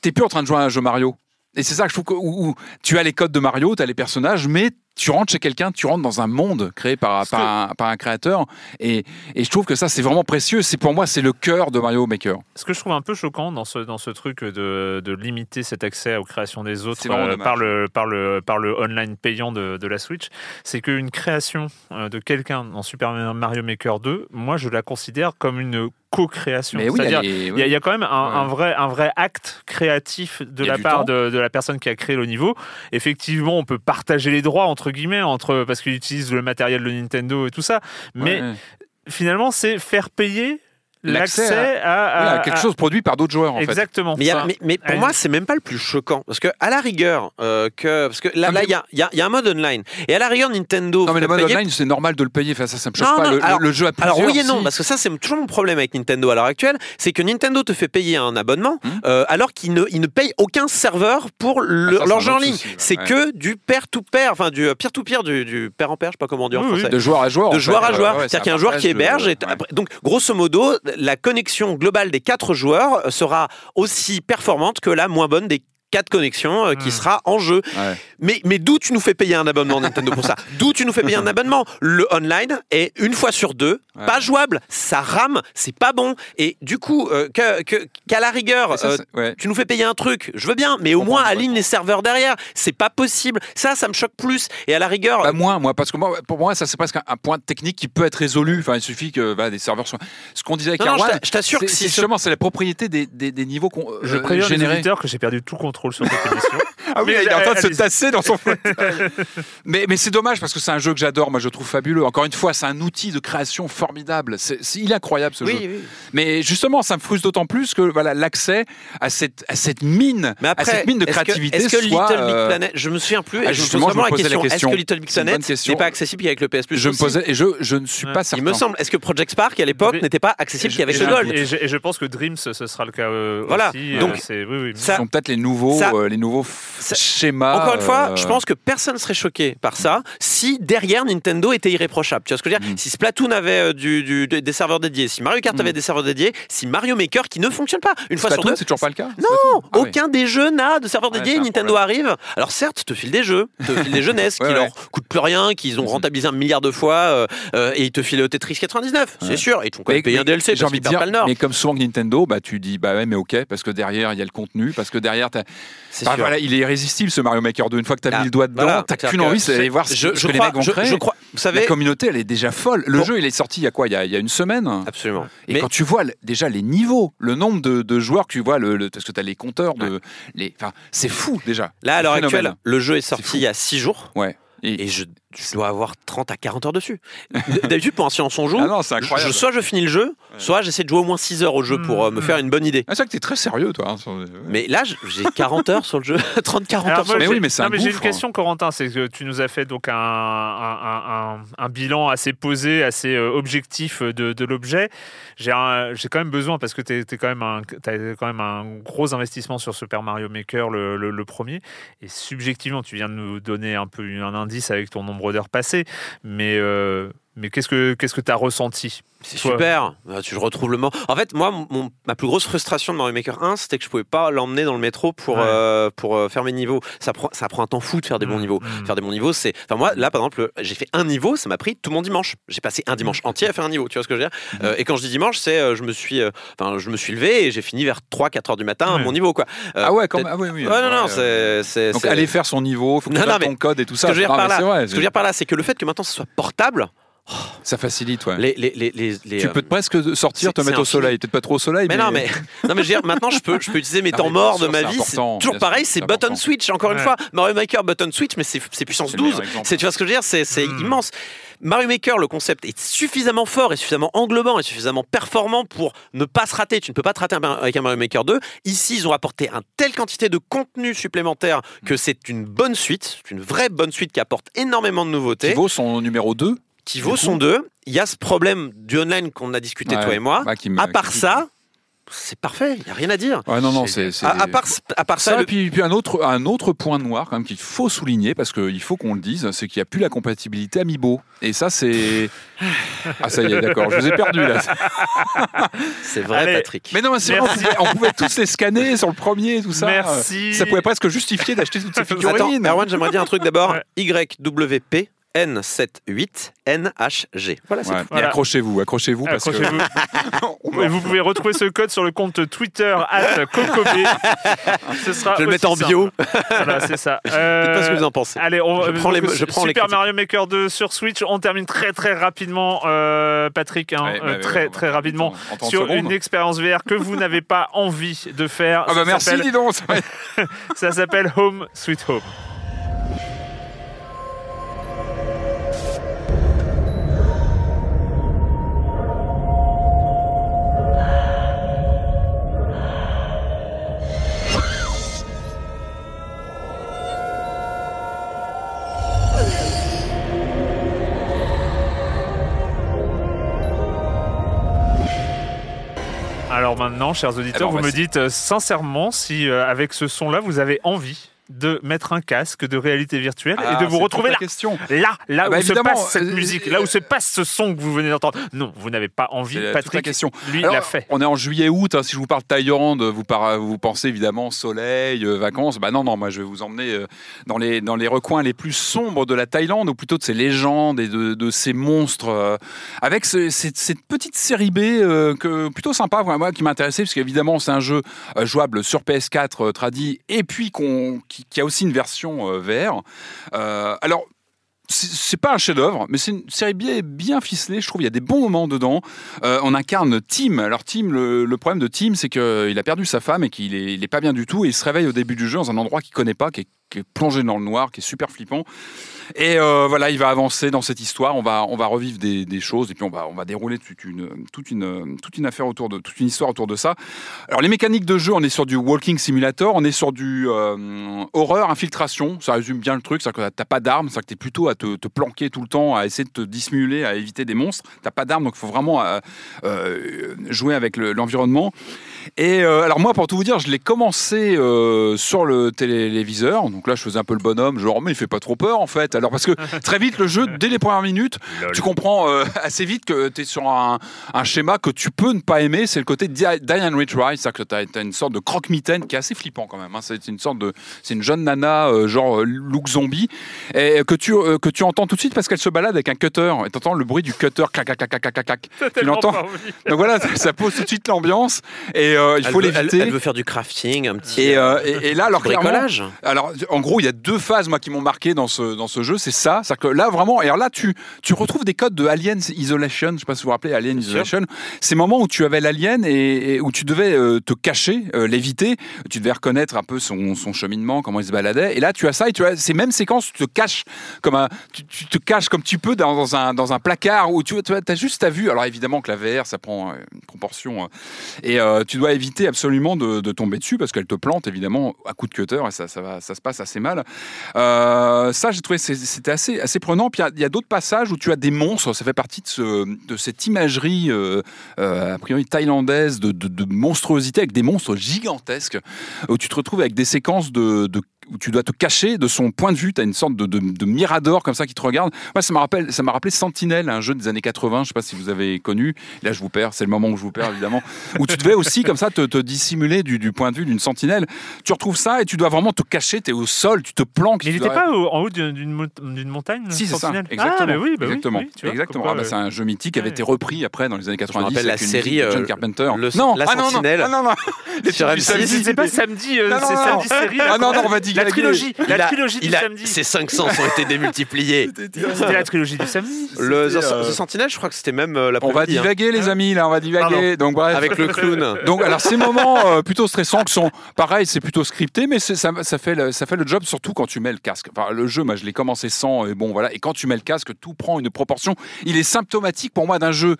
T'es plus en train de jouer à un jeu Mario. Et c'est ça que je trouve que où, tu as les codes de Mario, tu as les personnages, mais tu rentres chez quelqu'un, tu rentres dans un monde créé par, par, un, créateur. Et, et, je trouve que ça, c'est vraiment précieux. C'est pour moi, c'est le cœur de Mario Maker. Ce que je trouve un peu choquant dans ce, dans ce truc de, de limiter cet accès aux créations des autres euh, par, le, par, le, par le online payant de, de la Switch, c'est qu'une création euh, de quelqu'un dans Super Mario Maker 2, moi, je la considère comme une co-création. C'est-à-dire, il y, a quand même un, vrai, un vrai acte créatif de la part de, de, la personne qui a créé le niveau. Effectivement, on peut partager les droits entre guillemets entre parce qu'il utilise le matériel de Nintendo et tout ça, mais finalement, c'est faire payer l'accès à, quelque chose produit par d'autres joueurs. En Exactement. Mais, mais, pour moi, c'est même pas le plus choquant parce que à la rigueur, euh, que parce que là, il y, a, y, a, un mode online et à la rigueur, Nintendo. Non, mais le mode online, c'est normal de le payer. Enfin, ça, ça me choque pas. le, jeu a plusieurs. Alors oui et non, parce que ça, c'est toujours mon problème avec Nintendo à l'heure actuelle, c'est que Nintendo te fait payer un abonnement hmm. euh, alors qu'il ne, il ne paye aucun serveur pour le, ah, leur jeu en ligne. C'est que du pair to pair, enfin du peer to peer, du, du pair en pair, je sais pas comment dire en français. De joueur à joueur. De joueur à joueur. C'est-à-dire qu'il y a un joueur qui héberge. Donc, grosso modo, la connexion globale des quatre joueurs sera aussi performante que la moins bonne des quatre connexions euh, qui hmm. sera en jeu. Mais, mais d'où tu nous fais payer un abonnement Nintendo pour ça? D'où tu nous fais payer un abonnement? Le online est une fois sur deux pas jouable, ça rame, c'est pas bon. Et du coup, euh, qu'à la rigueur, euh, tu nous fais payer un truc, je veux bien, mais au moins aligne les serveurs derrière. C'est pas possible. Ça, ça me choque plus. Et à la rigueur. Bah, moins, moi, parce que moi, pour moi, ça c'est presque un, point point technique qui peut être résolu. Enfin, il suffit que bah, des serveurs soient. Ce qu'on disait avec non, je t'assure que c'est justement, c'est la propriété des, des, des niveaux qu'on. je préviens les auditeurs que j'ai perdu tout contrôle contrôle sur tes. Ah oui, il est en train de se tasser dans son mais mais c'est dommage parce que c'est un jeu que j'adore, moi je trouve fabuleux. Encore une fois, c'est un outil de création formidable. C'est, il est incroyable ce jeu. Mais justement, ça me frustre d'autant plus que voilà l'accès à cette à cette mine, à cette mine de créativité. Est-ce que, Little Big Planet, je me souviens plus, ah, je me pose vraiment la question, Est-ce que Little Big Planet n'est pas accessible avec le PS Plus Je me posais et je je ne suis pas certain. Il me semble. Est-ce que Project Spark à l'époque n'était pas accessible qu'avec le Gold et je, pense que Dreams ce sera le cas euh, voilà. aussi. Donc c'est oui, oui. Ça, sont peut-être les nouveaux euh, les nouveaux Encore une fois, je pense que personne serait choqué par ça si derrière Nintendo était irréprochable. Tu vois ce que je veux dire mm. Si Splatoon avait du, des serveurs dédiés, si Mario Kart avait mm. des serveurs dédiés, si Mario Maker qui ne fonctionne pas une fois sur deux, c'est toujours pas le cas. Non, ah aucun des jeux n'a de serveurs dédiés. Nintendo arrive. Alors certes, te file des jeux, te file des jeunesses qui leur coûtent plus rien, qu'ils ont mm. rentabilisé un milliard de fois, euh, euh, et ils te filent Tetris 99, c'est sûr. Et ils te font quand même payer un DLC. J'ai envie de dire, pas le Nord. mais comme souvent Nintendo, bah tu dis bah ouais mais ok parce que derrière il y a le contenu, parce que derrière bah, voilà, il est irrésistible ce Mario Maker 2. Une fois que tu as mis le doigt dedans, tu t'as qu'une envie, c'est d'aller voir ce que les mecs ont créé. Je, crois, vous savez, la communauté, elle est déjà folle. Le jeu, il est sorti il y a quoi? Il y a, il y a une semaine? Absolument. Et quand tu vois déjà les niveaux, le nombre de, de joueurs que tu vois, le, parce que tu as les compteurs, de, les, c'est fou déjà. Là, à l'heure actuelle, le jeu est sorti il y a 6 jours. Ouais. Et, je, dois avoir 30 à 40 heures dessus. D'habitude, pour un silence on joue, ah soit je finis le jeu, soit j'essaie de jouer au moins 6 heures au jeu pour euh, me faire une bonne idée. Ah, c'est vrai que t'es très sérieux, toi. Hein, mais là, j'ai 40 heures sur le jeu. 30-40 heures sur le jeu. Mais oui, mais c'est J'ai une question, Corentin. C'est que tu nous as fait donc un, un, un, bilan assez posé, assez euh, objectif de, de l'objet. J'ai quand même besoin, parce que tu as quand, même un, as quand même un gros investissement sur Super Mario Maker, le, le premier. Et subjectivement, tu viens de nous donner un peu un indice avec ton nombre d'heures passées, mais, euh, mais qu'est-ce que qu'est-ce que tu as ressenti c'est super, bah, tu retrouves le moment. En fait, moi, ma plus grosse frustration de Mario Maker 1, c'était que je pouvais pas l'emmener dans le métro pour, euh, pour euh, faire mes niveaux. Ça prend, ça prend un temps fou de faire des bons mmh, niveaux. Mmh. Faire des bons niveaux, c'est. Enfin, moi, là, par exemple, j'ai fait un niveau, ça m'a pris tout mon dimanche. J'ai passé un dimanche mmh. entier à faire un niveau, tu vois ce que je veux dire? Et quand je dis dimanche, c'est je me suis, enfin, je me suis levé et j'ai fini vers 3-4 heures du matin à mon niveau, quoi. ah ouais, comme, ah oui, oui. Ouais, non, non, c'est. Donc, aller faire son niveau, faut que tu ton code et tout ça. Ce que je veux dire par là, ce que je veux dire par là, c'est que le fait que maintenant ça soit portable, Ça facilite, ouais. Les, les, les, les- les, Tu euh, peux sortir, sortir, te mettre au soleil. Peut-être pas trop au soleil, Mais non, mais, non, mais je veux dire, maintenant, je peux, je peux utiliser mes Ah, temps mais morts de ma vie. C'est toujours pareil, c'est button switch, encore une fois. Mario Maker, button switch, mais c'est puissance C'est le meilleur 12. exemple. C'est- Tu vois ce que je veux dire? C'est Hmm. immense. Mario Maker, le concept est suffisamment fort et suffisamment englobant et suffisamment performant pour ne pas se rater. Tu ne peux pas te rater avec un Mario Maker 2. Ici, ils ont apporté une telle quantité de contenu supplémentaire que c'est une bonne suite, une vraie bonne suite qui apporte énormément de nouveautés, qui vaut son numéro 2. Qui vaut son 2. Il y a ce problème du online qu'on a discuté, toi et moi. Bah, me- À part qui- ça, c'est parfait, il n'y a rien à dire. Ouais, non, non, c'est. À, à part, à part ça, Ça, le- et puis, puis un, autre, un autre point noir quand même qu'il faut souligner, parce qu'il faut qu'on le dise, c'est qu'il n'y a plus la compatibilité Amiibo. Et ça, c'est. Ah, ça y est, d'accord, je vous ai perdu là. c'est vrai, Allez. Patrick. Mais non, mais c'est vrai, on pouvait, tous les scanner sur le premier, tout ça. Merci. Ça pouvait presque justifier d'acheter toutes ces Attends, figurines. Erwan, j'aimerais dire un truc d'abord. Ouais. YWP N78 NHG. Voilà, c'est Ouais, tout. Voilà. accrochez-vous, accrochez-vous parce que. Et vous pouvez retrouver ce code sur le compte Twitter at. Ce sera Je vais le mettre en bio. Voilà, c'est ça. Dites pas ce que Euh, vous en pensez. Allez, on, Je prends les- donc, je prends les Super. Mario Maker 2 sur Switch. On termine très très rapidement, euh, Patrick, hein, Ouais, euh, bah, ouais, très va très rapidement, en- en 30 sur secondes. une expérience VR que vous n'avez pas envie de faire. Ah bah Ça merci, dis donc. Ça s'appelle Home Sweet Home. Alors maintenant, chers auditeurs, Eh ben, on vous me dites euh, sincèrement si euh, avec ce son-là, vous avez envie de mettre un casque de réalité virtuelle Ah, et de vous c'est retrouver là. question. Là, là Ah où bah se passe cette euh, musique, euh, là où se passe ce son que vous venez d'entendre. Non, vous n'avez pas envie. Toute la Patrick, question. lui, l'a fait. On est en juillet-août. hein, si je vous parle Thaïlande, vous, par- vous pensez évidemment soleil, euh, vacances. Bah non, non, moi je vais vous emmener dans, les, dans les recoins les plus sombres de la Thaïlande, ou plutôt de ces légendes et de, de ces monstres, euh, avec ce- cette, cette petite série B euh, que, plutôt sympa, moi, moi, qui m'intéressait, parce qu'évidemment c'est un jeu jouable sur PS4 euh, tradi, et puis qu'on, qui, a aussi une version euh, VR. Euh, alors, c'est- pas un chef-d'œuvre, mais c'est une série bien, ficelée. Je trouve il y a des bons moments dedans. Euh, on incarne Tim. Alors Tim, le, problème de Tim, c'est qu'il a perdu sa femme et qu'il est, pas bien du tout. Et il se réveille au début du jeu dans un endroit qu'il connaît pas, qui est plongé dans le noir, qui est super flippant. Et euh, voilà, il va avancer dans cette histoire. On va, on va revivre des, choses et puis on va, on va dérouler toute une, toute une, toute une affaire autour de, toute une histoire autour de ça. Alors les mécaniques de jeu, on est sur du walking simulator, on est sur du euh, horreur infiltration. Ça résume bien le truc, c'est-à-dire que t'as pas d'armes, c'est-à-dire que t'es plutôt à te, planquer tout le temps, à essayer de te dissimuler, à éviter des monstres. T'as pas d'armes, donc il faut vraiment euh, euh, jouer avec le- l'environnement. Et alors moi, pour tout vous dire, je l'ai commencé sur le téléviseur. Donc là, je faisais un peu le bonhomme, genre mais il fait pas trop peur en fait. Alors parce que très vite le jeu, dès les premières minutes, tu comprends euh, assez vite que tu es sur un, un schéma que tu peux ne pas aimer. C'est le côté Di- Diane Retry, c'est-à-dire que tu as, une sorte de croque-mitaine qui est assez flippant quand même. hein. C'est une sorte de, c'est une jeune nana euh, genre euh, look zombie et que tu euh, que tu entends tout de suite parce qu'elle se balade avec un cutter et t'entends le bruit du cutter clac clac clac clac clac clac. Tu l'entends. Donc voilà, ça pose tout de suite l'ambiance et euh, il faut veut- elle, l'éviter. elle veut faire du crafting, un petit Et, euh, et, et là, alors bricolage. alors, en gros, il y a deux phases moi qui m'ont marqué dans ce dans ce jeu, c'est ça, c'est que là vraiment, et alors là tu tu retrouves des codes de Alien Isolation, je sais pas si vous vous rappelez Alien. Isolation, ces moments où tu avais l'alien et, et où tu devais euh, te cacher, euh, l'éviter, tu devais reconnaître un peu son, son cheminement, comment il se baladait, et là tu as ça et tu as ces mêmes séquences, tu te caches comme un, tu, tu te caches comme tu peux dans, dans un dans un placard où tu tu as juste ta vue. Alors évidemment que la VR ça prend euh, une proportion euh, et euh, tu dois éviter absolument de, de tomber dessus parce qu'elle te plante évidemment à coup de cutter et ça, ça, va, ça se passe assez mal. Ça, j'ai trouvé c'est- c'était assez, assez prenant. Puis il y a- d'autres passages où tu as des monstres. Ça fait partie de, ce, de cette imagerie euh, euh, a priori thaïlandaise de, de, monstruosité avec des monstres gigantesques où tu te retrouves avec des séquences de où tu dois te cacher de son point de vue. Tu as une sorte de, de, de mirador comme ça qui te regarde. Moi, ça m'a rappelé, ça m'a rappelé Sentinelle, un jeu des années 80. Je sais pas si vous avez connu. Là, je vous perds. C'est le moment où je vous perds, évidemment. où tu devais aussi, comme ça, te, te dissimuler du, du point de vue d'une sentinelle. Tu retrouves ça et tu dois vraiment te cacher. Tu es au sol, tu te planques. Mais il tu n'était dois- pas au- en haut d'une d'une mon- d'une montagne si, c'est ça. Sentinelle? Exactement. Ah, mais oui, bah Exactement. oui, Exactement. Ah, bah, c'est un jeu mythique qui avait ouais. été repris après dans les années 90. rappelle la avec une série, John euh, Carpenter. le- non, La ah, non, non, Sentinelle. ah, non, non. Les Sur trucs du M6. samedi, C'est pas samedi, euh, Non, non, c'est non. samedi série. là, Ah non, quoi. non, on va dire divagué. trilogie, la a- trilogie du a- samedi. Ses cinq sens ont été démultipliés. C'était la trilogie du samedi. Le C'était, The, euh, Sentinel, je crois que c'était même euh, On va hein. divaguer, les amis, là, on va divaguer. Donc, bref. Avec le clown. Donc, alors, ces moments euh, plutôt stressants qui sont, pareil, c'est plutôt scripté, mais ça, fait le, ça fait le job, surtout quand tu mets le casque. Enfin, le jeu, moi, je l'ai commencé sans, et bon, voilà. Et quand tu mets le casque, tout prend une proportion. Il est symptomatique pour moi d'un jeu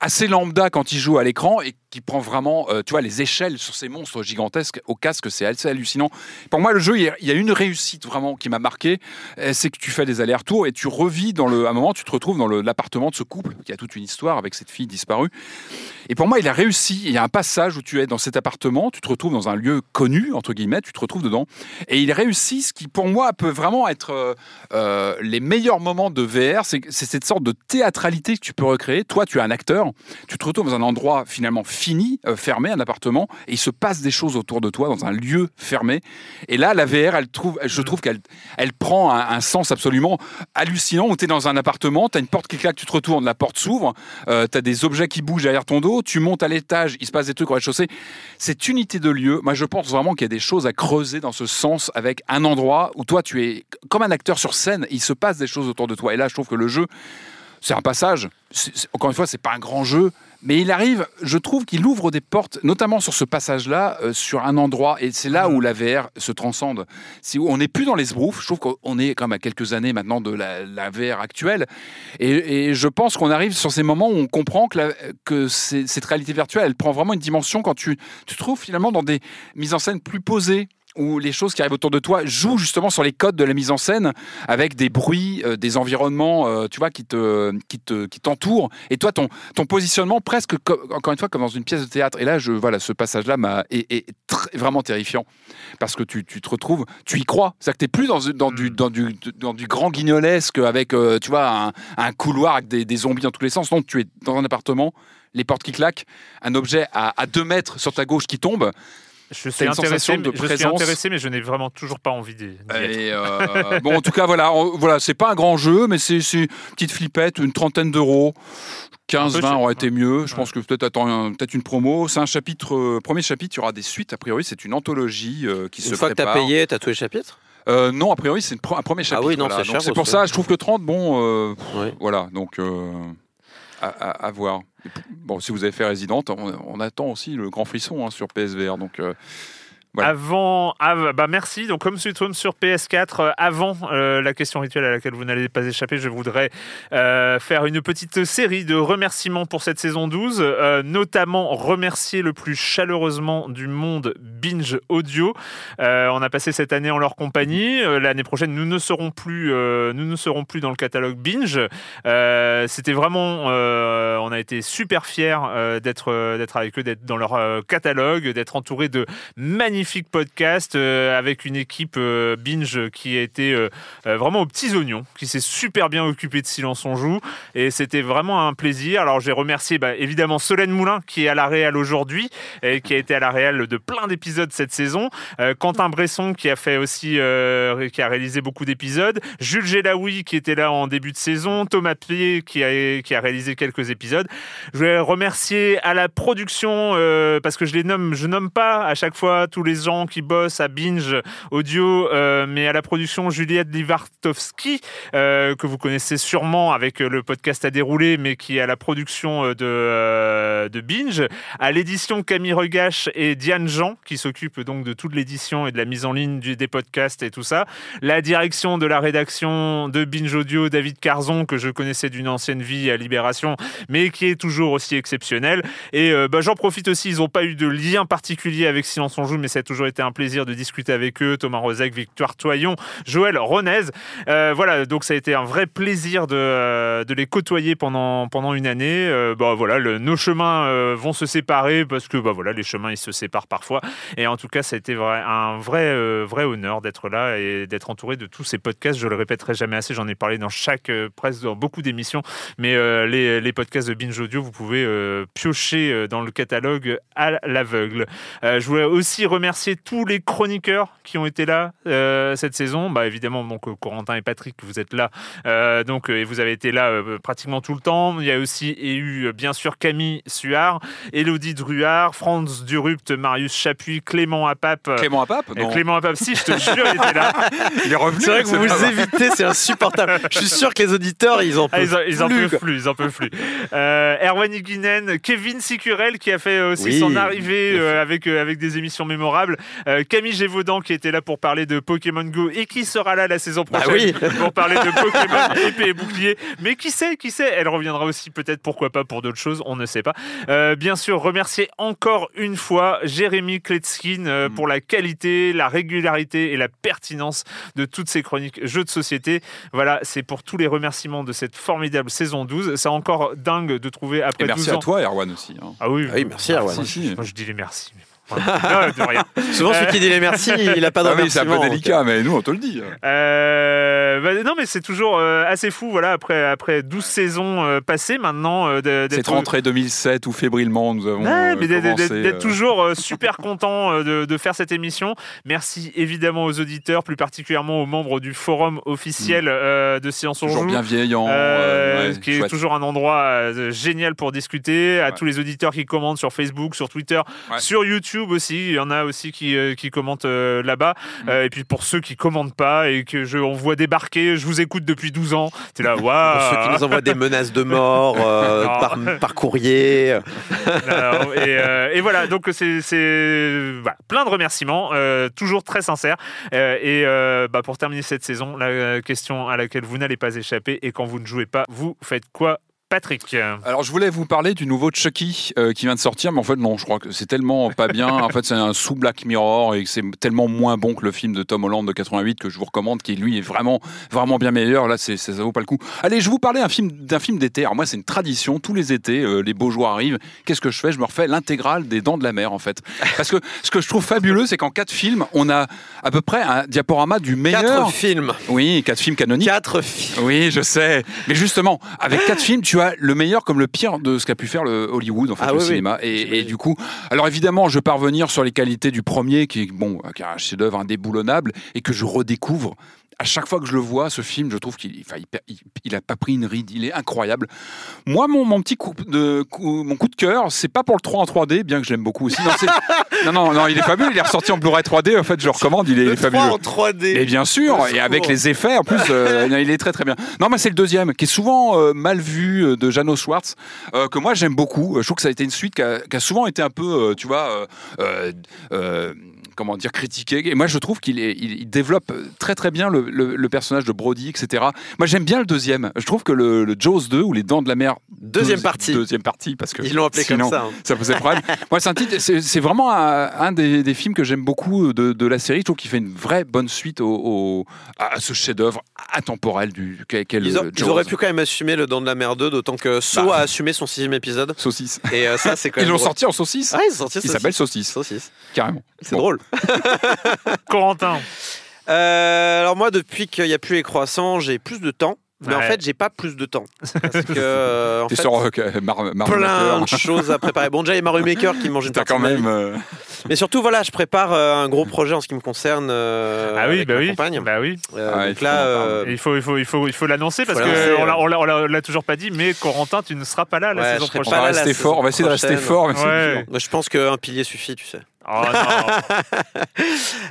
assez lambda quand il joue à l'écran et qui prend vraiment, euh, tu vois, les échelles sur ces monstres gigantesques au casque, c'est hallucinant. Pour moi, le jeu, il y a- une réussite vraiment qui m'a marqué, euh, c'est que tu fais des allers-retours et tu revis dans le, à un moment, tu te retrouves dans l'appartement de ce couple qui a toute une histoire avec cette fille disparue. Et pour moi, il a réussi. Il y a un passage où tu es dans cet appartement, tu te retrouves dans un lieu connu, entre guillemets, tu te retrouves dedans. Et il réussit ce qui, pour moi, peut vraiment être euh, les meilleurs moments de VR. C'est cette sorte de théâtralité que tu peux recréer. Toi, tu es un acteur, tu te retrouves dans un endroit finalement fini, euh, fermé, un appartement, et il se passe des choses autour de toi dans un lieu fermé. Et là, la VR, elle trouve, je trouve qu'elle elle prend un, un sens absolument hallucinant où tu es dans un appartement, tu as une porte qui claque, tu te retournes, la porte s'ouvre, euh, tu as des objets qui bougent derrière ton dos, tu montes à l'étage, il se passe des trucs au rez-de-chaussée. Cette unité de lieu, moi je pense vraiment qu'il y a des choses à creuser dans ce sens avec un endroit où toi tu es comme un acteur sur scène, il se passe des choses autour de toi. Et là, je trouve que le jeu, c'est un passage. Encore une fois, c'est pas un grand jeu, mais il arrive. Je trouve qu'il ouvre des portes, notamment sur ce passage-là, euh, sur un endroit, et c'est là où la VR se transcende. Où on n'est plus dans les sbroufs. Je trouve qu'on est quand même à quelques années maintenant de la, VR actuelle, et, je pense qu'on arrive sur ces moments où on comprend que, cette réalité virtuelle, elle prend vraiment une dimension quand tu te trouves finalement dans des mises en scène plus posées où les choses qui arrivent autour de toi jouent justement sur les codes de la mise en scène avec des bruits, euh, des environnements, euh, tu vois, qui te, qui te, qui t'entourent. Et toi, ton, ton positionnement presque, co- encore une fois, comme dans une pièce de théâtre. Et là, je, voilà, ce passage-là m'a est, est très- vraiment terrifiant parce que tu, tu te retrouves, tu y crois. C'est-à-dire que t'es plus dans, dans du, dans du, dans du grand guignolesque avec, euh, tu vois, un, un couloir avec des, des zombies dans tous les sens. Non, tu es dans un appartement. Les portes qui claquent, un objet à, à deux mètres sur ta gauche qui tombe. Je suis une intéressé, de mais- je suis intéressé, mais je n'ai vraiment toujours pas envie d'y. Et euh, bon, en tout cas, voilà, voilà, c'est pas un grand jeu, mais c'est une petite flippette, une trentaine d'euros. 15, Un peu 20 cher. aurait été mieux. Je Ouais. pense que peut-être attends un- peut-être une promo. C'est un chapitre, euh, premier chapitre, il y aura des suites. A priori, c'est une anthologie euh, qui Une se fois que t'as prépare. payé, t'as tous les chapitres? Euh, non, a priori, c'est une un premier chapitre. Ah oui, non, voilà. c'est Donc, cher C'est pour ça, je trouve que 30, bon, euh, Ouais. voilà, donc euh, à, voir. Bon, si vous avez fait Resident, on, on attend aussi le grand frisson hein, sur PSVR. Donc, euh, Avant, av- bah merci. Donc comme Sweet Home sur PS4, euh, avant euh, la question rituelle à laquelle vous n'allez pas échapper, je voudrais euh, faire une petite série de remerciements pour cette saison 12, euh, notamment remercier le plus chaleureusement du monde Binge Audio. On a passé cette année en leur compagnie. L'année prochaine, nous ne serons plus, nous ne serons plus dans le catalogue Binge. C'était vraiment, on a été super fiers d'être d'être avec eux, d'être dans leur catalogue, d'être entouré de magnifiques podcasts euh, avec une équipe euh, Binge qui a été euh, vraiment aux petits oignons, qui s'est super bien occupée de Silence on joue et c'était vraiment un plaisir. Alors j'ai remercié bah, évidemment Solène Moulin qui est à la réal aujourd'hui et qui a été à la réal de plein d'épisodes cette saison. Quentin Bresson qui a fait aussi, euh, qui a réalisé beaucoup d'épisodes. Jules Gélaoui qui était là en début de saison. Thomas Pied qui a, réalisé quelques épisodes. Je vais remercier à la production parce que je les nomme, je nomme pas à chaque fois tous les gens qui bossent à Binge Audio, euh, mais à la production Juliette Livartowski euh, que vous connaissez sûrement avec le podcast à dérouler, mais qui est à la production euh, de, euh, de Binge, à l'édition Camille Regache et Diane Jean qui s'occupent donc de toute l'édition et de la mise en ligne des podcasts et tout ça, la direction de la rédaction de Binge Audio David Carzon que je connaissais d'une ancienne vie à Libération, mais qui est toujours aussi exceptionnel. Et euh, bah, j'en profite aussi, ils n'ont pas eu de lien particulier avec Silence on joue, mais ça toujours été un plaisir de discuter avec eux. Thomas Rozek, Victoire Toyon, Joël Ronez. Euh, voilà, donc ça a été un vrai plaisir de, euh, les côtoyer pendant, pendant une année. Euh, bah, voilà, nos chemins euh, vont se séparer parce que bah, voilà, les chemins ils se séparent parfois. Et en tout cas, ça a été vrai- un vrai, vrai honneur d'être là et d'être entouré de tous ces podcasts. Je le répéterai jamais assez, j'en ai parlé dans chaque, presque dans beaucoup d'émissions, mais les, les podcasts de Binge Audio, vous pouvez piocher dans le catalogue à l'aveugle. Je voulais aussi remercier tous les chroniqueurs qui ont été là euh, cette saison. Bah, évidemment, donc, euh, Corentin et Patrick, vous êtes là. Euh, donc, et vous avez été là euh, pratiquement tout le temps. Il y a aussi eu, bien sûr, Camille Suard, Elodie Druard, Franz Durupt, Marius Chapuis, Clément Apap. Clément Apap Et Non. Clément Apap, si, je te jure, il était là. Il est revenu. C'est vrai que vous vous évitez, c'est insupportable. Je suis sûr que les auditeurs, ils en Ah, peuvent ils, en, ils en plus, peuvent quoi. plus, ils en peuvent plus. Euh, Erwan Higuinen, Kevin Sicurel qui a fait aussi Oui, son arrivée euh, avec, euh, avec des émissions mémorables. Euh, Camille Gévaudan qui était là pour parler de Pokémon Go et qui sera là la saison Bah prochaine oui. pour parler de Pokémon épée et bouclier. Mais qui sait, qui sait, elle reviendra aussi peut-être, pourquoi pas, pour d'autres choses, on ne sait pas. Euh, bien sûr, remercier encore une fois Jérémy Kletskin Mm. euh, pour la qualité, la régularité et la pertinence de toutes ces chroniques jeux de société. Voilà, c'est pour tous les remerciements de cette formidable saison 12. C'est encore dingue de trouver après Et merci 12 ans. à toi, Erwan aussi. hein. Ah oui, Ah oui, merci, Erwan. Si. je, moi, je dis les merci. Mais voilà. Non, de rien. Souvent, celui qui dit les merci, il a pas de Ah oui, c'est un peu délicat, mais nous, on te le dit. Euh, bah, non, mais c'est toujours euh, assez fou. Voilà, après, après 12 saisons euh, passées maintenant, euh, Cette d'être rentrée 2007 où fébrilement nous avons Ouais, euh, mais d'être- euh, toujours euh, super content euh, de, de faire cette émission. Merci évidemment aux auditeurs, plus particulièrement aux membres du forum officiel euh, de Science toujours Joue. bienveillant. Euh, euh, ouais, qui est toujours un endroit euh, génial pour discuter, à Ouais. tous les auditeurs qui commentent sur Facebook, sur Twitter, Ouais. sur YouTube aussi. Il y en a aussi qui, euh, qui commentent euh, là-bas. Mm. Euh, et puis pour ceux qui commentent pas et que je on voit débarquer, je vous écoute depuis 12 ans. T'es là, waouh. Pour ceux qui nous envoient des menaces de mort par, par courrier. Et, et voilà, donc c'est c'est- voilà, plein de remerciements, toujours très sincères. Et bah, pour terminer cette saison, la question à laquelle vous n'allez pas échapper, et quand vous ne jouez pas, vous faites quoi Patrick Alors je voulais vous parler du nouveau Chucky euh, qui vient de sortir, mais en fait non, je crois que c'est tellement pas bien. En fait c'est un sous Black Mirror et c'est tellement moins bon que le film de Tom Holland de 88 que je vous recommande, qui lui est vraiment vraiment bien meilleur. Là c'est ça vaut pas le coup. Allez, je vais vous parler d'un film d'un film d'été. Alors moi c'est une tradition, tous les étés euh, les beaux jours arrivent. Qu'est-ce que je fais? Je me refais l'intégrale des Dents de la Mer en fait. Parce que ce que je trouve fabuleux, c'est qu'en quatre films, on a à peu près un diaporama du meilleur. Quatre films. Oui, quatre films canoniques. Quatre films. Oui, je sais. Mais justement, avec quatre films, tu as le meilleur comme le pire de ce qu'a pu faire le Hollywood, en fait, Ah le oui, oui. cinéma. Et, et du coup, alors évidemment, je vais pas revenir sur les qualités du premier, qui est bon, qui est un chef-d'œuvre indéboulonnable, et que je redécouvre. À chaque fois que je le vois, ce film, je trouve qu'il enfin, il, il- a pas pris une ride, il est incroyable. Moi, mon, mon petit coup de, coup- mon coup de cœur, c'est pas pour le 3 en 3D, bien que j'aime beaucoup aussi. Non, non, non, non, il est fabuleux, il est ressorti en Blu-ray 3D, en fait, je le recommande, il est, Le 3 fabuleux. en 3D. Et bien sûr, et avec les effets, en plus, euh, il est très très bien. Non, mais c'est le deuxième, qui est souvent euh, mal vu euh, de Jano Schwartz, euh, que moi j'aime beaucoup. Je trouve que ça a été une suite qui a, qui a souvent été un peu, tu vois, euh, euh, euh, comment dire, critiqué. Et moi je trouve qu'il est, il, il développe très très bien le, le- le personnage de Brody, etc. Moi j'aime bien le deuxième. Je trouve que le, le Jaws 2 ou les Dents de la Mer. Deuxième deuxi- partie. Deuxième partie, parce que. Ils l'ont appelé sinon, comme ça. hein. ça posait problème. Moi, c'est un titre, c'est vraiment un, un des, des films que j'aime beaucoup de, de la série. Je trouve qu'il fait une vraie bonne suite au, au- à ce chef-d'œuvre intemporel du le Ils, a- ils auraient pu quand même assumer le Dent de la Mer 2, d'autant que So Bah. a assumé son sixième épisode. saucisse. Et euh, ça, c'est quand Ils même. l'ont drôle. sorti en saucisse. Ah, ils ont sorti Il s'appelle saucisse, Saucisse. carrément. C'est Bon. drôle. Corentin. Euh, alors moi, depuis qu'il n'y a plus les croissants, j'ai plus de temps. Mais en fait, j'ai pas plus de temps. Parce que, euh, en T'es fait, sur euh, Mar- Mar- plein de choses à préparer. Bon, déjà, il y a Mario Maker qui mange une partie quand même. euh, Mais surtout, voilà, je prépare euh, un gros projet en ce qui me concerne. euh, ah oui, avec bah ma oui. compagne. Bah oui. Euh, Ah, il donc faut là, euh, il faut, il faut, il faut, il faut l'annoncer parce qu'on on l'a- on on toujours pas dit, mais Corentin, tu ne seras pas là la Ouais, saison On prochaine. pas va rester fort. On va essayer de rester fort. mais Ouais. moi, je pense qu'un pilier suffit, tu sais. Oh non.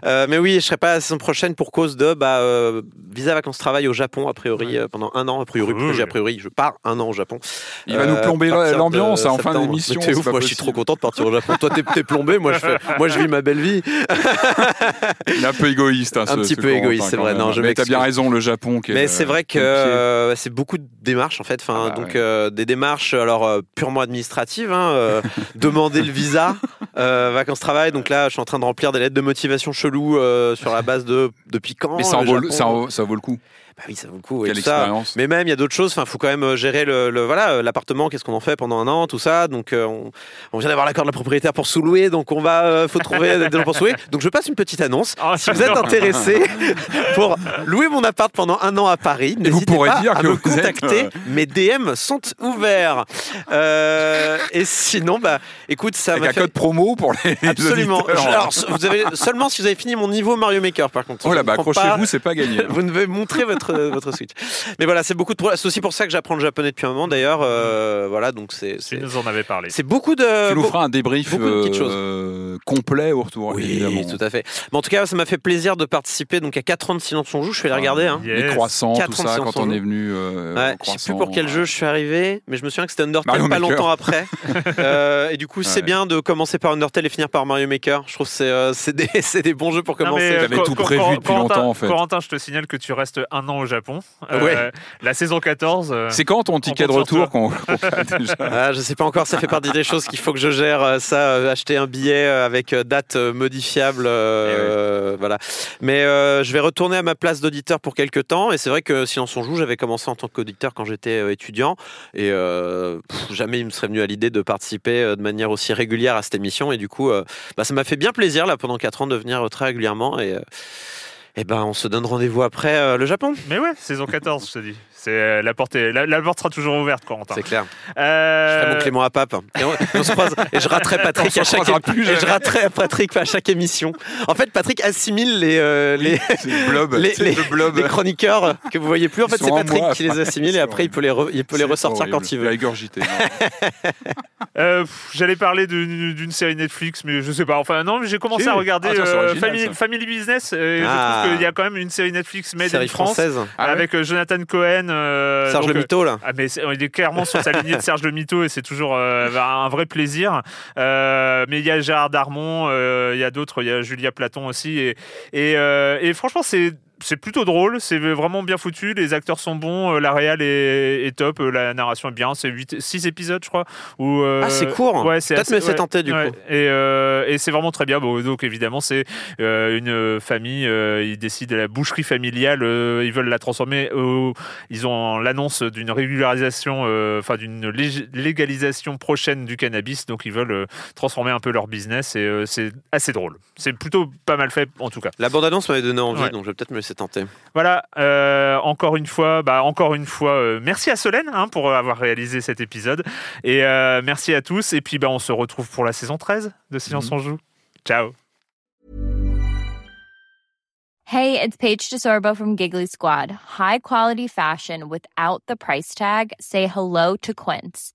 Euh, mais oui, je serai pas la saison prochaine pour cause de bah, euh, visa vacances travail au Japon a priori euh, pendant un an a priori. parce que Cool. j'ai a priori, je pars un an au Japon. Il va nous plomber l'ambiance de en fin d'émission, c'est ouf, moi je suis trop content de partir au Japon. Toi t'es plombé, moi je fais, moi je vis ma belle vie. Il est un peu égoïste. hein, Un ce- petit ce peu égoïste, c'est vrai. Non, je Mais t'as bien raison, le Japon. qui est, Mais c'est vrai que euh, c'est beaucoup de démarches en fait. Enfin, Ah donc ouais. euh, des démarches alors euh, purement administratives. hein, euh, demander le visa, euh, vacances travail. Donc là, je suis en train de remplir des lettres de motivation chelou euh, sur la base de depuis quand. Mais ça en le vaut, Japon ça en- ça vaut le coup. Bah oui, ça vaut le coup. Et Quelle ça. expérience. Mais même, il y a d'autres choses. Enfin, faut quand même euh, gérer le, le- voilà euh, l'appartement. Qu'est-ce qu'on en fait pendant un an, tout ça. Donc, euh, on, on vient d'avoir l'accord de la propriétaire pour sous-louer. Donc, on va, euh, faut trouver des gens pour sous-louer. Donc, je passe une petite annonce. Ah, Si vous êtes intéressé pour louer mon appart pendant un an à Paris, vous n'hésitez pourrez pas dire à que me vous êtes, contacter. euh, Mes DM sont ouverts. Euh, et sinon, bah, écoute, ça Avec un fait code promo pour les, absolument. Alors, vous avez seulement si vous avez fini mon niveau Mario Maker, par contre. Oh là, ne bah, pas- accrochez-vous, c'est pas gagné. vous devez montrer votre, votre Switch. Mais voilà, c'est beaucoup de C'est aussi pour ça que j'apprends le japonais depuis un moment d'ailleurs. euh, voilà, donc c'est. Tu C'est nous en avais parlé. c'est beaucoup de. Tu nous feras un débrief beaucoup de petites euh, complet au retour, Oui, évidemment. tout à fait. Mais en tout cas, ça m'a fait plaisir de participer donc à 4 ans de Silence on joue. Je vais les regarder. Hein. Yes. Les croissants, tout 4 ans de ça, quand on est venu. euh, Ouais, je sais plus pour quel jeu je suis arrivé, mais je me souviens que c'était Undertale Mario pas Maker. longtemps après. Euh, et du coup, c'est Ouais. bien de commencer par Undertale et finir par Mario Maker. Je trouve que c'est euh, c'est des, c'est des bons jeux pour commencer. euh, T'avais Cor- tout prévu depuis Corentin- longtemps, en fait. Corentin, je te signale que tu restes un an au Japon. Euh, Ouais. La saison 14. euh, C'est quand ton ticket de retour qu'on Ah, je sais pas encore, ça fait partie des choses qu'il faut que je gère. euh, Ça, euh, acheter un billet euh, avec euh, date euh, modifiable, euh, voilà. Mais euh, je vais retourner à ma place d'auditeur pour quelques temps. Et c'est vrai que Silence on joue, j'avais commencé en tant qu'auditeur quand j'étais étudiant. Et pff, jamais il me serait venu à l'idée de participer de manière aussi régulière à cette émission. Et du coup, bah, ça m'a fait bien plaisir là pendant 4 ans de venir très régulièrement. Et, et ben, on se donne rendez-vous après euh, le Japon. Mais ouais, saison 14, je te dis. C'est euh, la porte, est- la, la porte sera toujours ouverte, Corentin. C'est clair. Euh, Je ferai mon Clément à Pape. Et on, on se croise. Et je raterai Patrick On à se chaque et je raterai Patrick à chaque émission. En fait, Patrick assimile les euh, les, C'est le blob. les, c'est les- le blob. les chroniqueurs que vous voyez plus. En Ils fait, c'est Patrick moi, qui les assimile et après il peut les re- il peut les ressortir quand il veut. égorgiter. Euh, J'allais parler d'une série Netflix, mais je sais pas. Enfin, non, j'ai commencé à regarder Ah, tiens, euh, original, Family, Business. Et Ah. Je trouve qu'il y a quand même une série Netflix made Série in France française. Ah ouais avec euh, Jonathan Cohen. Euh, Serge donc, le euh, mytho là. Ah mais il est clairement sur sa lignée de Serge le Mito et c'est toujours euh, un vrai plaisir. Euh, mais il y a Gérard Darmon, euh, il y a d'autres, il y a Julia Platon aussi et et, euh, et franchement c'est c'est plutôt drôle, c'est vraiment bien foutu, les acteurs sont bons, euh, la réal est, est top, euh, la narration est bien, c'est 6 épisodes je crois. Où, euh, Ah, c'est court. Ouais, c'est Peut-être me ouais, tenter, du ouais. coup. Et, euh, et c'est vraiment très bien. Bon, donc évidemment, c'est euh, une famille. ils décident la boucherie familiale. ils veulent la transformer. ils ont l'annonce d'une régularisation, enfin d'une lég- légalisation prochaine du cannabis. Donc ils veulent transformer un peu leur business. Et c'est assez drôle. C'est plutôt pas mal fait en tout cas. La bande annonce m'avait donné envie, Ouais. donc je vais peut-être me laisser tenter. Voilà. euh, encore une fois, bah encore une fois, euh, merci à Solène hein, pour avoir réalisé cet épisode. Et euh, merci à tous. Et puis bah on se retrouve pour la saison 13 de Silence on joue. Ciao. Hey, it's Paige DeSorbo from Giggly Squad. High quality fashion without the price tag. Say hello to Quince.